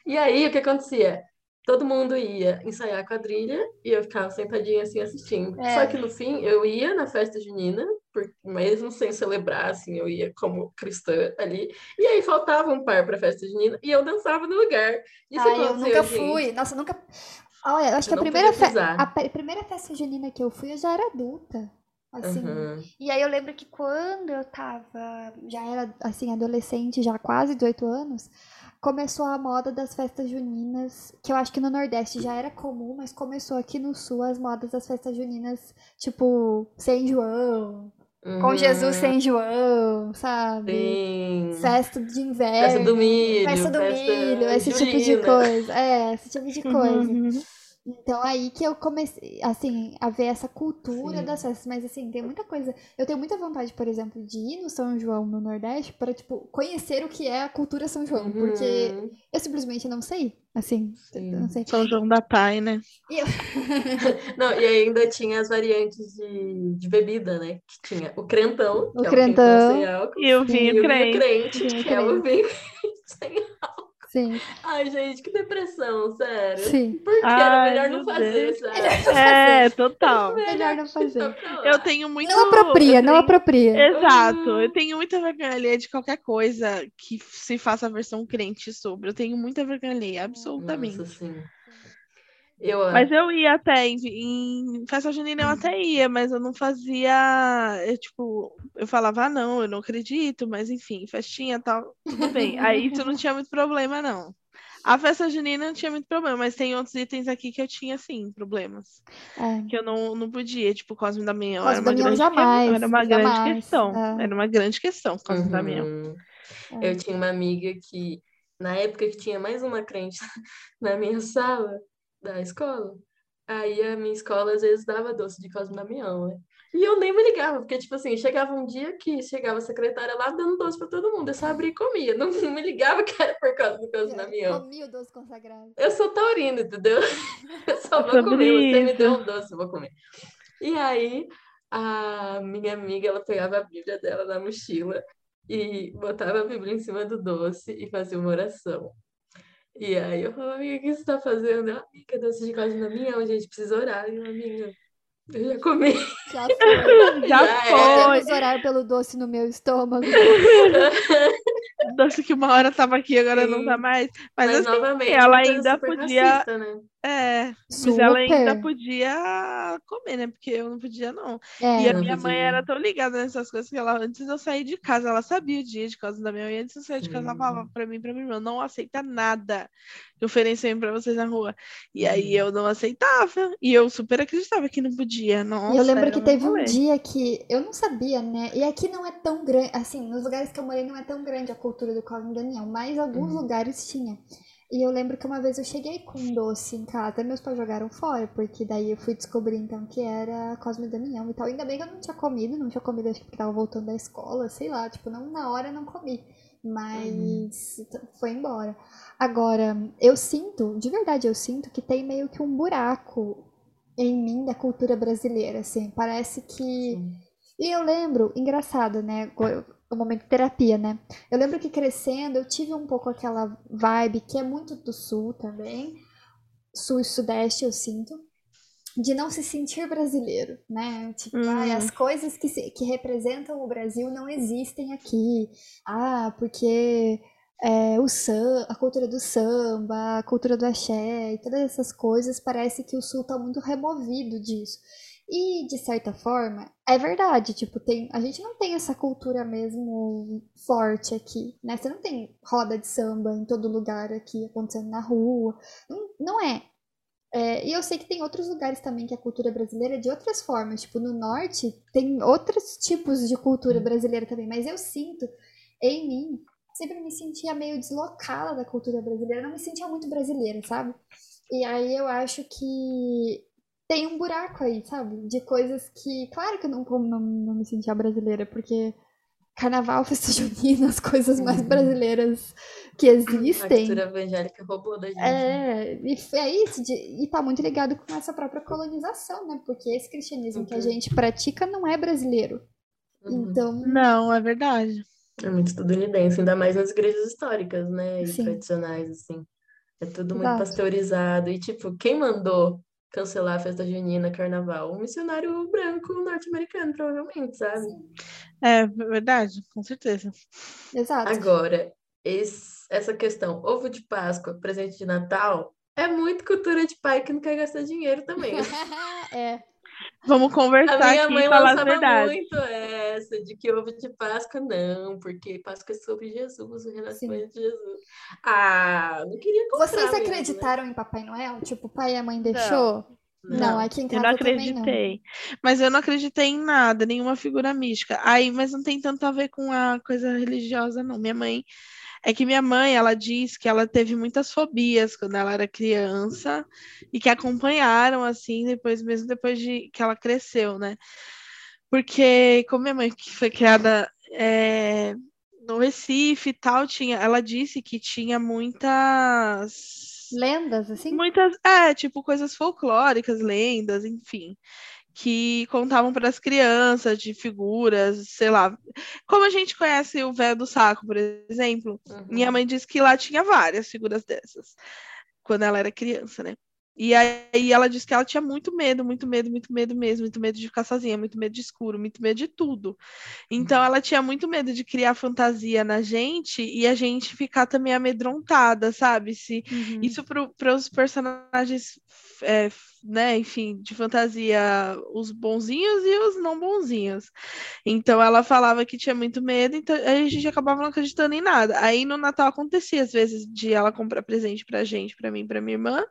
S4: E aí, o que acontecia? Todo mundo ia ensaiar a quadrilha e eu ficava sentadinha assim assistindo.
S2: É.
S4: Só que no fim, eu ia na festa junina, por- mesmo sem celebrar, assim, eu ia como cristã ali. E aí faltava um par pra festa junina e eu dançava no lugar. Isso
S2: Ai, eu nunca
S4: gente.
S2: fui. Nossa, nunca. Olha, eu acho que a primeira, fe... a primeira festa junina que eu fui, eu já era adulta. Assim.
S4: Uhum.
S2: E aí eu lembro que quando eu tava, já era assim, adolescente, já quase 18 anos, começou a moda das festas juninas, que eu acho que no Nordeste já era comum, mas começou aqui no Sul as modas das festas juninas, tipo, sem João, com
S4: Uhum.
S2: Jesus sem João, sabe?
S4: Sim.
S2: Festa de inverno.
S4: Festa do milho,
S2: Festa do
S4: festa
S2: milho, esse tipo de
S4: julina.
S2: coisa. É, esse tipo de coisa.
S5: Uhum.
S2: Então aí que eu comecei, assim, a ver essa cultura
S4: Sim.
S2: das festas. Mas assim, tem muita coisa. Eu tenho muita vontade, por exemplo, de ir no São João no Nordeste para, tipo, conhecer o que é a cultura São João. Porque
S4: Uhum.
S2: eu simplesmente não sei. Assim,
S4: Sim.
S2: eu não sei.
S5: São João da Pai, né?
S4: Não, e ainda tinha as variantes de, de bebida, né? Que tinha o crentão,
S2: O
S4: que
S2: crentão.
S4: é o quentão sem álcool,
S5: E o
S4: e
S5: vinho
S4: o
S5: crente.
S4: vinho crente, que é o vinho sem álcool.
S2: Sim,
S4: Ai, gente, que depressão, sério.
S2: sim.
S4: Por que era
S5: Ai,
S4: melhor não fazer,
S5: Deus.
S4: sabe?
S5: É, total.
S2: Melhor não fazer.
S4: Lá.
S5: Eu tenho muito.
S2: Não apropria,
S5: eu
S2: não
S5: tenho-
S2: apropria.
S5: Exato, eu tenho muita vergonha alheia de qualquer coisa que se faça a versão crente sobre. Eu tenho muita vergonha alheia, absolutamente.
S4: Nossa, sim. Eu,
S5: Mas eu ia até em, em festa junina eu até ia, mas eu não fazia, eu, tipo, eu falava, ah, não, eu não acredito, mas enfim, festinha e tal, tudo bem. Aí isso não tinha muito problema, não. A festa junina não tinha muito problema, mas tem outros itens aqui que eu tinha, sim, problemas.
S2: É.
S5: Que eu não, não podia, tipo, Cosme e Damião
S2: Cosme
S5: era uma grande,
S2: jamais,
S5: era uma grande questão.
S2: é.
S5: Era uma grande questão, Cosme e Damião.
S4: Uhum.
S2: É.
S4: Eu tinha uma amiga que, na época que tinha mais uma crente na minha sala da escola, aí a minha escola às vezes dava doce de Cosme Damião, né? E eu nem me ligava, porque, tipo assim, chegava um dia que chegava a secretária lá dando doce pra todo mundo, eu só abria e comia, não me ligava que era por causa do Cosme Damião.
S2: Comi o doce consagrado.
S4: Eu sou taurina, entendeu? Eu só vou comer, você me deu um doce, eu vou comer. E aí, a minha amiga, ela pegava a Bíblia dela na mochila e botava a Bíblia em cima do doce e fazia uma oração. E aí eu falo, amiga, o que você tá fazendo? Ela, amiga, doce de Cosme Damião, gente, precisa orar. Eu, amiga, eu já comi.
S2: Já foi.
S5: Já
S4: Já
S5: foi.
S2: Orar pelo doce no meu estômago.
S5: Doce que uma hora tava aqui, agora não tá
S4: Sim.
S5: mais. Mas,
S4: Mas,
S5: assim,
S4: novamente,
S5: ela ainda podia-
S4: racista, né?
S5: É. Mas ela ainda
S2: Super.
S5: podia comer, né? Porque eu não podia, não.
S2: É,
S5: E a
S4: não
S5: minha mãe
S4: podia.
S5: era tão ligada nessas coisas que ela, antes de eu sair de casa, ela sabia o dia de casa da minha mãe. Antes de eu sair de casa, ela falava
S4: Uhum.
S5: pra mim pra minha irmã: não aceita nada que oferecem pra vocês na rua. E aí
S4: Uhum.
S5: eu não aceitava. E eu super acreditava que não podia. Nossa,
S2: E eu lembro que teve um dia que eu não sabia, né? E aqui não é tão grande, assim, nos lugares que eu morei não é tão grande a cultura do Cosme Damião, mas alguns
S4: Uhum.
S2: lugares tinha. E eu lembro que uma vez eu cheguei com um doce em casa, meus pais jogaram fora, porque daí eu fui descobrir então que era Cosme Damião e tal. Ainda bem que eu não tinha comido, não tinha comido, acho que porque tava voltando da escola, sei lá, tipo, não na hora eu não comi. Mas t- foi embora. Agora, eu sinto, de verdade eu sinto que tem meio que um buraco em mim da cultura brasileira, assim. Parece que.
S4: Sim.
S2: E eu lembro, engraçado, né? O momento de terapia, né? Eu lembro que crescendo eu tive um pouco aquela vibe que é muito do sul também, sul e sudeste eu sinto, de não se sentir brasileiro, né? Tipo,
S5: Hum.
S2: ai, as coisas que, se- que representam o Brasil não existem aqui. Ah, porque é, o sam, a cultura do samba, a cultura do axé e todas essas coisas, parece que o sul tá muito removido disso. E, de certa forma, é verdade, tipo, tem, a gente não tem essa cultura mesmo forte aqui, né? Você não tem roda de samba em todo lugar aqui acontecendo na rua. Não, não é. É, e eu sei que tem outros lugares também que a cultura brasileira é de outras formas. Tipo, no norte tem outros tipos de cultura brasileira também, mas eu sinto em mim, sempre me sentia meio deslocada da cultura brasileira, não me sentia muito brasileira, sabe? E aí eu acho que tem um buraco aí, sabe? De coisas que, claro que eu não, como não, não me sentia brasileira, porque carnaval, festa junina, as coisas mais
S4: Uhum.
S2: brasileiras que
S4: A
S2: existem.
S4: cultura evangélica roubou da gente. né?
S2: É, e é isso, de, e tá muito ligado com essa própria colonização, né? Porque esse cristianismo que a
S4: Uhum.
S2: gente pratica não é brasileiro.
S4: Uhum.
S2: Então,
S5: Não, é verdade.
S4: É muito estadunidense, ainda mais nas igrejas históricas, né? E
S2: Sim.
S4: tradicionais, assim. É tudo muito
S2: Exato.
S4: pasteurizado. E, tipo, quem mandou cancelar a festa junina, carnaval? Um missionário branco norte-americano, provavelmente, sabe?
S5: É verdade, com certeza.
S2: exato.
S4: Agora, esse- essa questão, ovo de Páscoa, presente de Natal, é muito cultura de pai que não quer gastar dinheiro também.
S2: é,
S5: Vamos
S4: A
S5: conversar
S4: minha
S5: aqui
S4: mãe
S5: e falar as
S4: lançava
S5: verdades.
S4: muito essa, de que ovo de Páscoa não, porque Páscoa é sobre Jesus, o renascimento de Jesus. Ah, não queria comprar
S2: Vocês
S4: mesmo, né?
S2: acreditaram em Papai Noel? Tipo, o pai e a mãe deixou? Não, aqui em
S5: Eu
S2: casa
S5: não
S2: também não.
S5: acreditei. Mas eu não acreditei em nada, nenhuma figura mística. Aí, mas não tem tanto a ver com a coisa religiosa, não. Minha mãe. É que minha mãe, ela diz que ela teve muitas fobias quando ela era criança e que acompanharam, assim, depois, mesmo depois de que ela cresceu, né? Porque, como minha mãe que foi criada é, no Recife e tal, tinha, ela disse que tinha muitas
S2: Lendas, assim?
S5: Muitas, é, tipo coisas folclóricas, lendas, enfim, que contavam para as crianças de figuras, sei lá. Como a gente conhece o véu do saco, por exemplo,
S4: Uhum.
S5: minha mãe disse que lá tinha várias figuras dessas, quando ela era criança, né? E aí ela disse que ela tinha muito medo, muito medo, muito medo mesmo, muito medo de ficar sozinha, muito medo de escuro, muito medo de tudo. Então ela tinha muito medo de criar fantasia na gente e a gente ficar também amedrontada, sabe? Se
S2: Uhum.
S5: isso para os personagens, é, né, enfim, de fantasia, os bonzinhos e os não bonzinhos. Então ela falava que tinha muito medo, então aí a gente acabava não acreditando em nada. Aí no Natal acontecia às vezes de ela comprar presente pra gente, pra mim, pra minha irmã,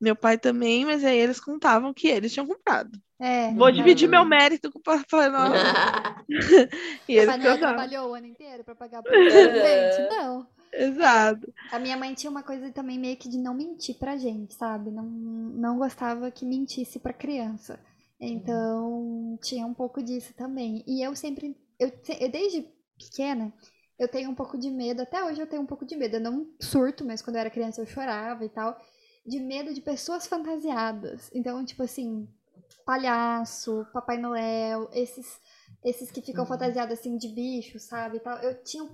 S5: meu pai também, mas aí eles contavam que eles tinham comprado.
S2: É,
S5: Vou dividir meu mérito com o Papai Noel. E contavam.
S2: trabalhou o ano inteiro pra pagar por presente? Não.
S5: Exato.
S2: A minha mãe tinha uma coisa também meio que de não mentir pra gente, sabe? Não, não gostava que mentisse pra criança. Então, tinha um pouco disso também. E eu sempre, eu, eu desde pequena, eu tenho um pouco de medo, até hoje eu tenho um pouco de medo. Eu não surto, mas quando eu era criança eu chorava e tal, de medo de pessoas fantasiadas. Então, tipo assim, palhaço, Papai Noel, esses esses que ficam
S4: Uhum.
S2: fantasiados assim de bicho, sabe? e Tal. Eu tinha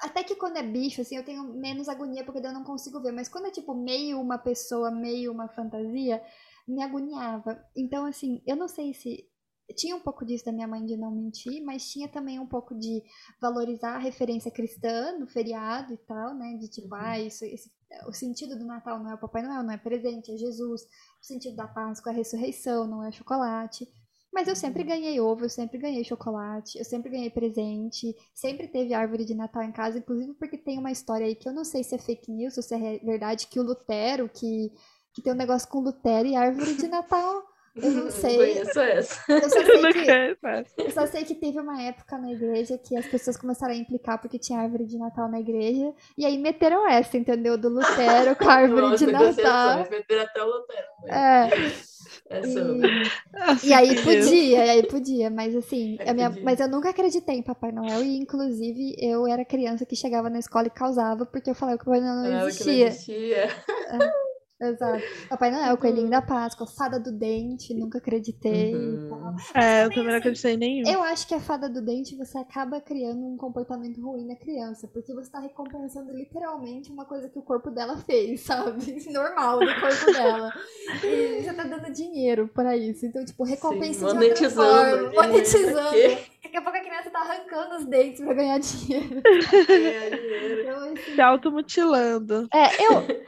S2: Até que quando é bicho, assim, eu tenho menos agonia porque eu não consigo ver. Mas quando é tipo meio uma pessoa, meio uma fantasia, me agoniava. Então, assim, eu não sei se. Tinha um pouco disso da minha mãe de não mentir, mas tinha também um pouco de valorizar a referência cristã no feriado e tal, né? De tipo,
S4: Uhum.
S2: ah, isso, esse- o sentido do Natal não é o Papai Noel, não é presente, é Jesus. O sentido da Páscoa é a ressurreição, não é chocolate. Mas eu sempre ganhei ovo, eu sempre ganhei chocolate, eu sempre ganhei presente, sempre teve árvore de Natal em casa, inclusive porque tem uma história aí que eu não sei se é fake news ou se é verdade, que o Lutero, que, que tem um negócio com Lutero e árvore de Natal. Eu não sei.
S4: conheço essa.
S2: Eu só sei
S5: não
S2: que, eu só sei que teve uma época na igreja que as pessoas começaram a implicar porque tinha árvore de Natal na igreja. E aí meteram essa, entendeu? Do Lutero com a árvore
S4: Nossa,
S2: de Natal.
S4: negociações, meter até o Lutero.
S2: É,
S4: É
S2: e- E aí podia, e aí podia, mas assim,
S4: É,
S2: a minha- mas eu nunca acreditei em Papai Noel e inclusive eu era criança que chegava na escola e causava porque eu falava que o Papai Noel não
S4: Ah, que não
S2: existia.
S4: existia.
S2: Exato. Papai Noel, Coelhinho da Páscoa, Fada do Dente, nunca acreditei
S4: Uhum.
S5: É, eu
S2: Mas,
S5: também não
S2: assim,
S5: acreditei em nenhum.
S2: Eu acho que a Fada do Dente você acaba criando um comportamento ruim na criança, porque você tá recompensando literalmente uma coisa que o corpo dela fez, sabe? Normal do corpo dela. E você tá dando dinheiro pra isso. Então, tipo, recompensa de outra
S4: monetizando,
S2: forma, monetizando. Daqui a pouco a criança tá arrancando os dentes pra ganhar dinheiro.
S4: Ganhar dinheiro.
S2: Então, assim,
S5: Se automutilando.
S2: é, eu,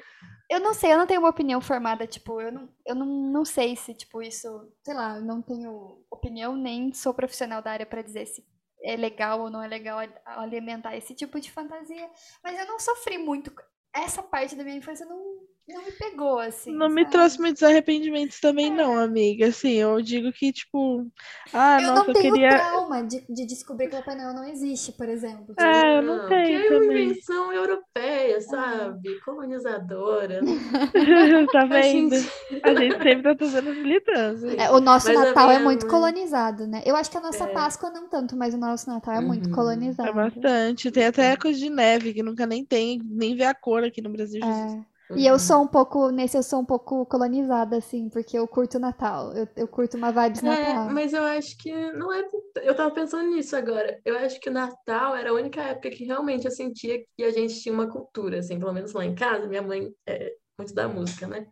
S2: eu não sei, eu não tenho uma opinião formada, tipo, eu não, eu não, não sei se, tipo, isso, sei lá, eu não tenho opinião, nem sou profissional da área pra dizer se é legal ou não é legal alimentar esse tipo de fantasia, mas eu não sofri muito, essa parte da minha infância não, não me pegou, assim,
S5: Não me
S2: sabe?
S5: trouxe muitos arrependimentos também, não, amiga. Assim, eu digo que, tipo, ah,
S2: Eu
S5: nossa,
S2: não
S5: eu
S2: tenho
S5: queria.
S2: trauma de, de descobrir que o Papai Noel não existe, por exemplo.
S5: É, eu não
S4: que
S5: tenho
S4: é uma invenção europeia, sabe? Colonizadora.
S5: tá vendo?
S4: sentido.
S5: A gente sempre tá fazendo as militâncias.
S2: É, o nosso
S4: Mas a
S2: Natal é muito
S4: mãe-
S2: colonizado, né? Eu acho que a nossa
S4: É.
S2: Páscoa não tanto, mas o nosso Natal é muito
S4: Uhum.
S2: colonizado.
S5: É bastante. Tem até coisa de neve que nunca nem tem, nem vê a cor aqui no Brasil. Jesus.
S2: É. E eu
S4: Uhum.
S2: sou um pouco, nesse eu sou um pouco colonizada, assim, porque eu curto Natal. Eu, eu curto uma vibes
S4: É,
S2: Natal.
S4: mas eu acho que não é. Eu tava pensando nisso agora. Eu acho que o Natal era a única época que realmente eu sentia que a gente tinha uma cultura, assim, pelo menos lá em casa. Minha mãe é muito da música, né?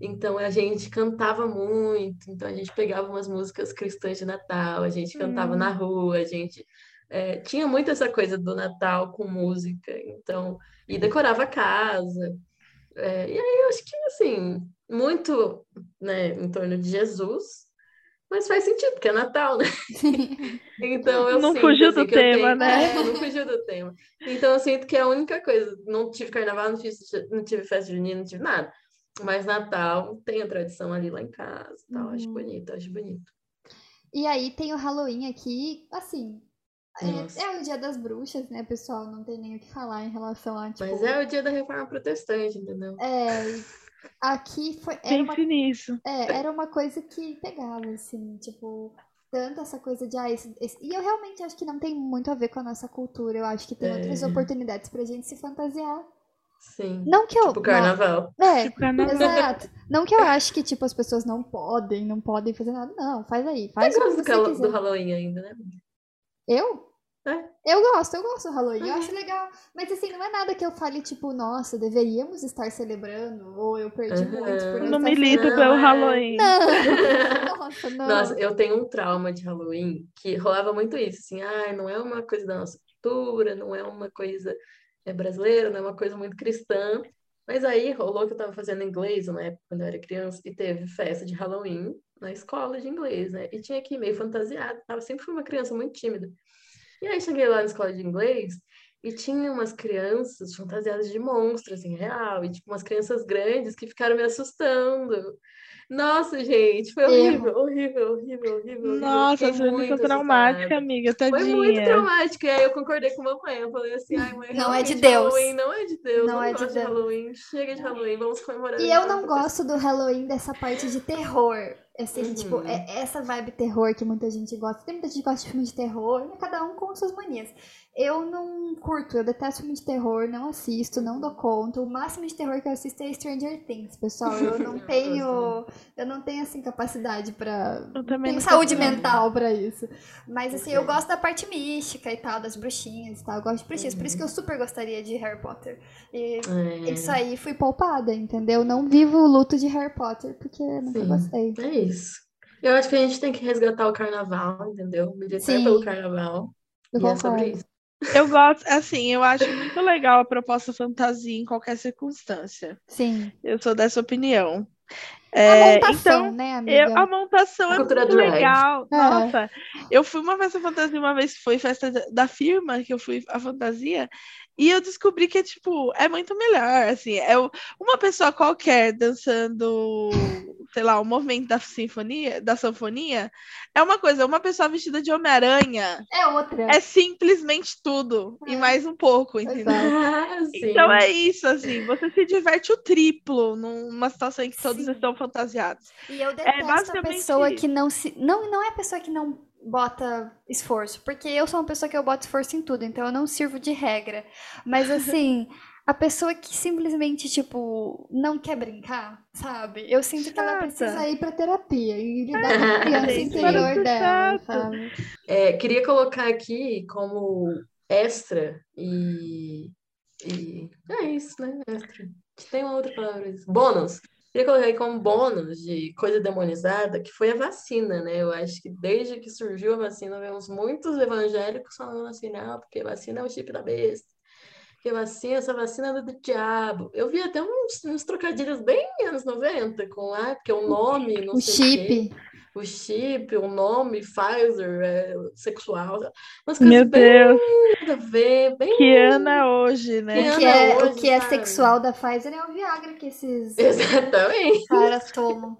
S4: Então a gente cantava muito, então a gente pegava umas músicas cristãs de Natal, a gente cantava
S2: Hum.
S4: na rua, a gente é, tinha muito essa coisa do Natal com música, então, e decorava a casa. É, e aí eu acho que assim, muito, né, em torno de Jesus, mas faz sentido, porque é Natal, né? Então eu
S5: Não
S4: sinto,
S5: fugiu
S4: assim,
S5: do tema,
S4: tenho-
S5: né?
S4: É, não fugiu do tema. Então eu sinto que é a única coisa. Não tive carnaval, não, fiz, não tive festa junina, não tive nada. Mas Natal tem a tradição ali lá em casa e tal. Acho
S2: Uhum.
S4: bonito, acho bonito.
S2: E aí tem o Halloween aqui, assim.
S4: Nossa.
S2: É, o dia das bruxas, né, pessoal? Não tem nem o que falar em relação a, tipo.
S4: Mas é o dia da reforma protestante, entendeu?
S2: é, e aqui foi. Era uma,
S5: Pense nisso.
S2: é, era uma coisa que pegava, assim, tipo. Tanto essa coisa de. Ah, esse, esse- E eu realmente acho que não tem muito a ver com a nossa cultura. Eu acho que tem outras
S4: É.
S2: oportunidades pra gente se fantasiar.
S4: Sim.
S2: Não que eu.
S4: Tipo carnaval.
S2: não- é,
S5: Tipo, carnaval.
S2: Exato. Não que eu acho que, tipo, as pessoas não podem, não podem fazer nada. Não, faz aí. Faz
S4: Você
S2: o que
S4: gosta do,
S2: quiser.
S4: do Halloween ainda, né?
S2: Eu?
S4: É.
S2: Eu gosto, eu gosto do Halloween, eu
S4: Uhum.
S2: acho legal. Mas assim, não é nada que eu fale, tipo, nossa, deveríamos estar celebrando, ou eu perdi
S4: Uhum.
S2: muito por
S5: Eu
S2: não
S5: não
S2: estar
S5: milito
S4: Não,
S5: pelo
S4: é.
S5: Halloween.
S2: Não, nossa, não.
S4: Nossa, eu tenho um trauma de Halloween que rolava muito isso, assim, ah, não é uma coisa da nossa cultura, não é uma coisa é, brasileira, não é uma coisa muito cristã. Mas aí rolou que eu tava fazendo inglês na época, quando eu era criança, e teve festa de Halloween na escola de inglês, né? E tinha que ir meio fantasiada, eu sempre fui uma criança muito tímida. E aí cheguei lá na escola de inglês e tinha umas crianças fantasiadas de monstros, em real, e tipo umas crianças grandes que ficaram me assustando. Nossa, gente, foi horrível, horrível, horrível, horrível, horrível.
S5: Nossa, essa
S4: muito
S5: traumática,
S4: assustada.
S5: amiga,
S4: Foi muito
S5: tadinha.
S4: traumático. E aí eu concordei com a mamãe. Eu falei assim, ai, mãe,
S2: Não é de Deus.
S4: Halloween não é de Deus.
S2: Não
S4: Não,
S2: é de
S4: gosto de
S2: Deus.
S4: Halloween. Chega de Halloween, vamos comemorar.
S2: E eu não gosto do Halloween dessa parte de terror. Assim,
S4: Uhum.
S2: tipo, é essa vibe terror que muita gente gosta. Tem muita gente que gosta de filme de terror, né? cada um com suas manias. Eu não curto, eu detesto filme de terror, não assisto, não dou conta. O máximo de terror que eu assisto é Stranger Things, pessoal. Eu não tenho. Eu não tenho, assim, capacidade pra.
S5: Eu também
S2: Tenho saúde mental pra isso. Mas assim, eu gosto da parte mística e tal, das bruxinhas e tal. Eu gosto de bruxinhas. Por isso que eu super gostaria de Harry Potter. E
S4: É,
S2: isso aí fui poupada, entendeu? Não vivo o luto de Harry Potter, porque nunca
S4: Sim.
S2: gostei.
S4: é isso. Eu acho que a gente tem que resgatar o carnaval, entendeu? Militar pelo carnaval.
S2: Eu
S4: E é sobre isso.
S5: Eu gosto, assim, eu acho muito legal a proposta fantasia em qualquer circunstância.
S2: Sim.
S5: Eu sou dessa opinião.
S2: A
S5: É,
S2: montação,
S5: então,
S2: né, amiga?
S5: eu- a montação
S4: A
S5: é muito
S4: drag.
S5: legal.
S2: É.
S5: Nossa, eu fui uma festa fantasia uma vez, foi festa da- da firma que eu fui a fantasia, e eu descobri que, tipo, é muito melhor, assim, é uma pessoa qualquer dançando, sei lá, o movimento da sinfonia, da sanfonia, é uma coisa, uma pessoa vestida de Homem-Aranha
S2: É outra.
S5: é simplesmente tudo, e
S2: É.
S5: mais um pouco, entendeu?
S4: Ah.
S5: Então é isso, assim, você se diverte o triplo numa situação em que todos
S2: Sim.
S5: estão fantasiados.
S2: E eu detesto a
S5: É basicamente
S2: pessoa
S5: isso.
S2: que não se. Não, não é a pessoa que não bota esforço. Porque eu sou uma pessoa que eu boto esforço em tudo, então eu não sirvo de regra. Mas assim. A pessoa que simplesmente, tipo, não quer brincar, sabe? Eu sinto que ela
S5: Chata.
S2: precisa ir pra terapia e lidar com a criança
S5: Gente,
S2: interior dela, sabe?
S4: É, queria colocar aqui como extra e, e é isso, né? Extra. Tem uma outra palavra. Bônus. Queria colocar aí como bônus de coisa demonizada, que foi a vacina, né? Eu acho que desde que surgiu a vacina, vemos muitos evangélicos falando assim, não, porque vacina é o chip da besta. Porque vacina, essa vacina é do diabo. Eu vi até uns, uns trocadilhos bem anos 90, com ah, porque o nome, não
S2: O
S4: sei o quê
S2: chip.
S4: O chip, o nome, Pfizer, é, sexual, umas coisas
S5: Meu
S4: bem
S5: Deus,
S4: nada a ver, bem
S5: que Ana hoje,
S2: O
S5: né?
S4: Que
S2: que
S4: Ana
S2: é, o
S4: hoje,
S2: que é sexual da Pfizer é o Viagra que esses
S4: Exatamente.
S2: caras tomam.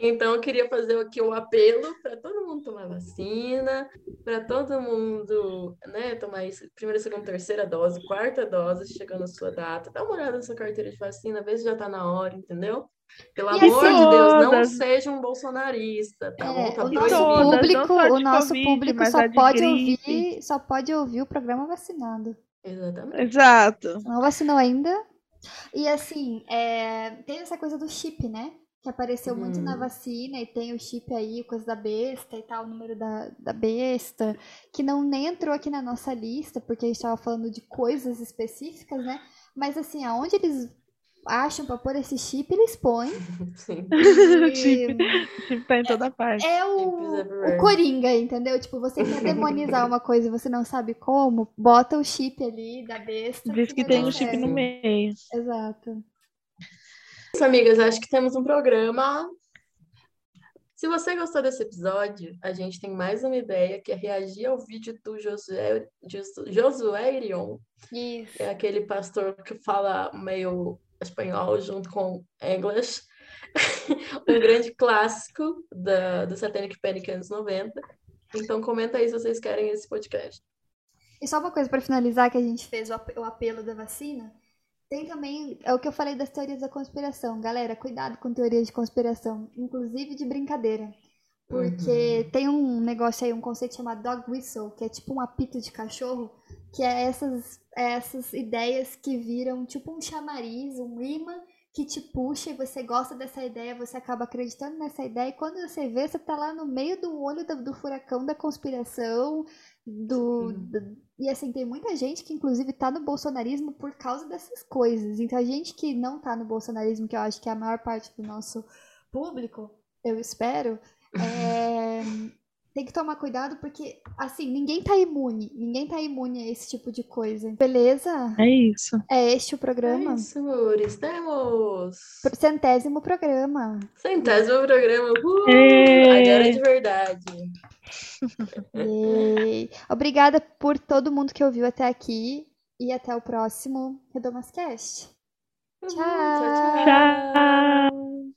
S4: Então eu queria fazer aqui um apelo para todo mundo tomar vacina, para todo mundo, né, tomar isso, primeira, segunda, terceira dose, quarta dose, chegando a sua data, dá uma olhada na sua carteira de vacina, vê se já tá na hora, entendeu? Pelo
S2: E
S4: amor
S2: assim,
S4: de Deus, não seja um bolsonarista, tá bom?
S2: É,
S4: Tá
S2: o nosso público, o nosso
S5: Covid,
S2: público só pode
S5: gripe.
S2: ouvir, só pode ouvir o programa vacinado.
S4: Exatamente.
S5: Exato.
S2: Não vacinou ainda? E assim, é, tem essa coisa do chip, né? Que apareceu muito na
S4: Uhum.
S2: vacina e tem o chip aí, coisa da besta e tal, o número da, da besta, que não nem entrou aqui na nossa lista, porque a gente tava falando de coisas específicas, né? Mas assim, aonde eles acham pra pôr esse chip, eles põem.
S4: Sim.
S5: O
S2: E
S5: chip, o chip tá em toda parte.
S2: é o, o Coringa, entendeu? Tipo, você quer demonizar uma coisa e você não sabe como, bota o chip ali da besta.
S5: Diz que tem um chip no meio.
S2: Exato.
S4: isso, amigas, acho que temos um programa. Se você gostou desse episódio, a gente tem mais uma ideia, que é reagir ao vídeo do Josué, Jos- Josué Irion,
S2: Isso.
S4: é aquele pastor que fala meio espanhol junto com inglês. um grande clássico da, do Satanic Panic anos 90. Então comenta aí se vocês querem esse podcast.
S2: E só uma coisa pra finalizar que a gente fez o ap- o apelo da vacina. Tem também, é o que eu falei das teorias da conspiração. Galera, cuidado com teorias de conspiração, inclusive de brincadeira. Porque tem um negócio aí, um conceito chamado dog whistle, que é tipo um apito de cachorro, que é essas, essas ideias que viram tipo um chamariz, um imã que te puxa e você gosta dessa ideia, você acaba acreditando nessa ideia, e quando você vê, você tá lá no meio do olho do, do furacão da conspiração, do, do- E assim, tem muita gente que inclusive tá no bolsonarismo por causa dessas coisas. Então a gente que não tá no bolsonarismo, que eu acho que é a maior parte do nosso público, eu espero, é, tem que tomar cuidado porque, assim, ninguém tá imune. Ninguém tá imune a esse tipo de coisa. Beleza?
S5: É isso.
S2: É este o
S4: É
S2: programa?
S4: isso, amores. Temos
S2: Centésimo programa.
S4: centésimo programa. Uh,
S5: Ê!
S4: agora é de verdade.
S2: Yay. Obrigada por todo mundo que ouviu até aqui. E até o próximo Redomascast.
S4: Uhul,
S2: Tchau.
S5: Tchau.